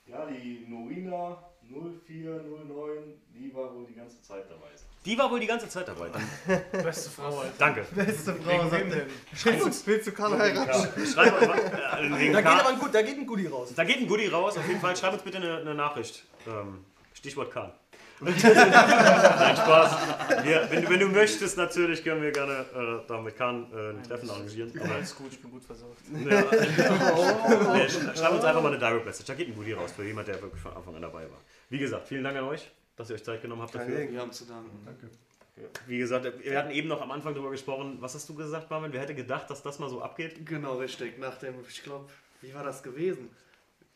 Ja, die Norina 0409, die war wohl die ganze Zeit dabei. Die war wohl die ganze Zeit dabei. Beste Frau, Alter. danke. Beste Frau, Wegen sagt er. denn? Willst du, willst du Karl heiraten? Ja, schreib mal, äh, Da geht Karl- aber ein, gut, da geht ein Goodie raus. Da geht ein Goodie raus, auf jeden Fall. Schreib uns bitte eine, eine Nachricht. Ähm, Stichwort Kahn. Nein, Spaß. Wir, wenn, du- wenn du möchtest, natürlich können wir gerne äh, da mit Kahn äh, ein Treffen arrangieren. Aber, Alles gut, ich bin gut versorgt. ja, nee, sch- schreib uns einfach mal eine Direct Message. Da geht ein Goodie raus für jemand, der wirklich von Anfang an dabei war. Wie gesagt, vielen Dank an euch, dass ihr euch Zeit genommen habt dafür. Wir haben zu danken. Danke. Wie gesagt, wir hatten eben noch am Anfang darüber gesprochen. Was hast du gesagt, Marvin? Wer hätte gedacht, dass das mal so abgeht? Genau, richtig. Nach dem, ich glaube, wie war das gewesen?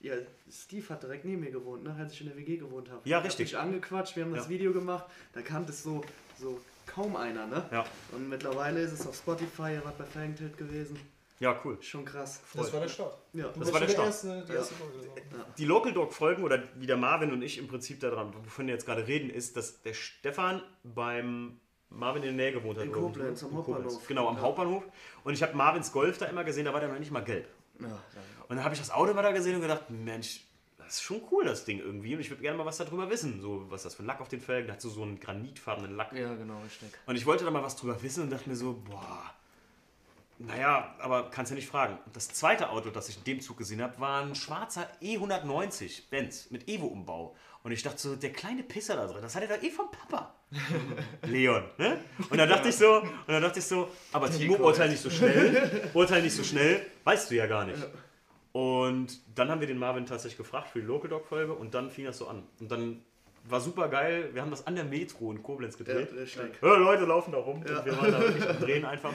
Ja, Steve hat direkt neben mir gewohnt, ne, als ich in der WG gewohnt habe. Ja, Ich richtig. mich angequatscht, wir haben das Ja. Video gemacht, da kannte es so, so kaum einer, ne? Ja. Und mittlerweile ist es auf Spotify, er war bei Fangtilt gewesen. Ja, cool. Schon krass. Das war der Start. Ja. Du Das war der die Start. erste, die Ja. erste Folge. Die Local Dog Folgen oder wie der Marvin und ich im Prinzip daran, wovon wir jetzt gerade reden, ist, dass der Stefan beim Marvin in der Nähe gewohnt hat. In ich, Koblenz, ne? am In Koblenz. Hauptbahnhof. Genau, am Ja. Hauptbahnhof. Und ich habe Marvins Golf da immer gesehen, da war der noch nicht mal gelb. Ja. Und dann habe ich das Auto mal da gesehen und gedacht, Mensch, das ist schon cool, das Ding irgendwie. Und ich würde gerne mal was darüber wissen. So, was das für ein Lack auf den Felgen, hat so, so einen granitfarbenen Lack. ja, genau, richtig. Und ich wollte da mal was drüber wissen und dachte mir so, boah, naja, aber kannst ja nicht fragen. Und Das zweite Auto, das ich in dem Zug gesehen habe, war ein schwarzer E190 Benz mit Evo-Umbau. Und ich dachte so, der kleine Pisser da drin, das hat er doch eh vom Papa. Leon, ne? Und dann dachte ich so, und dann dachte ich so, aber Timo, urteil nicht so schnell, urteil nicht so schnell, weißt du ja gar nicht. Und dann haben wir den Marvin tatsächlich gefragt für die Local Dog Folge und dann fing das so an. Und dann war super geil, wir haben das an der Metro in Koblenz Ja, gedreht. richtig. Ja, Leute laufen da rum Ja. und wir waren da wirklich am Drehen einfach.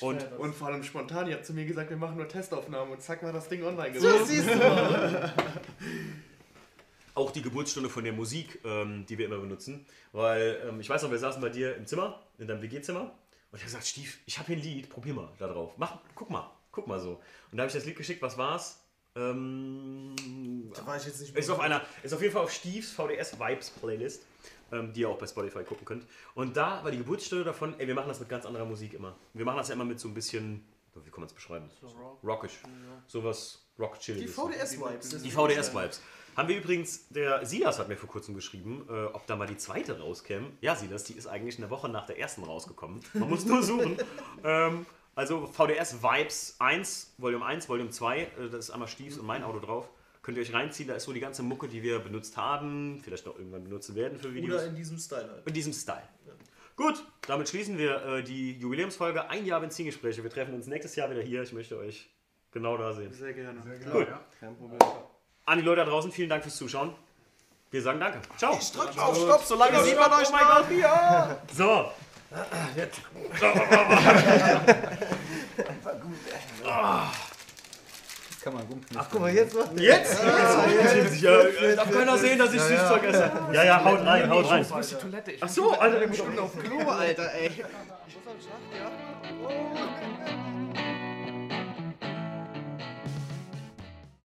Und Und vor allem spontan, ihr habt zu mir gesagt, wir machen nur Testaufnahmen und zack war das Ding online So gewesen. siehst du mal. auch die Geburtsstunde von der Musik, ähm, die wir immer benutzen. Weil ähm, ich weiß noch, wir saßen bei dir im Zimmer, in deinem WG-Zimmer. Und ich habe gesagt, Stief, ich habe hier ein Lied, probier mal da drauf. Mach, guck mal, guck mal so. Und da habe ich das Lied geschickt, was war's? Ähm, Da war ich jetzt nicht ist auf einer, ist auf jeden Fall auf Stiefs VDS Vibes Playlist, ähm, die ihr auch bei Spotify gucken könnt. Und da war die Geburtsstunde davon, ey, wir machen das mit ganz anderer Musik immer. Wir machen das ja immer mit so ein bisschen, wie kann man es beschreiben? So Rock. Rockish. Sowas rock Die chilliges. VDS-Vibes. Die VDS-Vibes. Haben wir übrigens, der Silas hat mir vor kurzem geschrieben, äh, ob da mal die zweite rauskäme. Ja, Silas, die ist eigentlich eine Woche nach der ersten rausgekommen. Man muss nur suchen. ähm, also VDS Vibes 1, Volume 1, Volume 2, äh, das ist einmal Stiefs und mein Auto drauf. Könnt ihr euch reinziehen, da ist so die ganze Mucke, die wir benutzt haben, vielleicht noch irgendwann benutzen werden für Videos. Oder in diesem Style halt. In diesem Style. Gut, damit schließen wir äh, die Jubiläumsfolge. Ein Jahr Benzingespräche. Wir treffen uns nächstes Jahr wieder hier. Ich möchte euch genau da sehen. Sehr gerne. Sehr Gut. gerne, ja. Kein Problem. An die Leute da draußen, vielen Dank fürs Zuschauen. Wir sagen Danke. Ciao. Drückt auf Stopp, so lange sieht man euch Oh mein noch. Gott. Ja. So. Das kann man gut Ach, guck mal, jetzt macht Jetzt? Jetzt? Ja, darf keiner sehen, dass ich Süßzeug esse. Ja, ja, haut rein, haut rein. Ich muss die Toilette. Ich Ach so, Alter, der muss Auf Klo, Alter, ey. Ich muss am Schacht, ja.